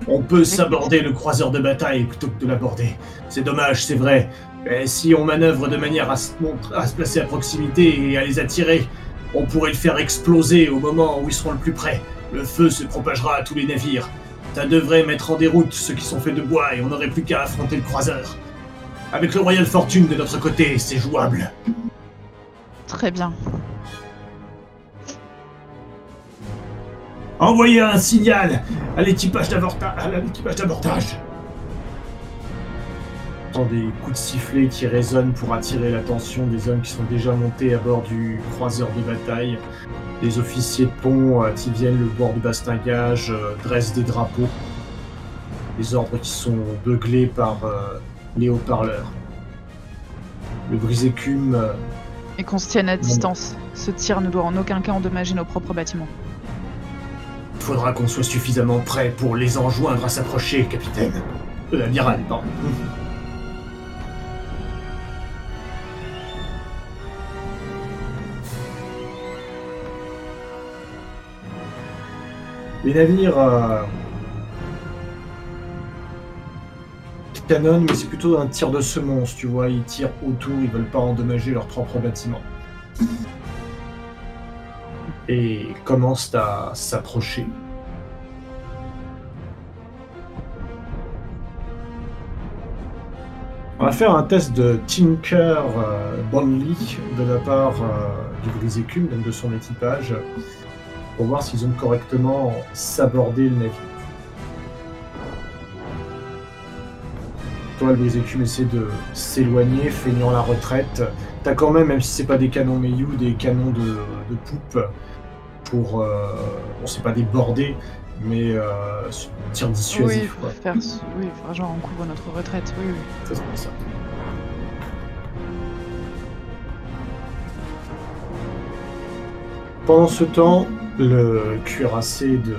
On peut s'aborder le croiseur de bataille plutôt que de l'aborder. C'est dommage, c'est vrai. Mais si on manœuvre de manière à se placer à proximité et à les attirer, on pourrait le faire exploser au moment où ils seront le plus près. Le feu se propagera à tous les navires. Ça devrait mettre en déroute ceux qui sont faits de bois et on n'aurait plus qu'à affronter le croiseur. Avec le Royal Fortune de notre côté, c'est jouable. Très bien. Envoyez un signal à l'équipage d'abordage. J'entends des coups de sifflet qui résonnent pour attirer l'attention des hommes qui sont déjà montés à bord du croiseur de bataille. Les officiers de pont euh, qui viennent le bord du bastingage euh, dressent des drapeaux. Les ordres qui sont beuglés par euh, les haut-parleurs. Le brise-écume Et qu'on se tienne à distance. Ce tir ne doit en aucun cas endommager nos propres bâtiments. Faudra qu'on soit suffisamment prêt pour les enjoindre à s'approcher, capitaine. Euh, amiral, pardon. Les navires euh, canonnent, mais c'est plutôt un tir de semonce, tu vois. Ils tirent autour, ils veulent pas endommager leur propre bâtiment. Et commencent à s'approcher. On va faire un test de Tinker euh, de la part euh, du brise-écume, donc de son équipage, pour voir s'ils ont correctement sabordé le navire. Toi, le brise-écume essaie de s'éloigner, feignant la retraite. T'as quand même, même si c'est pas des canons Meiyu, des canons de, de poupe pour. Euh, bon, c'est pas des mais euh, tir Oui, dissuasif. faut quoi. faire, oui, genre on couvre notre retraite. Oui, oui. Ça, c'est ça. Pendant ce temps, le cuirassé de.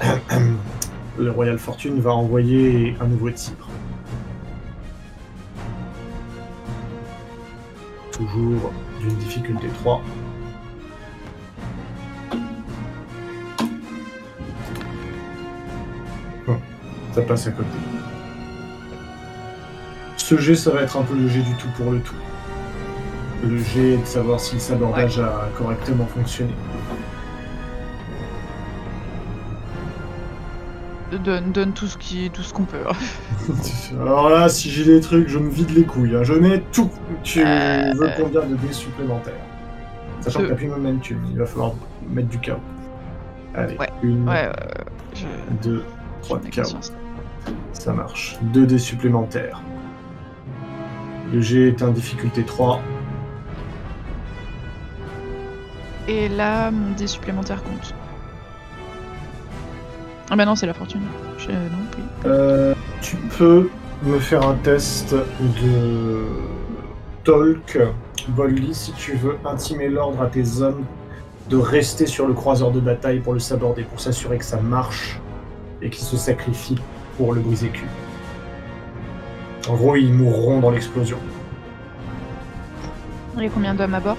<clears throat> le Royal Fortune va envoyer un nouveau tir. Toujours d'une difficulté 3. Bon, ça passe à côté. Ce jet, ça va être un peu le jet du tout pour le tout. Le jet de savoir si le sabordage a correctement fonctionné. Donne, donne tout ce qui, tout ce qu'on peut. <laughs> Alors là, si j'ai des trucs, je me vide les couilles. hein. Je mets tout. Tu Euh, veux combien de dés supplémentaires Sachant que Deux. t'as plus de momentum, il va falloir mettre du chaos. Allez, Ouais, une, Ouais. Je... deux, trois de chaos. Ça marche. Deux dés supplémentaires. Le G est en difficulté 3. Et là, mon dé supplémentaire compte. Ah bah non, c'est la fortune. Je... Non, oui. Euh, tu peux me faire un test de Tolk, Bolly, si tu veux intimer l'ordre à tes hommes de rester sur le croiseur de bataille pour le saborder, pour s'assurer que ça marche et qu'ils se sacrifient pour le briser cul. En gros, ils mourront dans l'explosion. Il y a combien d'hommes à bord?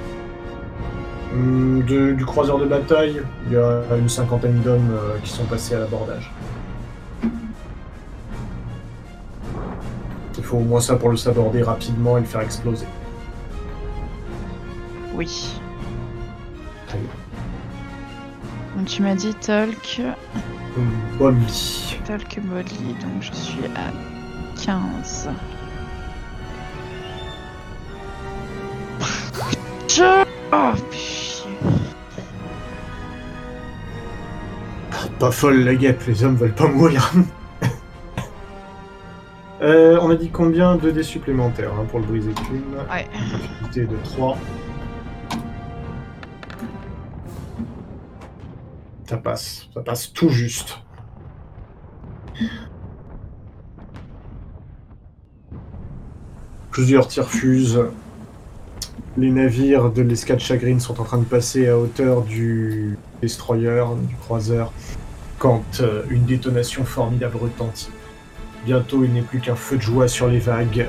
De- du croiseur de bataille, il y a une cinquantaine d'hommes euh, qui sont passés à l'abordage. Il faut au moins ça pour le saborder rapidement et le faire exploser. Oui. Très bien. Donc tu m'as dit Talk, Bolly. Talk Body, donc je suis à 15. <laughs> Je... Oh, Pas folle la guêpe, les hommes veulent pas mourir. <laughs> Euh, on a dit combien de dés supplémentaires hein, pour le briser cul Ouais. Difficulté de 3. Ça passe, ça passe tout juste. Plusieurs tirs fusent. Les navires de l'escadre Chagrine sont en train de passer à hauteur du destroyer, du croiseur, quand euh, une détonation formidable retentit. Bientôt, il n'est plus qu'un feu de joie sur les vagues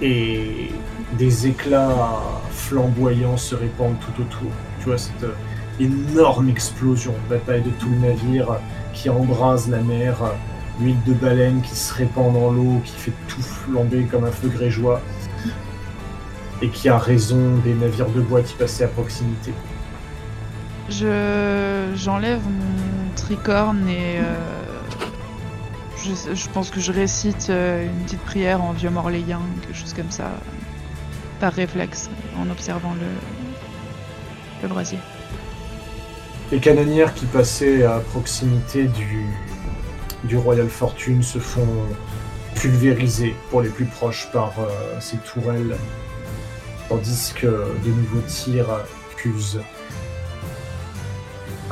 et des éclats flamboyants se répandent tout autour. Tu vois cette euh, énorme explosion, bataille de tout le navire qui embrase la mer, l'huile de baleine qui se répand dans l'eau, qui fait tout flamber comme un feu grégeois et qui a raison des navires de bois qui passaient à proximité. Je j'enlève tricorne et euh, je, pense que je récite euh, une petite prière en vieux morléien, quelque chose comme ça, par réflexe, en observant le, brasier. Les canonnières qui passaient à proximité du, du Royal Fortune se font pulvériser pour les plus proches par euh, ces tourelles, tandis que de nouveaux tirs fusent.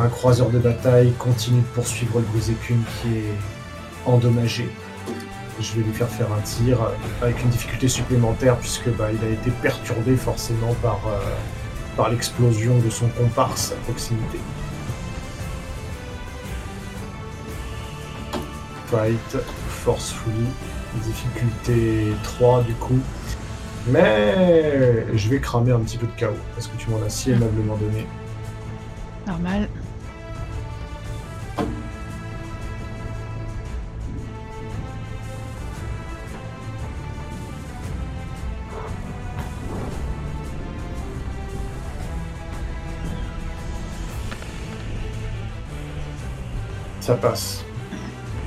Un croiseur de bataille continue de poursuivre le brise-écume qui est endommagé. Je vais lui faire faire un tir avec une difficulté supplémentaire puisque bah, il a été perturbé forcément par, euh, par l'explosion de son comparse à proximité. Fight, Forcefully, difficulté 3 du coup. Mais je vais cramer un petit peu de chaos parce que tu m'en as si aimablement donné. Normal. Passe.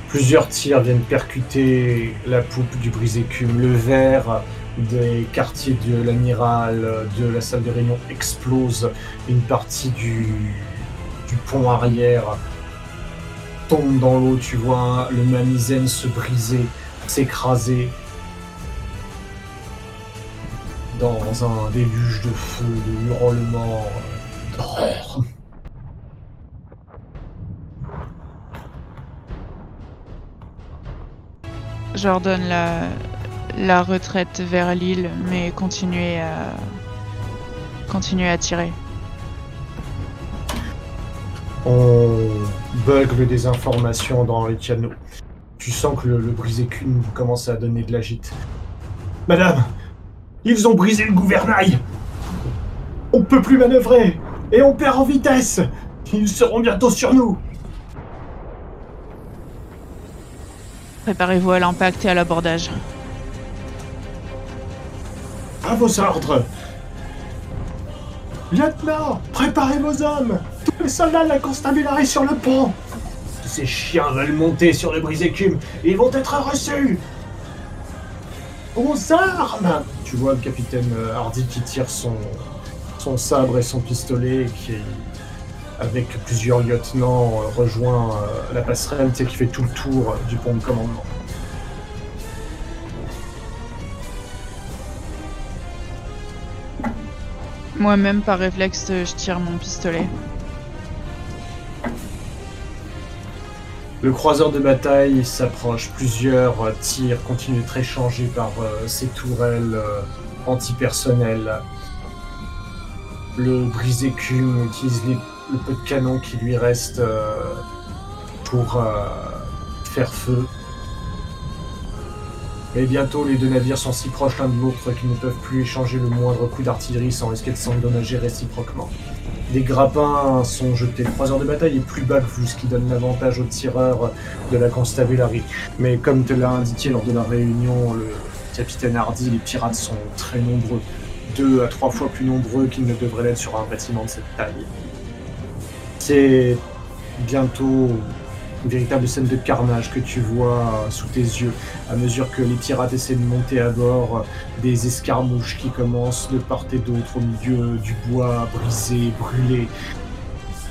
Plusieurs tirs viennent percuter la poupe du brise-écume. Le verre des quartiers de l'amiral, de la salle de réunion explose. Une partie du, pont arrière tombe dans l'eau. Tu vois le Mamizen se briser, s'écraser dans un déluge de feu, de hurlements, d'horreur. J'ordonne la, retraite vers l'île, mais continuez à continuez à tirer. On bugle des informations dans les canaux. Tu sens que le, brisé-cune commence à donner de la gîte. Madame, ils ont brisé le gouvernail. On peut plus manœuvrer et on perd en vitesse. Ils seront bientôt sur nous. Préparez-vous à l'impact et à l'abordage. À vos ordres. Lieutenant, préparez vos hommes. Tous les soldats de la constabulary sur le pont. Ces chiens veulent monter sur le brise-écume. Ils vont être reçus. Aux armes Tu vois le capitaine euh, Hardy qui tire son, son sabre et son pistolet et qui, avec plusieurs lieutenants, euh, rejoint euh, la passerelle, tu sais, qui fait tout le tour du pont de commandement. Moi-même, par réflexe, je tire mon pistolet. Le croiseur de bataille s'approche, plusieurs euh, tirs continuent d'être échangés par euh, ces tourelles euh, antipersonnelles. Le brise-écume utilise les- le peu de canon qui lui reste euh, pour euh, faire feu. Et bientôt, les deux navires sont si proches l'un de l'autre qu'ils ne peuvent plus échanger le moindre coup d'artillerie sans risquer de s'endommager réciproquement. Des grappins sont jetés. Le croiseur de bataille est plus bas que vous, ce qui donne l'avantage aux tireurs de la constabulary. Mais comme te l'a indiqué lors de la réunion, le capitaine Hardy, les pirates sont très nombreux. Deux à trois fois plus nombreux qu'ils ne devraient l'être sur un bâtiment de cette taille. C'est bientôt une véritable scène de carnage que tu vois sous tes yeux à mesure que les pirates essaient de monter à bord, des escarmouches qui commencent de part et d'autre au milieu du bois brisé, brûlé,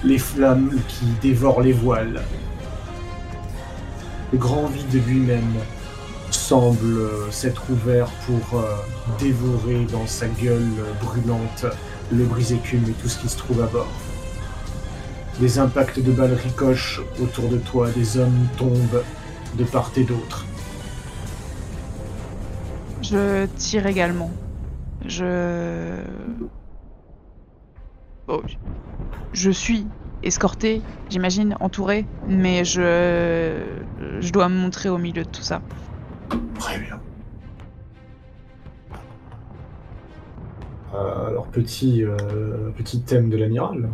les flammes qui dévorent les voiles. Le grand vide lui-même semble s'être ouvert pour euh, dévorer dans sa gueule brûlante le brise-écume et tout ce qui se trouve à bord. Des impacts de balles ricochent autour de toi, des hommes tombent de part et d'autre. Je tire également. Je. Oh, je suis escorté, j'imagine, entouré, mais je. Je dois me montrer au milieu de tout ça. Très bien. Euh, alors, petit, euh, petit thème de l'amiral.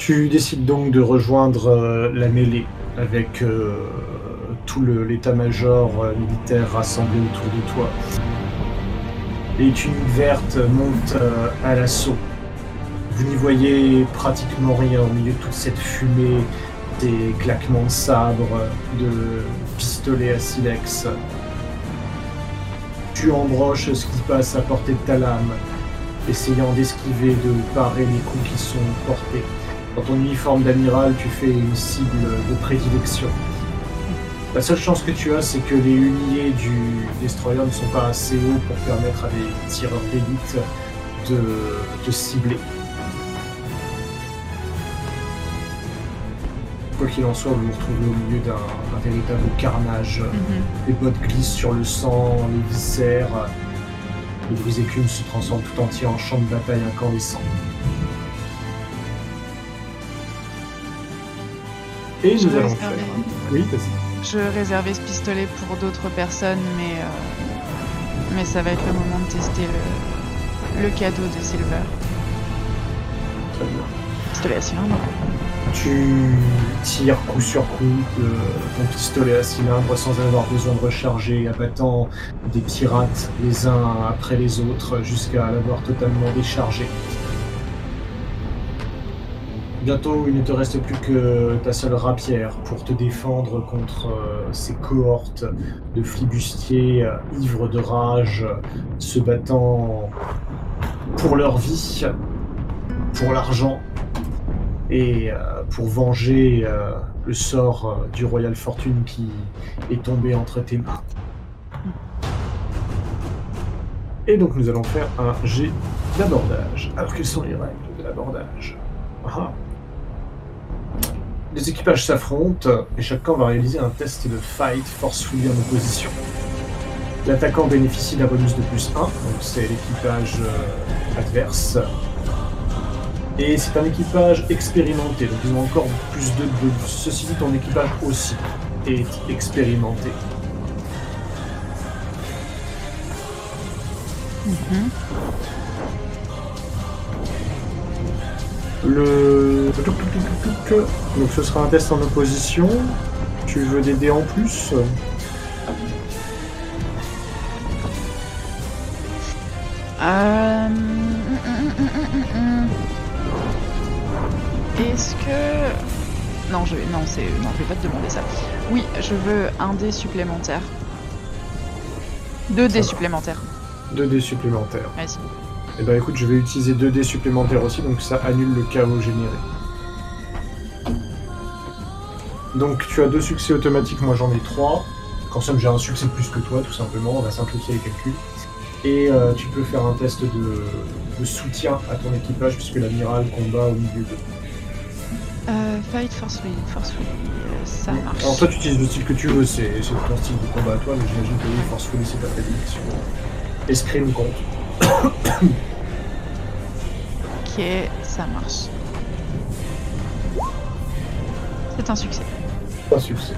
Tu décides donc de rejoindre euh, la mêlée avec euh, tout l'état-major euh, militaire rassemblé autour de toi. Les tuniques vertes montent à l'assaut. Vous n'y voyez pratiquement rien au milieu de toute cette fumée, des claquements de sabre, de pistolets à silex. Tu embroches ce qui passe à portée de ta lame, essayant d'esquiver, de parer les coups qui sont portés. Dans ton uniforme d'amiral, tu fais une cible de prédilection. La seule chance que tu as, c'est que les huniers du destroyer ne sont pas assez hauts pour permettre à des tireurs d'élite de te cibler. Quoi qu'il en soit, vous vous retrouvez au milieu d'un véritable carnage. Les bottes glissent sur le sang, les viscères. Le brise-écume se transforme tout entier en champ de bataille incandescent. Et Je nous allons faire. Oui. Je réservais ce pistolet pour d'autres personnes, mais. euh, Mais ça va être le moment de tester le, le cadeau de Silver. Très bien. Pistolet à cylindre. Tu tires coup sur coup de ton pistolet à cylindre sans avoir besoin de recharger, abattant des pirates les uns après les autres jusqu'à l'avoir totalement déchargé. Bientôt, il ne te reste plus que ta seule rapière pour te défendre contre euh, ces cohortes de flibustiers euh, ivres de rage, se battant pour leur vie, pour l'argent et euh, pour venger le sort du Royal Fortune qui est tombé entre tes mains. Et donc nous allons faire un jet d'abordage. Alors quelles sont les règles de l'abordage? Ah. Les équipages s'affrontent et chacun va réaliser un test de fight forcefully en opposition. L'attaquant bénéficie d'un bonus de plus 1, donc c'est l'équipage euh, adverse. Et c'est un équipage expérimenté, donc ils ont encore plus de bonus. Ceci dit, ton équipage aussi est expérimenté. Le... Donc ce sera un test en opposition. Tu veux des dés en plus Euh... Est-ce que... Non, je vais... Non, c'est... Non, je vais pas te demander ça. Oui, je veux un dé supplémentaire. Deux dés supplémentaires. 2 dés supplémentaires. Vas-y. Et bah écoute, je vais utiliser 2 dés supplémentaires aussi, donc ça annule le chaos généré. Donc tu as deux succès automatiques, moi j'en ai 3. Quand somme j'ai un succès de plus que toi, tout simplement, on va simplifier les calculs. Et euh, tu peux faire un test de, de soutien à ton équipage, puisque l'amiral combat au milieu de. Euh, fight forcefully, forcefully, euh, ça marche. Alors toi tu utilises le style que tu veux, c'est c'est ton style de combat à toi, mais j'imagine que oui, Forcefully c'est ta prédilection. Escrime compte. Ok, ça marche. C'est un succès. Succès.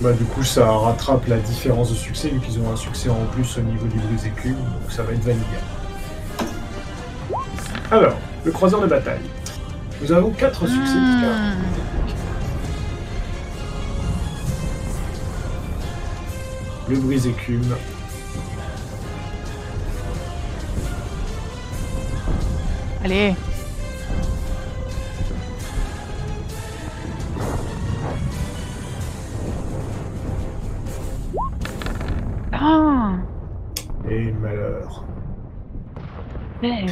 Bah du coup ça rattrape la différence de succès vu qu'ils ont un succès en plus au niveau du brise écume, donc ça va être vanilla. Alors, le croiseur de bataille. Nous avons 4 succès Hmm. Picard. Le brise écume. Allez. Ouais.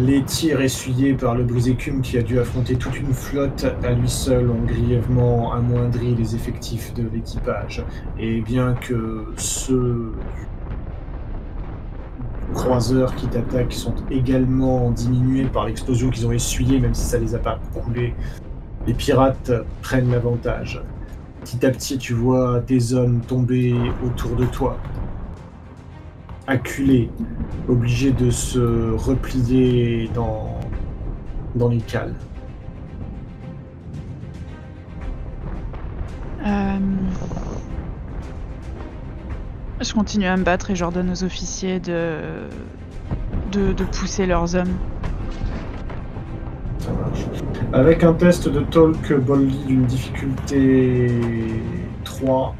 Les tirs essuyés par le brise-écume qui a dû affronter toute une flotte à lui seul ont grièvement amoindri les effectifs de l'équipage. Et bien que ceux croiseurs qui t'attaquent sont également diminués par l'explosion qu'ils ont essuyée, même si ça les a pas coulés, les pirates prennent l'avantage. Petit à petit, tu vois tes hommes tomber autour de toi, acculés, obligés de se replier dans, dans les cales. Euh, Je continue à me battre et j'ordonne aux officiers de... de, de pousser leurs hommes. Ça marche. Avec un test de Talk Boldly d'une difficulté 3,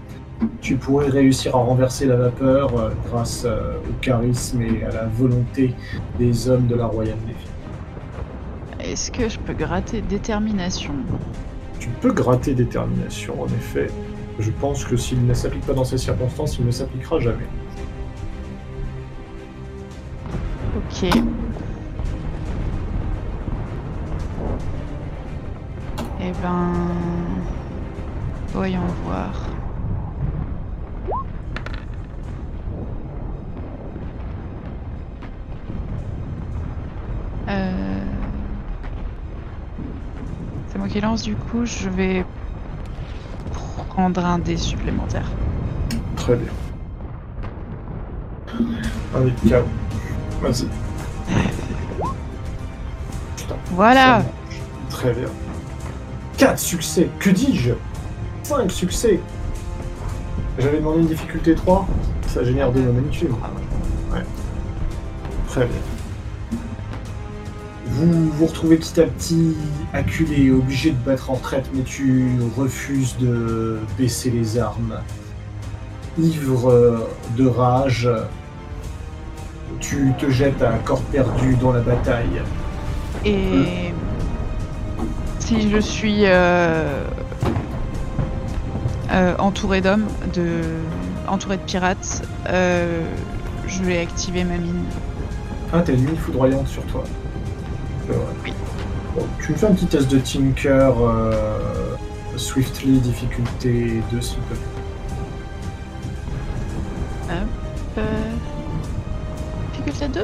tu pourrais réussir à renverser la vapeur euh, grâce euh, au charisme et à la volonté des hommes de la Royale Navy. Est-ce que je peux gratter détermination? Tu peux gratter détermination, en effet. Je pense que s'il ne s'applique pas dans ces circonstances, il ne s'appliquera jamais. Ok. Eh ben... Voyons voir. Euh... C'est moi qui lance du coup, je vais prendre un dé supplémentaire. Très bien. Allez, KO. Vas-y. Putain. Voilà. Très bien. 4 succès, que dis-je? 5 succès J'avais demandé une difficulté 3, ça génère deux magnifiques. Ouais. Très bien. Vous vous retrouvez petit à petit acculé, obligé de battre en retraite, mais tu refuses de baisser les armes. Ivre de rage, tu te jettes à corps perdu dans la bataille. Et si je suis euh, euh, entouré d'hommes, de, entouré de pirates, euh, je vais activer ma mine. Ah, t'as une mine foudroyante sur toi. Oui. Bon, tu me fais un petit test de Tinker euh, Swiftly, difficulté 2, s'il te plaît. Euh, difficulté 2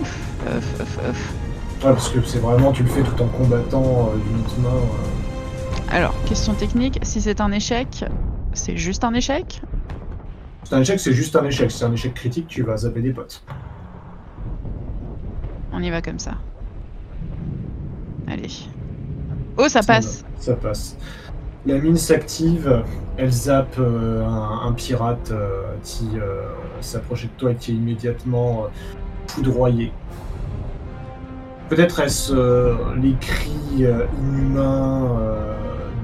Ouf, ouf, ouf, ouf. Ouais, parce que c'est vraiment, tu le fais tout en combattant euh, uniquement. euh. Alors, question technique, si c'est un échec, c'est juste un échec? C'est un échec, c'est juste un échec. Si c'est un échec critique, tu vas zapper des potes. On y va comme ça. Allez. Oh, ça passe Ça passe. La mine s'active, elle zappe euh, un, un pirate euh, qui euh, s'approchait de toi et qui est immédiatement euh, foudroyé. Peut-être est-ce euh, les cris euh, inhumains, euh,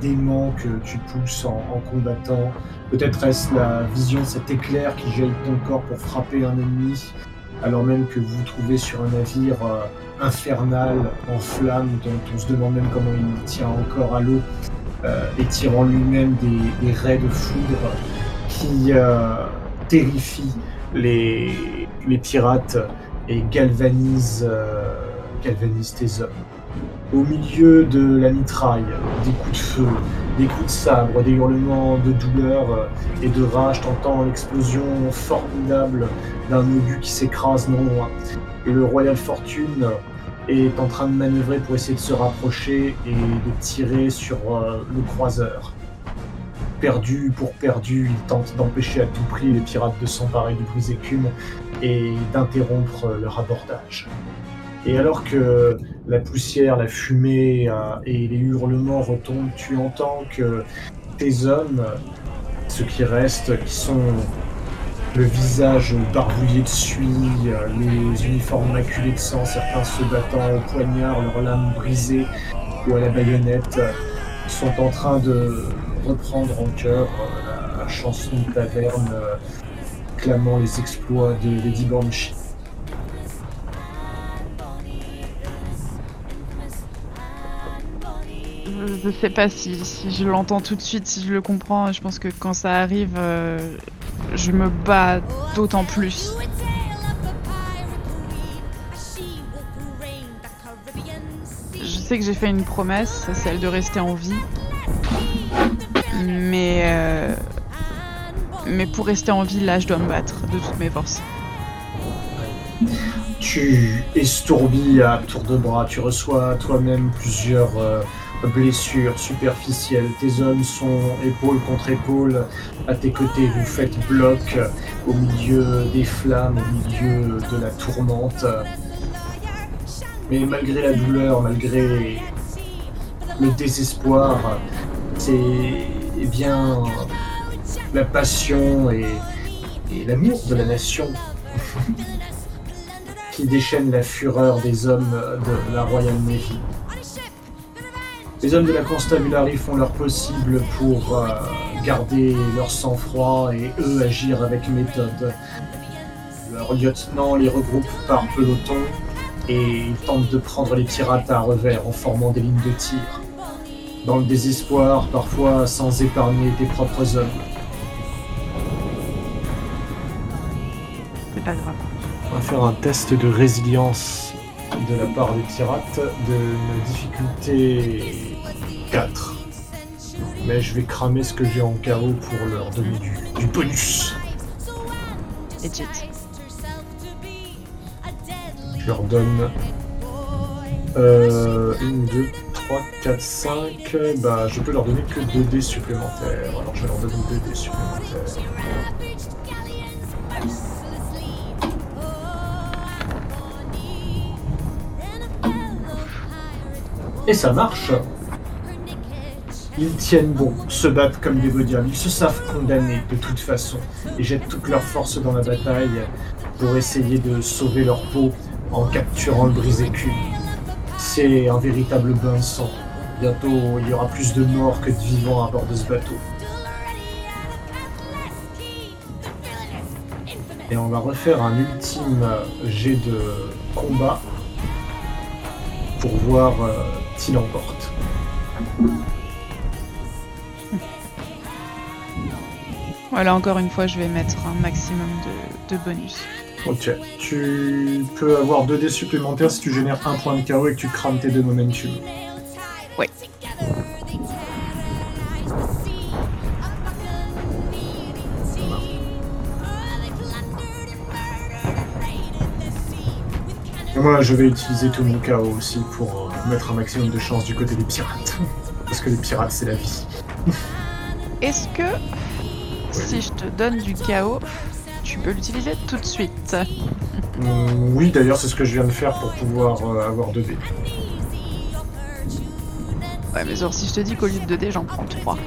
déments que tu pousses en, en combattant? Peut-être est-ce la vision de cet éclair qui jaillit ton corps pour frapper un ennemi, alors même que vous vous trouvez sur un navire euh, infernal, en flammes, dont on se demande même comment il tient encore à l'eau euh, étirant lui-même des, raies de foudre qui terrifient les, pirates et galvanise, galvanise tes hommes. Au milieu de la mitraille, des coups de feu, des coups de sabre, des hurlements de douleur et de rage, t'entends l'explosion formidable d'un obus qui s'écrase non loin. Et le Royal Fortune est en train de manœuvrer pour essayer de se rapprocher et de tirer sur euh, le croiseur. Perdu pour perdu, il tente d'empêcher à tout prix les pirates de s'emparer du brise-écume et d'interrompre leur abordage. Et alors que la poussière, la fumée euh, et les hurlements retombent, tu entends que tes hommes, ceux qui restent, qui sont le visage barbouillé de suie, euh, les uniformes maculés de sang, certains se battant au poignard, leurs lames brisées ou à la baïonnette, sont en train de reprendre en cœur euh, la, chanson de taverne clamant les exploits de Lady Banshee. Je sais pas si, je l'entends tout de suite, si je le comprends. Je pense que quand ça arrive, euh, je me bats d'autant plus. Je sais que j'ai fait une promesse, celle de rester en vie. Mais, euh, mais pour rester en vie, là, je dois me battre de toutes mes forces. Tu estourbis à tour de bras, tu reçois toi-même plusieurs euh, blessures superficielles. Tes hommes sont épaule contre épaule à tes côtés. Vous faites bloc au milieu des flammes, au milieu de la tourmente. Mais malgré la douleur, malgré le désespoir, c'est eh bien la passion et, et l'amour de la nation <laughs> qui déchaîne la fureur des hommes de la Royal Navy. Les hommes de la Constabulary font leur possible pour euh, garder leur sang-froid et eux agir avec méthode. Leur lieutenant les regroupe par peloton et ils tentent de prendre les pirates à revers en formant des lignes de tir. Dans le désespoir, parfois sans épargner tes propres hommes. C'est pas grave. On va faire un test de résilience de la part des pirates de difficulté 4. Mais je vais cramer ce que j'ai en KO pour leur donner du, bonus. Legit. Je leur donne euh, 1, 2, 3, 4, 5. Bah, je peux leur donner que 2 dés supplémentaires. Alors je vais leur donner 2 dés supplémentaires. Et ça marche ils tiennent bon, se battent comme des bodiums, ils se savent condamnés de toute façon et jettent toute leur force dans la bataille pour essayer de sauver leur peau en capturant le brisé-cul. C'est un véritable bain de sang. Bientôt, il y aura plus de morts que de vivants à bord de ce bateau. Et on va refaire un ultime jet de combat pour voir euh, qui l'emporte. Voilà, encore une fois, je vais mettre un maximum de, bonus. Ok. Tu peux avoir 2 dés supplémentaires si tu génères un point de KO et que tu crames tes deux momentum. Ouais. Et moi, je vais utiliser tout mon KO aussi pour euh, mettre un maximum de chance du côté des pirates. <laughs> Parce que les pirates, c'est la vie. Est-ce que si je te donne du chaos, tu peux l'utiliser tout de suite. Mm, oui, d'ailleurs, c'est ce que je viens de faire pour pouvoir euh, avoir 2 dés. Ouais, mais genre, si je te dis qu'au lieu de 2 dés, j'en prends 3.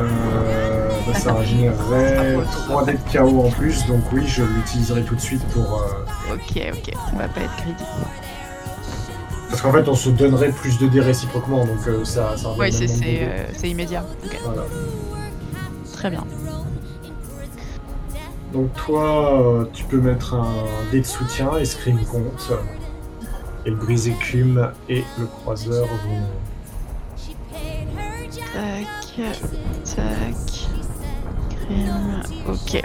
Euh, bah, ça générerait 3 dés de chaos en plus, donc oui, je l'utiliserai tout de suite pour. Euh, ok, ok, on va pas être crédible. Parce qu'en fait, on se donnerait plus de dés réciproquement, donc ça, ça. Oui, c'est immédiat. Voilà. Très bien. Donc toi, euh, tu peux mettre un dé de soutien, escrime compte. Et le brise-écume et le croiseur vont tac. Crime. Ok.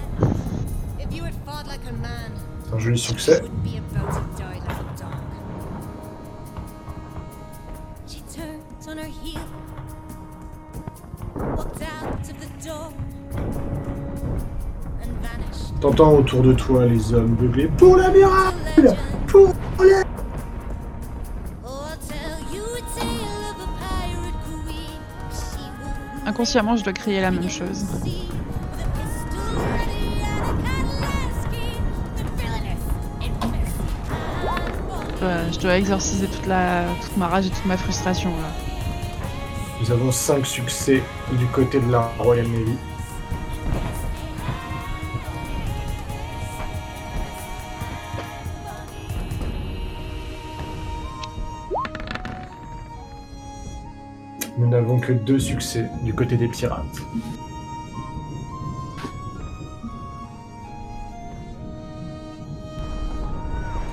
C'est un joli succès. T'entends autour de toi les hommes beugler Pour l'amiral Pour les... Inconsciemment, je dois crier la même chose. Je dois exorciser toute, la, toute ma rage et toute ma frustration. Là. Nous avons 5 succès du côté de la Royal Navy. Que deux succès du côté des pirates.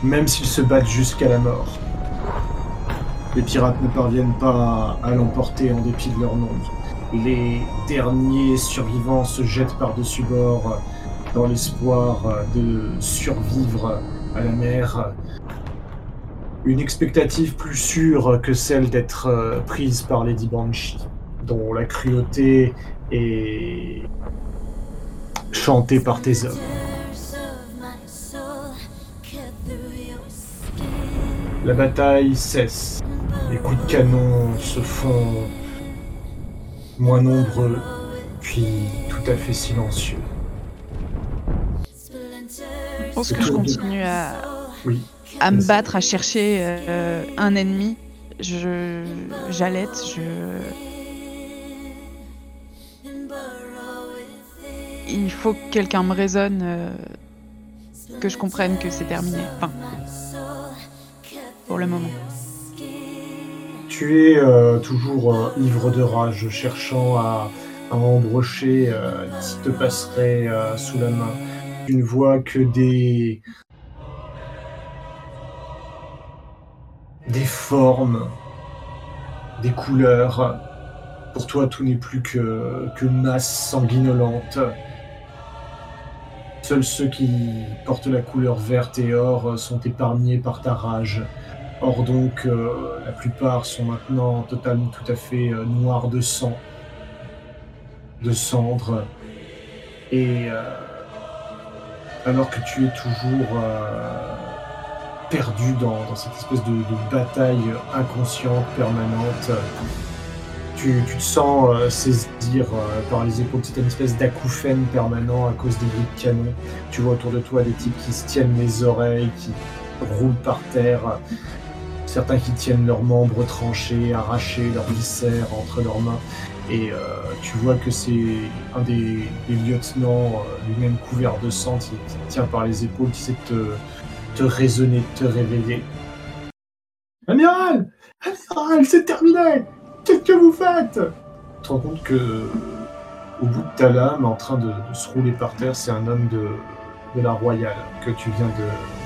Même s'ils se battent jusqu'à la mort, les pirates ne parviennent pas à l'emporter en dépit de leur nombre. Les derniers survivants se jettent par-dessus bord dans l'espoir de survivre à la mer une expectative plus sûre que celle d'être euh, prise par Lady Banshee, dont la cruauté est chantée par tes hommes. La bataille cesse. Les coups de canon se font moins nombreux, puis tout à fait silencieux. Je pense que je continue à, Oui. À me battre, à chercher euh, un ennemi. Je j'allaite, je. Il faut que quelqu'un me raisonne, euh, que je comprenne que c'est terminé. Enfin, pour le moment. Tu es euh, toujours euh, ivre de rage, cherchant à, à embrocher qui te passerait sous la main. Tu ne vois que des. Des formes, des couleurs. Pour toi, tout n'est plus que, masse sanguinolente. Seuls ceux qui portent la couleur verte et or sont épargnés par ta rage. Or donc, euh, la plupart sont maintenant totalement tout à fait euh, noirs de sang, de cendres. Et euh, alors que tu es toujours perdu dans, cette espèce de, bataille inconsciente permanente, tu, te sens euh, saisir euh, par les épaules. C'est une espèce d'acouphène permanent à cause des bruits de canon. Tu vois autour de toi des types qui se tiennent les oreilles, qui roulent par terre. Certains qui tiennent leurs membres tranchés, arrachés, leurs viscères entre leurs mains. Et euh, tu vois que c'est un des, lieutenants, lui-même couvert de sang, qui, tient par les épaules, qui de te, te raisonner, de te réveiller. Amiral Amiral, c'est terminé Qu'est-ce que vous faites Tu te rends compte que, au bout de ta lame, en train de, de se rouler par terre, c'est un homme de, de la Royale que tu viens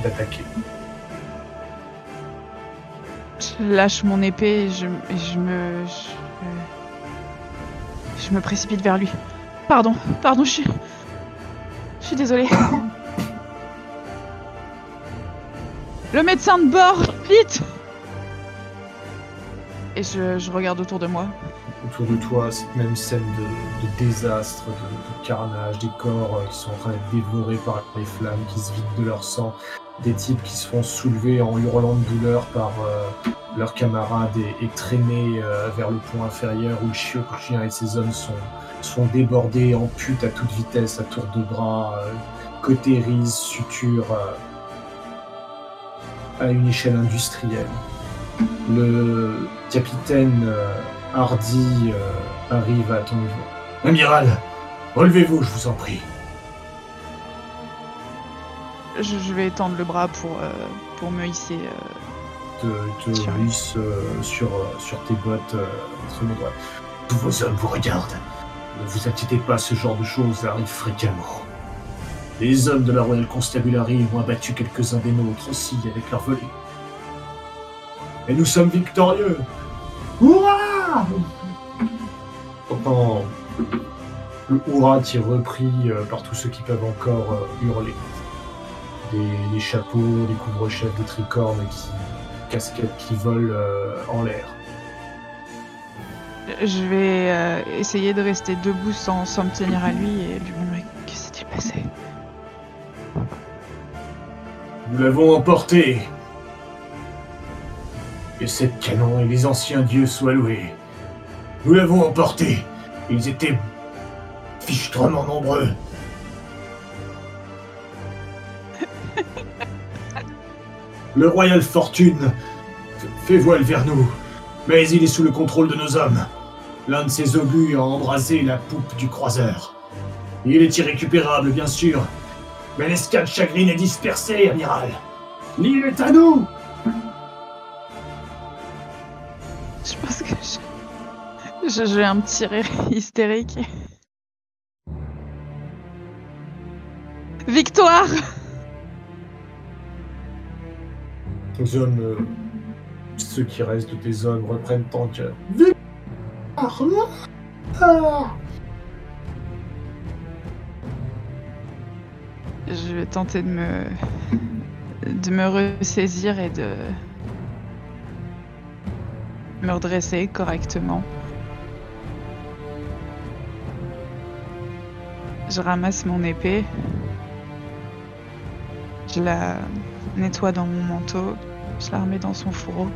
d'attaquer. Je lâche mon épée et je, et je me. Je, je me précipite vers lui. Pardon, pardon, je suis. Je suis désolée. Le médecin de bord, vite Et je, regarde autour de moi. Autour de toi, cette même scène de, désastre, de, carnage, des corps euh, qui sont en train d'être dévorés par les flammes, qui se vident de leur sang, des types qui se font soulever en hurlant de douleur par euh, leurs camarades et, et traînés euh, vers le pont inférieur où Chien et ses hommes sont, sont débordés, amputent à toute vitesse, à tour de bras, euh, cautérisent, suturent à une échelle industrielle. Le capitaine euh, Hardy euh, arrive à ton niveau. Amiral, relevez-vous, je vous en prie. Je, je vais étendre le bras pour, euh, pour me hisser. euh, te, te Sur- euh, sur, euh, sur tes bottes euh, entre mes doigts. Tous vos hommes vous regardent. Ne vous inquiétez pas, ce genre de choses arrive fréquemment. Les hommes de la Royal Constabulary ont abattu quelques-uns des nôtres aussi avec leur volée. Et nous sommes victorieux Hurrah t'entends le hurrah qui est repris euh, par tous ceux qui peuvent encore euh, hurler. Des, des chapeaux, des couvre-chefs, des tricornes qui casquettes qui volent euh, en l'air. Je vais euh, essayer de rester debout sans, sans me tenir à lui et lui demander que s'est-il passé. Nous l'avons emporté. Et sept canons et les anciens dieux soient loués. Nous l'avons emporté. Ils étaient fichtrement nombreux. Le Royal Fortune fait voile vers nous, mais il est sous le contrôle de nos hommes. L'un de ses obus a embrasé la poupe du croiseur. Il est irrécupérable, bien sûr, mais l'escadre chagrine est dispersée, amiral. L'île est à nous Je pense que je... je- J'ai un petit rire <laughs> hystérique. Victoire Les hommes, euh, ceux qui restent de tes hommes, reprennent en cœur. Ah Je vais tenter de me de me ressaisir et de me redresser correctement. Je ramasse mon épée. Je la nettoie dans mon manteau. Je la remets dans son fourreau.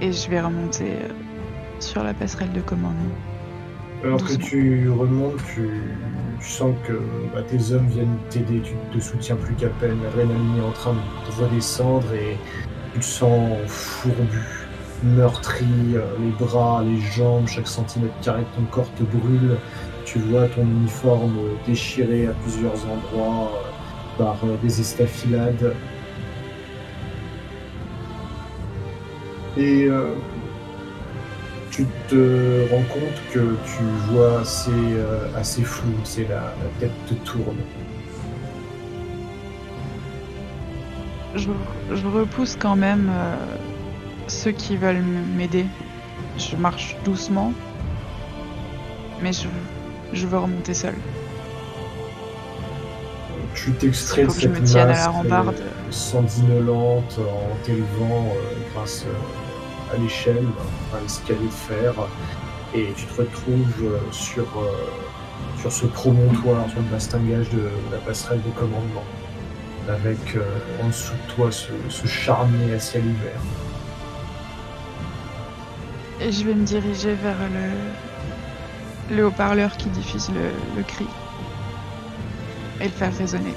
Et je vais remonter sur la passerelle de commandement. Alors que tu remontes, tu, sens que bah, tes hommes viennent t'aider, tu te soutiens plus qu'à peine. L'adrénaline est en train de redescendre et tu te sens fourbu, meurtri, euh, les bras, les jambes, chaque centimètre carré de ton corps te brûle. Tu vois ton uniforme déchiré à plusieurs endroits euh, par euh, des estafilades. Et euh, tu te rends compte que tu vois assez, euh, assez flou, c'est la, la tête te tourne. Je, je repousse quand même euh, ceux qui veulent m'aider. Je marche doucement, mais je, je veux remonter seule. Tu t'extrais de cette me tienne à la masse euh, en t'élevant euh, grâce à l'échelle, à l'escalier de fer, et tu te retrouves euh, sur, euh, sur ce promontoire, sur le bastingage de la passerelle de commandement, avec euh, en dessous de toi ce, charnier à ciel. Et je vais me diriger vers le, le haut-parleur qui diffuse le cri. Et le faire résonner.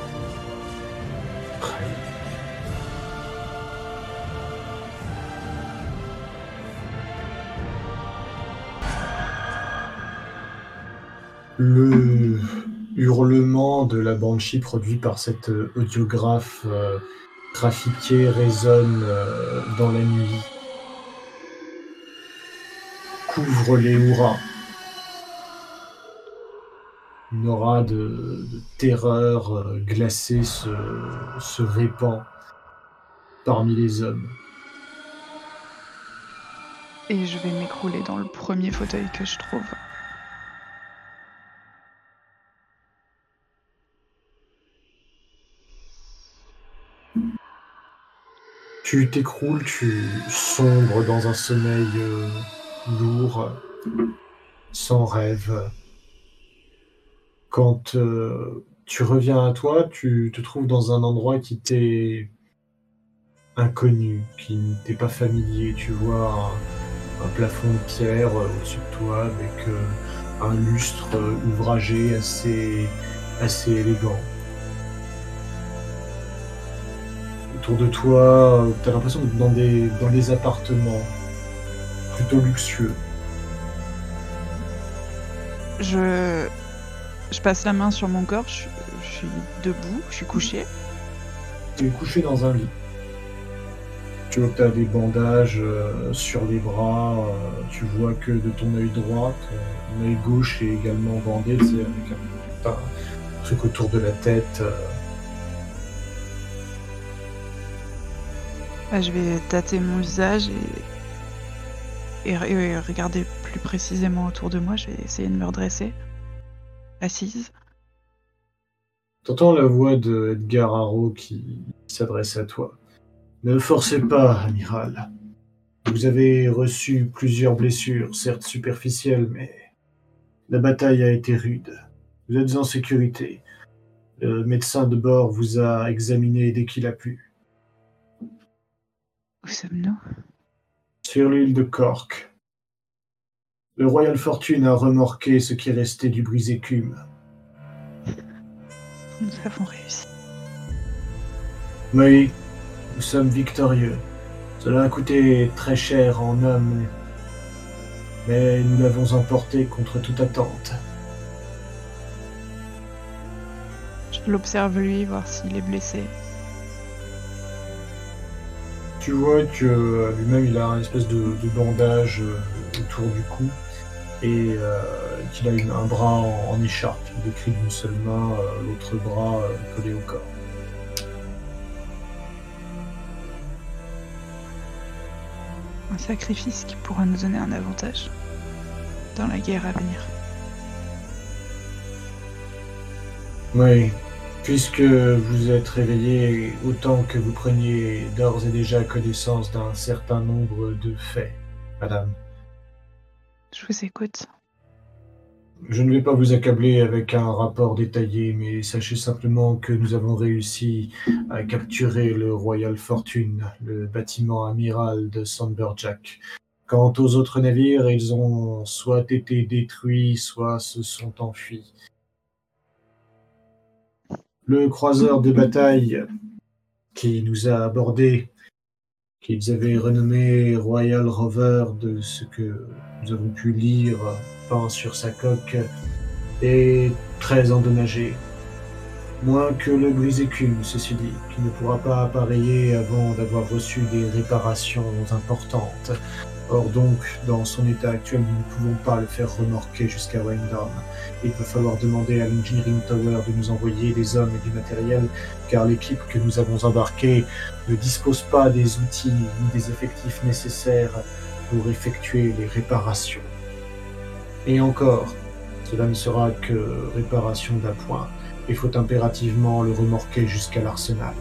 Le hurlement de la banshee produit par cet euh, audiographe euh, résonne euh, dans la nuit, couvre les hurrahs. Une aura de, terreur euh, glacée se répand parmi les hommes. Et je vais m'écrouler dans le premier fauteuil que je trouve. Tu t'écroules, tu sombres dans un sommeil euh, lourd, sans rêve. Quand euh, tu reviens à toi, tu te trouves dans un endroit qui t'est inconnu, qui ne t'est pas familier. Tu vois un, plafond de pierre euh, au-dessus de toi avec un lustre ouvragé assez élégant. Autour de toi, tu as l'impression d'être dans des, dans des appartements plutôt luxueux. Je, je passe la main sur mon corps, je, je suis debout, je suis couchée. Tu es couché dans un lit. Tu vois que tu as des bandages euh, sur les bras. euh, tu vois que de ton œil droit, ton œil gauche est également bandé, c'est avec un, un truc autour de la tête. euh. Bah, je vais tâter mon visage et regarder plus précisément autour de moi. Je vais essayer de me redresser. Assise. T'entends la voix de Edgar Harrow qui s'adresse à toi. Ne forcez pas, amiral. Vous avez reçu plusieurs blessures, certes superficielles, mais la bataille a été rude. Vous êtes en sécurité. Le médecin de bord vous a examiné dès qu'il a pu. Où sommes-nous? Sur l'île de Cork. Le Royal Fortune a remorqué ce qui restait du brise-écume. Nous avons réussi. Oui, nous sommes victorieux. Cela a coûté très cher en hommes, mais nous l'avons emporté contre toute attente. Je l'observe lui, voir s'il est blessé. Tu vois que euh, lui-même il a un espèce de, de bandage euh, autour du cou et euh, qu'il a une- un bras en, en écharpe. Il décrit d'une seule main, euh, l'autre bras euh, collé au corps. Un sacrifice qui pourra nous donner un avantage dans la guerre à venir. Oui, puisque vous êtes réveillé, autant que vous preniez d'ores et déjà connaissance d'un certain nombre de faits, madame. Je vous écoute. Je ne vais pas vous accabler avec un rapport détaillé, mais sachez simplement que nous avons réussi à capturer le Royal Fortune, le bâtiment amiral de Sandberjack. Quant aux autres navires, ils ont soit été détruits, soit se sont enfuis. Le croiseur de bataille qui nous a abordés, qu'ils avaient renommé Royal Rover de ce que nous avons pu lire peint sur sa coque, est très endommagé. Moins que le brise-écume, ceci dit, qui ne pourra pas appareiller avant d'avoir reçu des réparations importantes. Or donc, dans son état actuel, nous ne pouvons pas le faire remorquer jusqu'à Wyndham. Il va falloir demander à l'Engineering Tower de nous envoyer des hommes et du matériel, car l'équipe que nous avons embarquée ne dispose pas des outils ni des effectifs nécessaires pour effectuer les réparations. Et encore, cela ne sera que réparation d'appoint. Il faut impérativement le remorquer jusqu'à l'arsenal.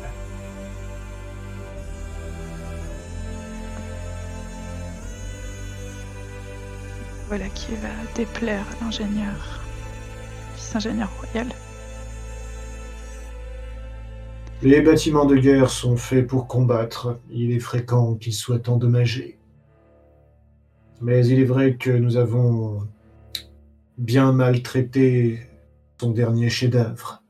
Voilà qui va déplaire à l'ingénieur. Royal. Les bâtiments de guerre sont faits pour combattre. Il est fréquent qu'ils soient endommagés. Mais il est vrai que nous avons bien maltraité son dernier chef-d'œuvre.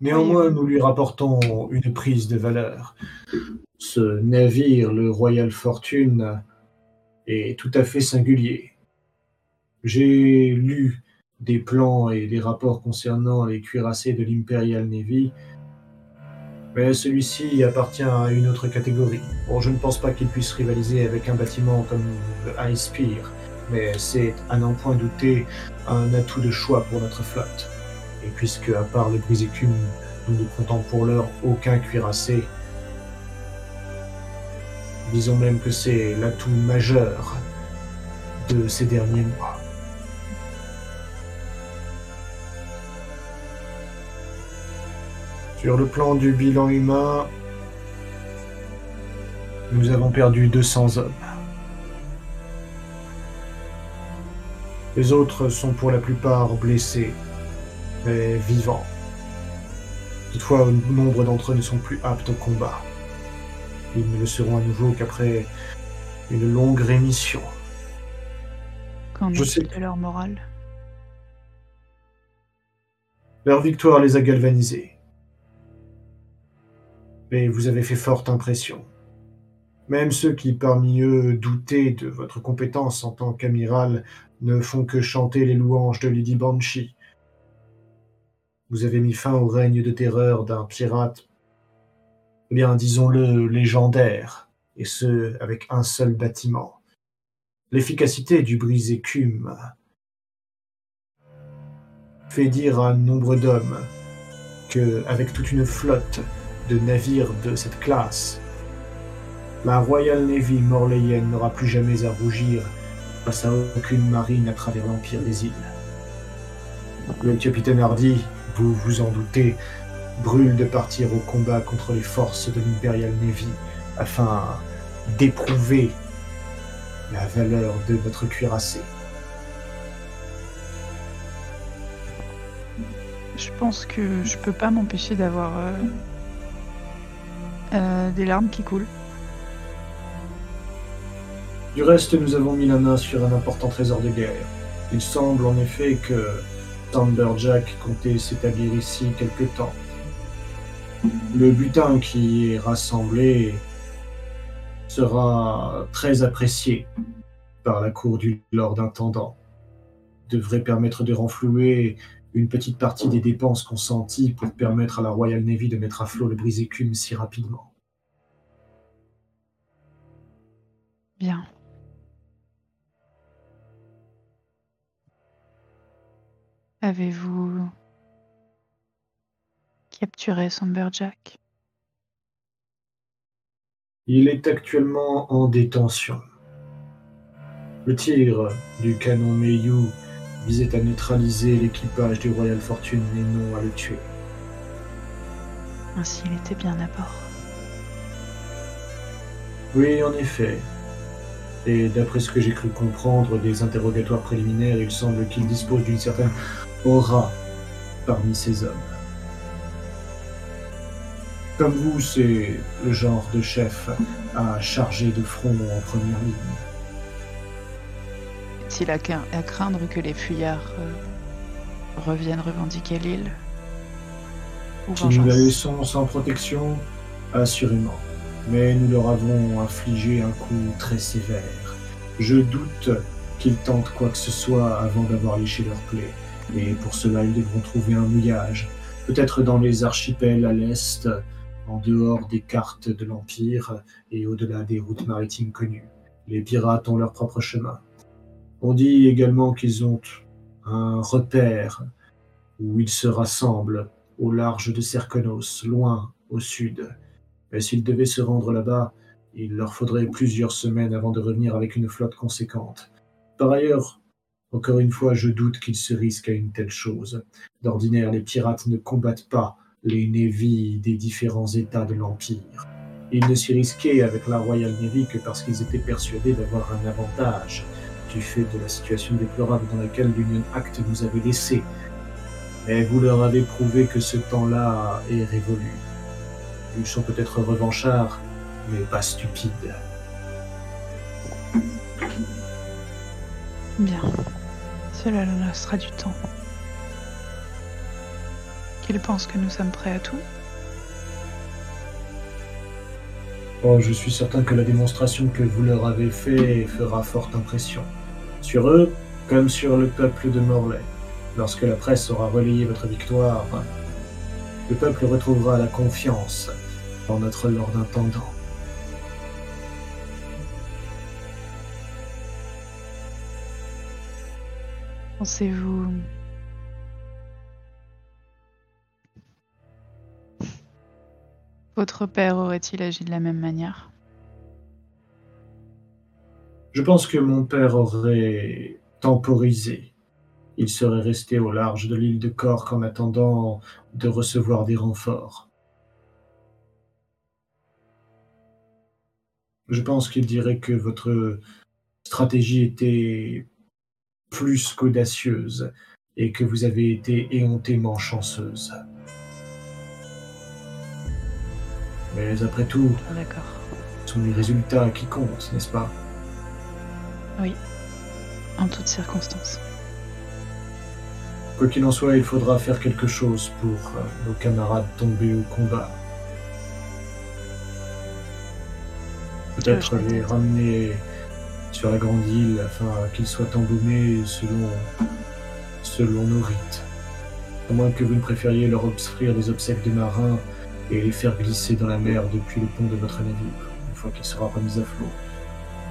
Néanmoins, Oui. nous lui rapportons une prise de valeur. Ce navire, le Royal Fortune, est tout à fait singulier. J'ai lu des plans et des rapports concernant les cuirassés de l'Imperial Navy, mais celui-ci appartient à une autre catégorie. Bon, je ne pense pas qu'il puisse rivaliser avec un bâtiment comme le High Spear, mais c'est, à n'en point douter, un atout de choix pour notre flotte. Et puisque, à part le brise-écume, nous ne comptons pour l'heure aucun cuirassé, disons même que c'est l'atout majeur de ces derniers mois. Sur le plan du bilan humain, nous avons perdu 200 hommes. Les autres sont pour la plupart blessés, mais vivants. Toutefois, nombre d'entre eux ne sont plus aptes au combat. Ils ne le seront à nouveau qu'après une longue rémission. Qu'en Je est-il sais. de leur morale? Leur victoire les a galvanisés. Mais vous avez fait forte impression. Même ceux qui parmi eux doutaient de votre compétence en tant qu'amiral ne font que chanter les louanges de Lady Banshee. Vous avez mis fin au règne de terreur d'un pirate, eh bien disons-le, légendaire, et ce, avec un seul bâtiment. L'efficacité du brise-écume fait dire à nombre d'hommes que, avec toute une flotte de navires de cette classe, La Royal Navy morléienne n'aura plus jamais à rougir face à aucune marine à travers l'Empire des îles. Le capitaine Hardy, vous vous en doutez, brûle de partir au combat contre les forces de l'Imperial Navy afin d'éprouver la valeur de notre cuirassé. Je pense que je peux pas m'empêcher d'avoir euh, euh, des larmes qui coulent. Du reste, nous avons mis la main sur un important trésor de guerre. Il semble en effet que Thunderjack comptait s'établir ici quelque temps. Le butin qui est rassemblé sera très apprécié par la cour du Lord Intendant. Devrait permettre de renflouer une petite partie des dépenses consenties pour permettre à la Royal Navy de mettre à flot le brise-écume si rapidement. Bien. Avez-vous capturé Jack Il est actuellement en détention. Le tir du canon Meiyu visait à neutraliser l'équipage du Royal Fortune et non à le tuer. Ainsi, il était bien à bord. Oui, en effet. Et d'après ce que j'ai cru comprendre des interrogatoires préliminaires, il semble qu'il dispose d'une certaine aura parmi ces hommes. Comme vous, c'est le genre de chef à charger de front en première ligne. Est-il à, à craindre que les fuyards euh, reviennent revendiquer l'île Si nous la laissons sans protection, assurément. Mais nous leur avons infligé un coup très sévère. Je doute qu'ils tentent quoi que ce soit avant d'avoir léché leur plaie. Et pour cela, ils devront trouver un mouillage. Peut-être dans les archipels à l'est, en dehors des cartes de l'Empire et au-delà des routes maritimes connues. Les pirates ont leur propre chemin. On dit également qu'ils ont un repère où ils se rassemblent au large de Cerconos, loin au sud. Mais s'ils devaient se rendre là-bas, il leur faudrait plusieurs semaines avant de revenir avec une flotte conséquente. Par ailleurs, encore une fois, je doute qu'ils se risquent à une telle chose. D'ordinaire, les pirates ne combattent pas les Navy des différents États de l'Empire. Ils ne s'y risquaient avec la Royal Navy que parce qu'ils étaient persuadés d'avoir un avantage du fait de la situation déplorable dans laquelle l'Union Act nous avait laissés. Mais vous leur avez prouvé que ce temps-là est révolu. Ils sont peut-être revanchards, mais pas stupides. Bien. Cela laissera du temps. Qu'il pense que nous sommes prêts à tout Oh, je suis certain que la démonstration que vous leur avez faite fera forte impression. Sur eux, comme sur le peuple de Morlaix. Lorsque la presse aura relayé votre victoire, le peuple retrouvera la confiance en notre Lord Intendant. Pensez-vous Votre père aurait-il agi de la même manière? Je pense que mon père aurait temporisé. Il serait resté au large de l'île de Cork en attendant de recevoir des renforts. Je pense qu'il dirait que votre stratégie était plus qu'audacieuse et que vous avez été éhontément chanceuse. Mais après tout, ce sont les résultats qui comptent, n'est-ce pas? Oui, en toutes circonstances. Quoi qu'il en soit, il faudra faire quelque chose pour euh, nos camarades tombés au combat. Peut-être les ramener sur la grande île afin qu'ils soient embaumés selon, selon nos rites. À moins que vous ne préfériez leur offrir des obsèques de marins et les faire glisser dans la mer depuis le pont de votre navire, une fois qu'il sera remis à flot.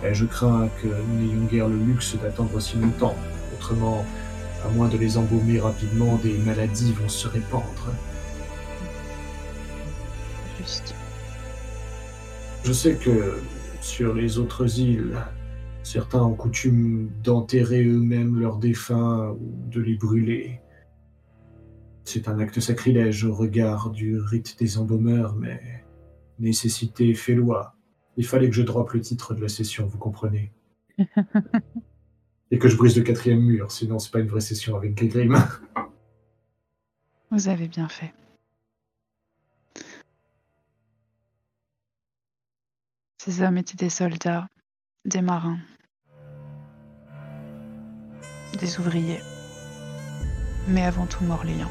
Et je crains que nous n'ayons guère le luxe d'attendre aussi longtemps. Autrement, à moins de les embaumer rapidement, des maladies vont se répandre. Juste. Je sais que sur les autres îles. Certains ont coutume d'enterrer eux-mêmes leurs défunts ou de les brûler. C'est un acte sacrilège au regard du rite des embaumeurs, mais nécessité fait loi. Il fallait que je droppe le titre de la session, vous comprenez <laughs> Et que je brise le quatrième mur, sinon c'est pas une vraie session avec Grim. Vous avez bien fait. Ces hommes étaient des soldats, des marins, des ouvriers, mais avant tout morliens.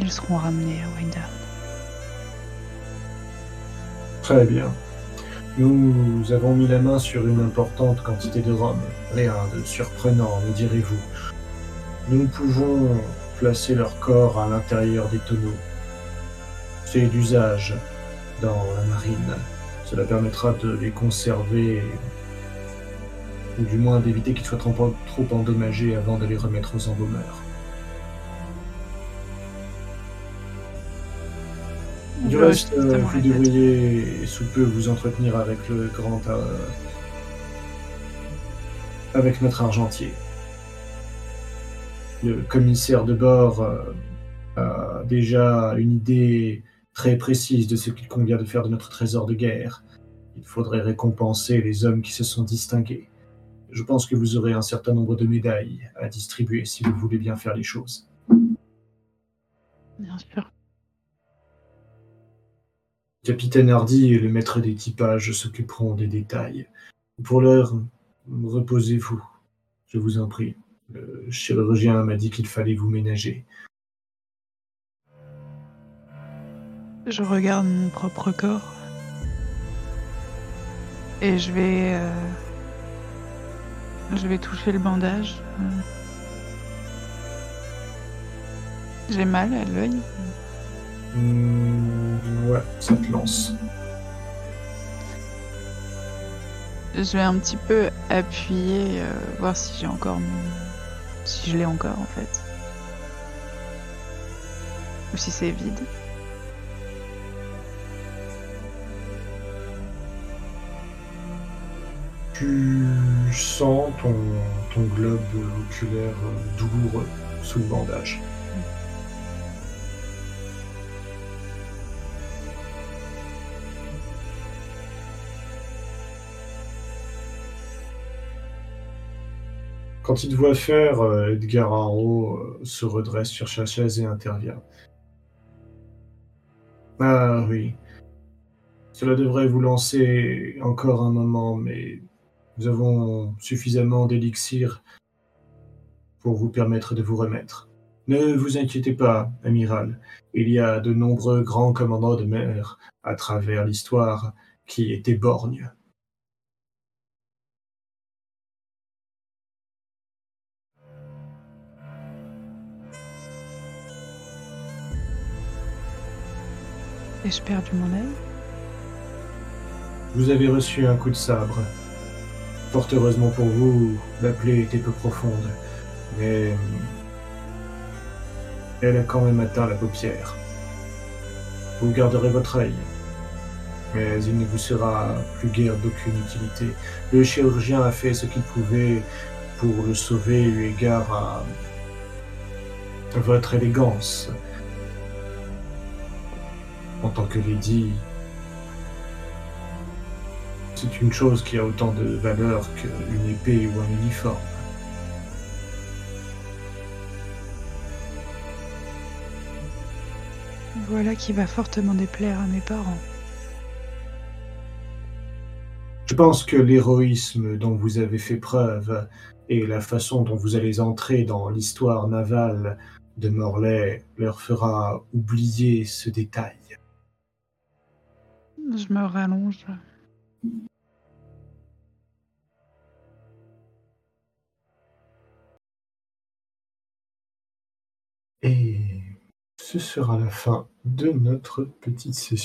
Ils seront ramenés à Windham. Très bien. Nous avons mis la main sur une importante quantité de rhum. Rien de surprenant, me direz-vous. Nous pouvons placer leur corps à l'intérieur des tonneaux. C'est d'usage dans la marine. Cela permettra de les conserver, ou du moins d'éviter qu'ils soient trop, trop endommagés avant de les remettre aux embaumeurs. Du reste, euh, vous devriez sous peu vous entretenir avec le grand. Euh, avec notre argentier. Le commissaire de bord euh, a déjà une idée très précise de ce qu'il convient de faire de notre trésor de guerre. Il faudrait récompenser les hommes qui se sont distingués. Je pense que vous aurez un certain nombre de médailles à distribuer si vous voulez bien faire les choses. Bien sûr. Capitaine Hardy et le maître d'équipage s'occuperont des détails. Pour l'heure, reposez-vous, je vous en prie. Le chirurgien m'a dit qu'il fallait vous ménager. Je regarde mon propre corps et je vais, euh, je vais toucher le bandage. J'ai mal à l'œil. Hmm, ouais, ça te lance. Je vais un petit peu appuyer, euh, voir si j'ai encore mon... Si je l'ai encore en fait. Ou si c'est vide. Tu sens ton, ton globe oculaire douloureux sous le bandage. Quand il te voit faire, euh, Edgar Harrow euh, se redresse sur sa chaise et intervient. Ah oui. Cela devrait vous lancer encore un moment, mais nous avons suffisamment d'élixir pour vous permettre de vous remettre. Ne vous inquiétez pas, amiral. Il y a de nombreux grands commandants de mer à travers l'histoire qui étaient borgnes. Ai-je perdu mon œil Vous avez reçu un coup de sabre. Fort heureusement pour vous, la plaie était peu profonde, mais elle a quand même atteint la paupière. Vous garderez votre œil, mais il ne vous sera plus guère d'aucune utilité. Le chirurgien a fait ce qu'il pouvait pour le sauver eu égard à votre élégance en tant que lady, c'est une chose qui a autant de valeur qu'une épée ou un uniforme. Voilà qui va fortement déplaire à mes parents. Je pense que l'héroïsme dont vous avez fait preuve et la façon dont vous allez entrer dans l'histoire navale de Morlaix leur fera oublier ce détail. Je me rallonge. Et ce sera la fin de notre petite session.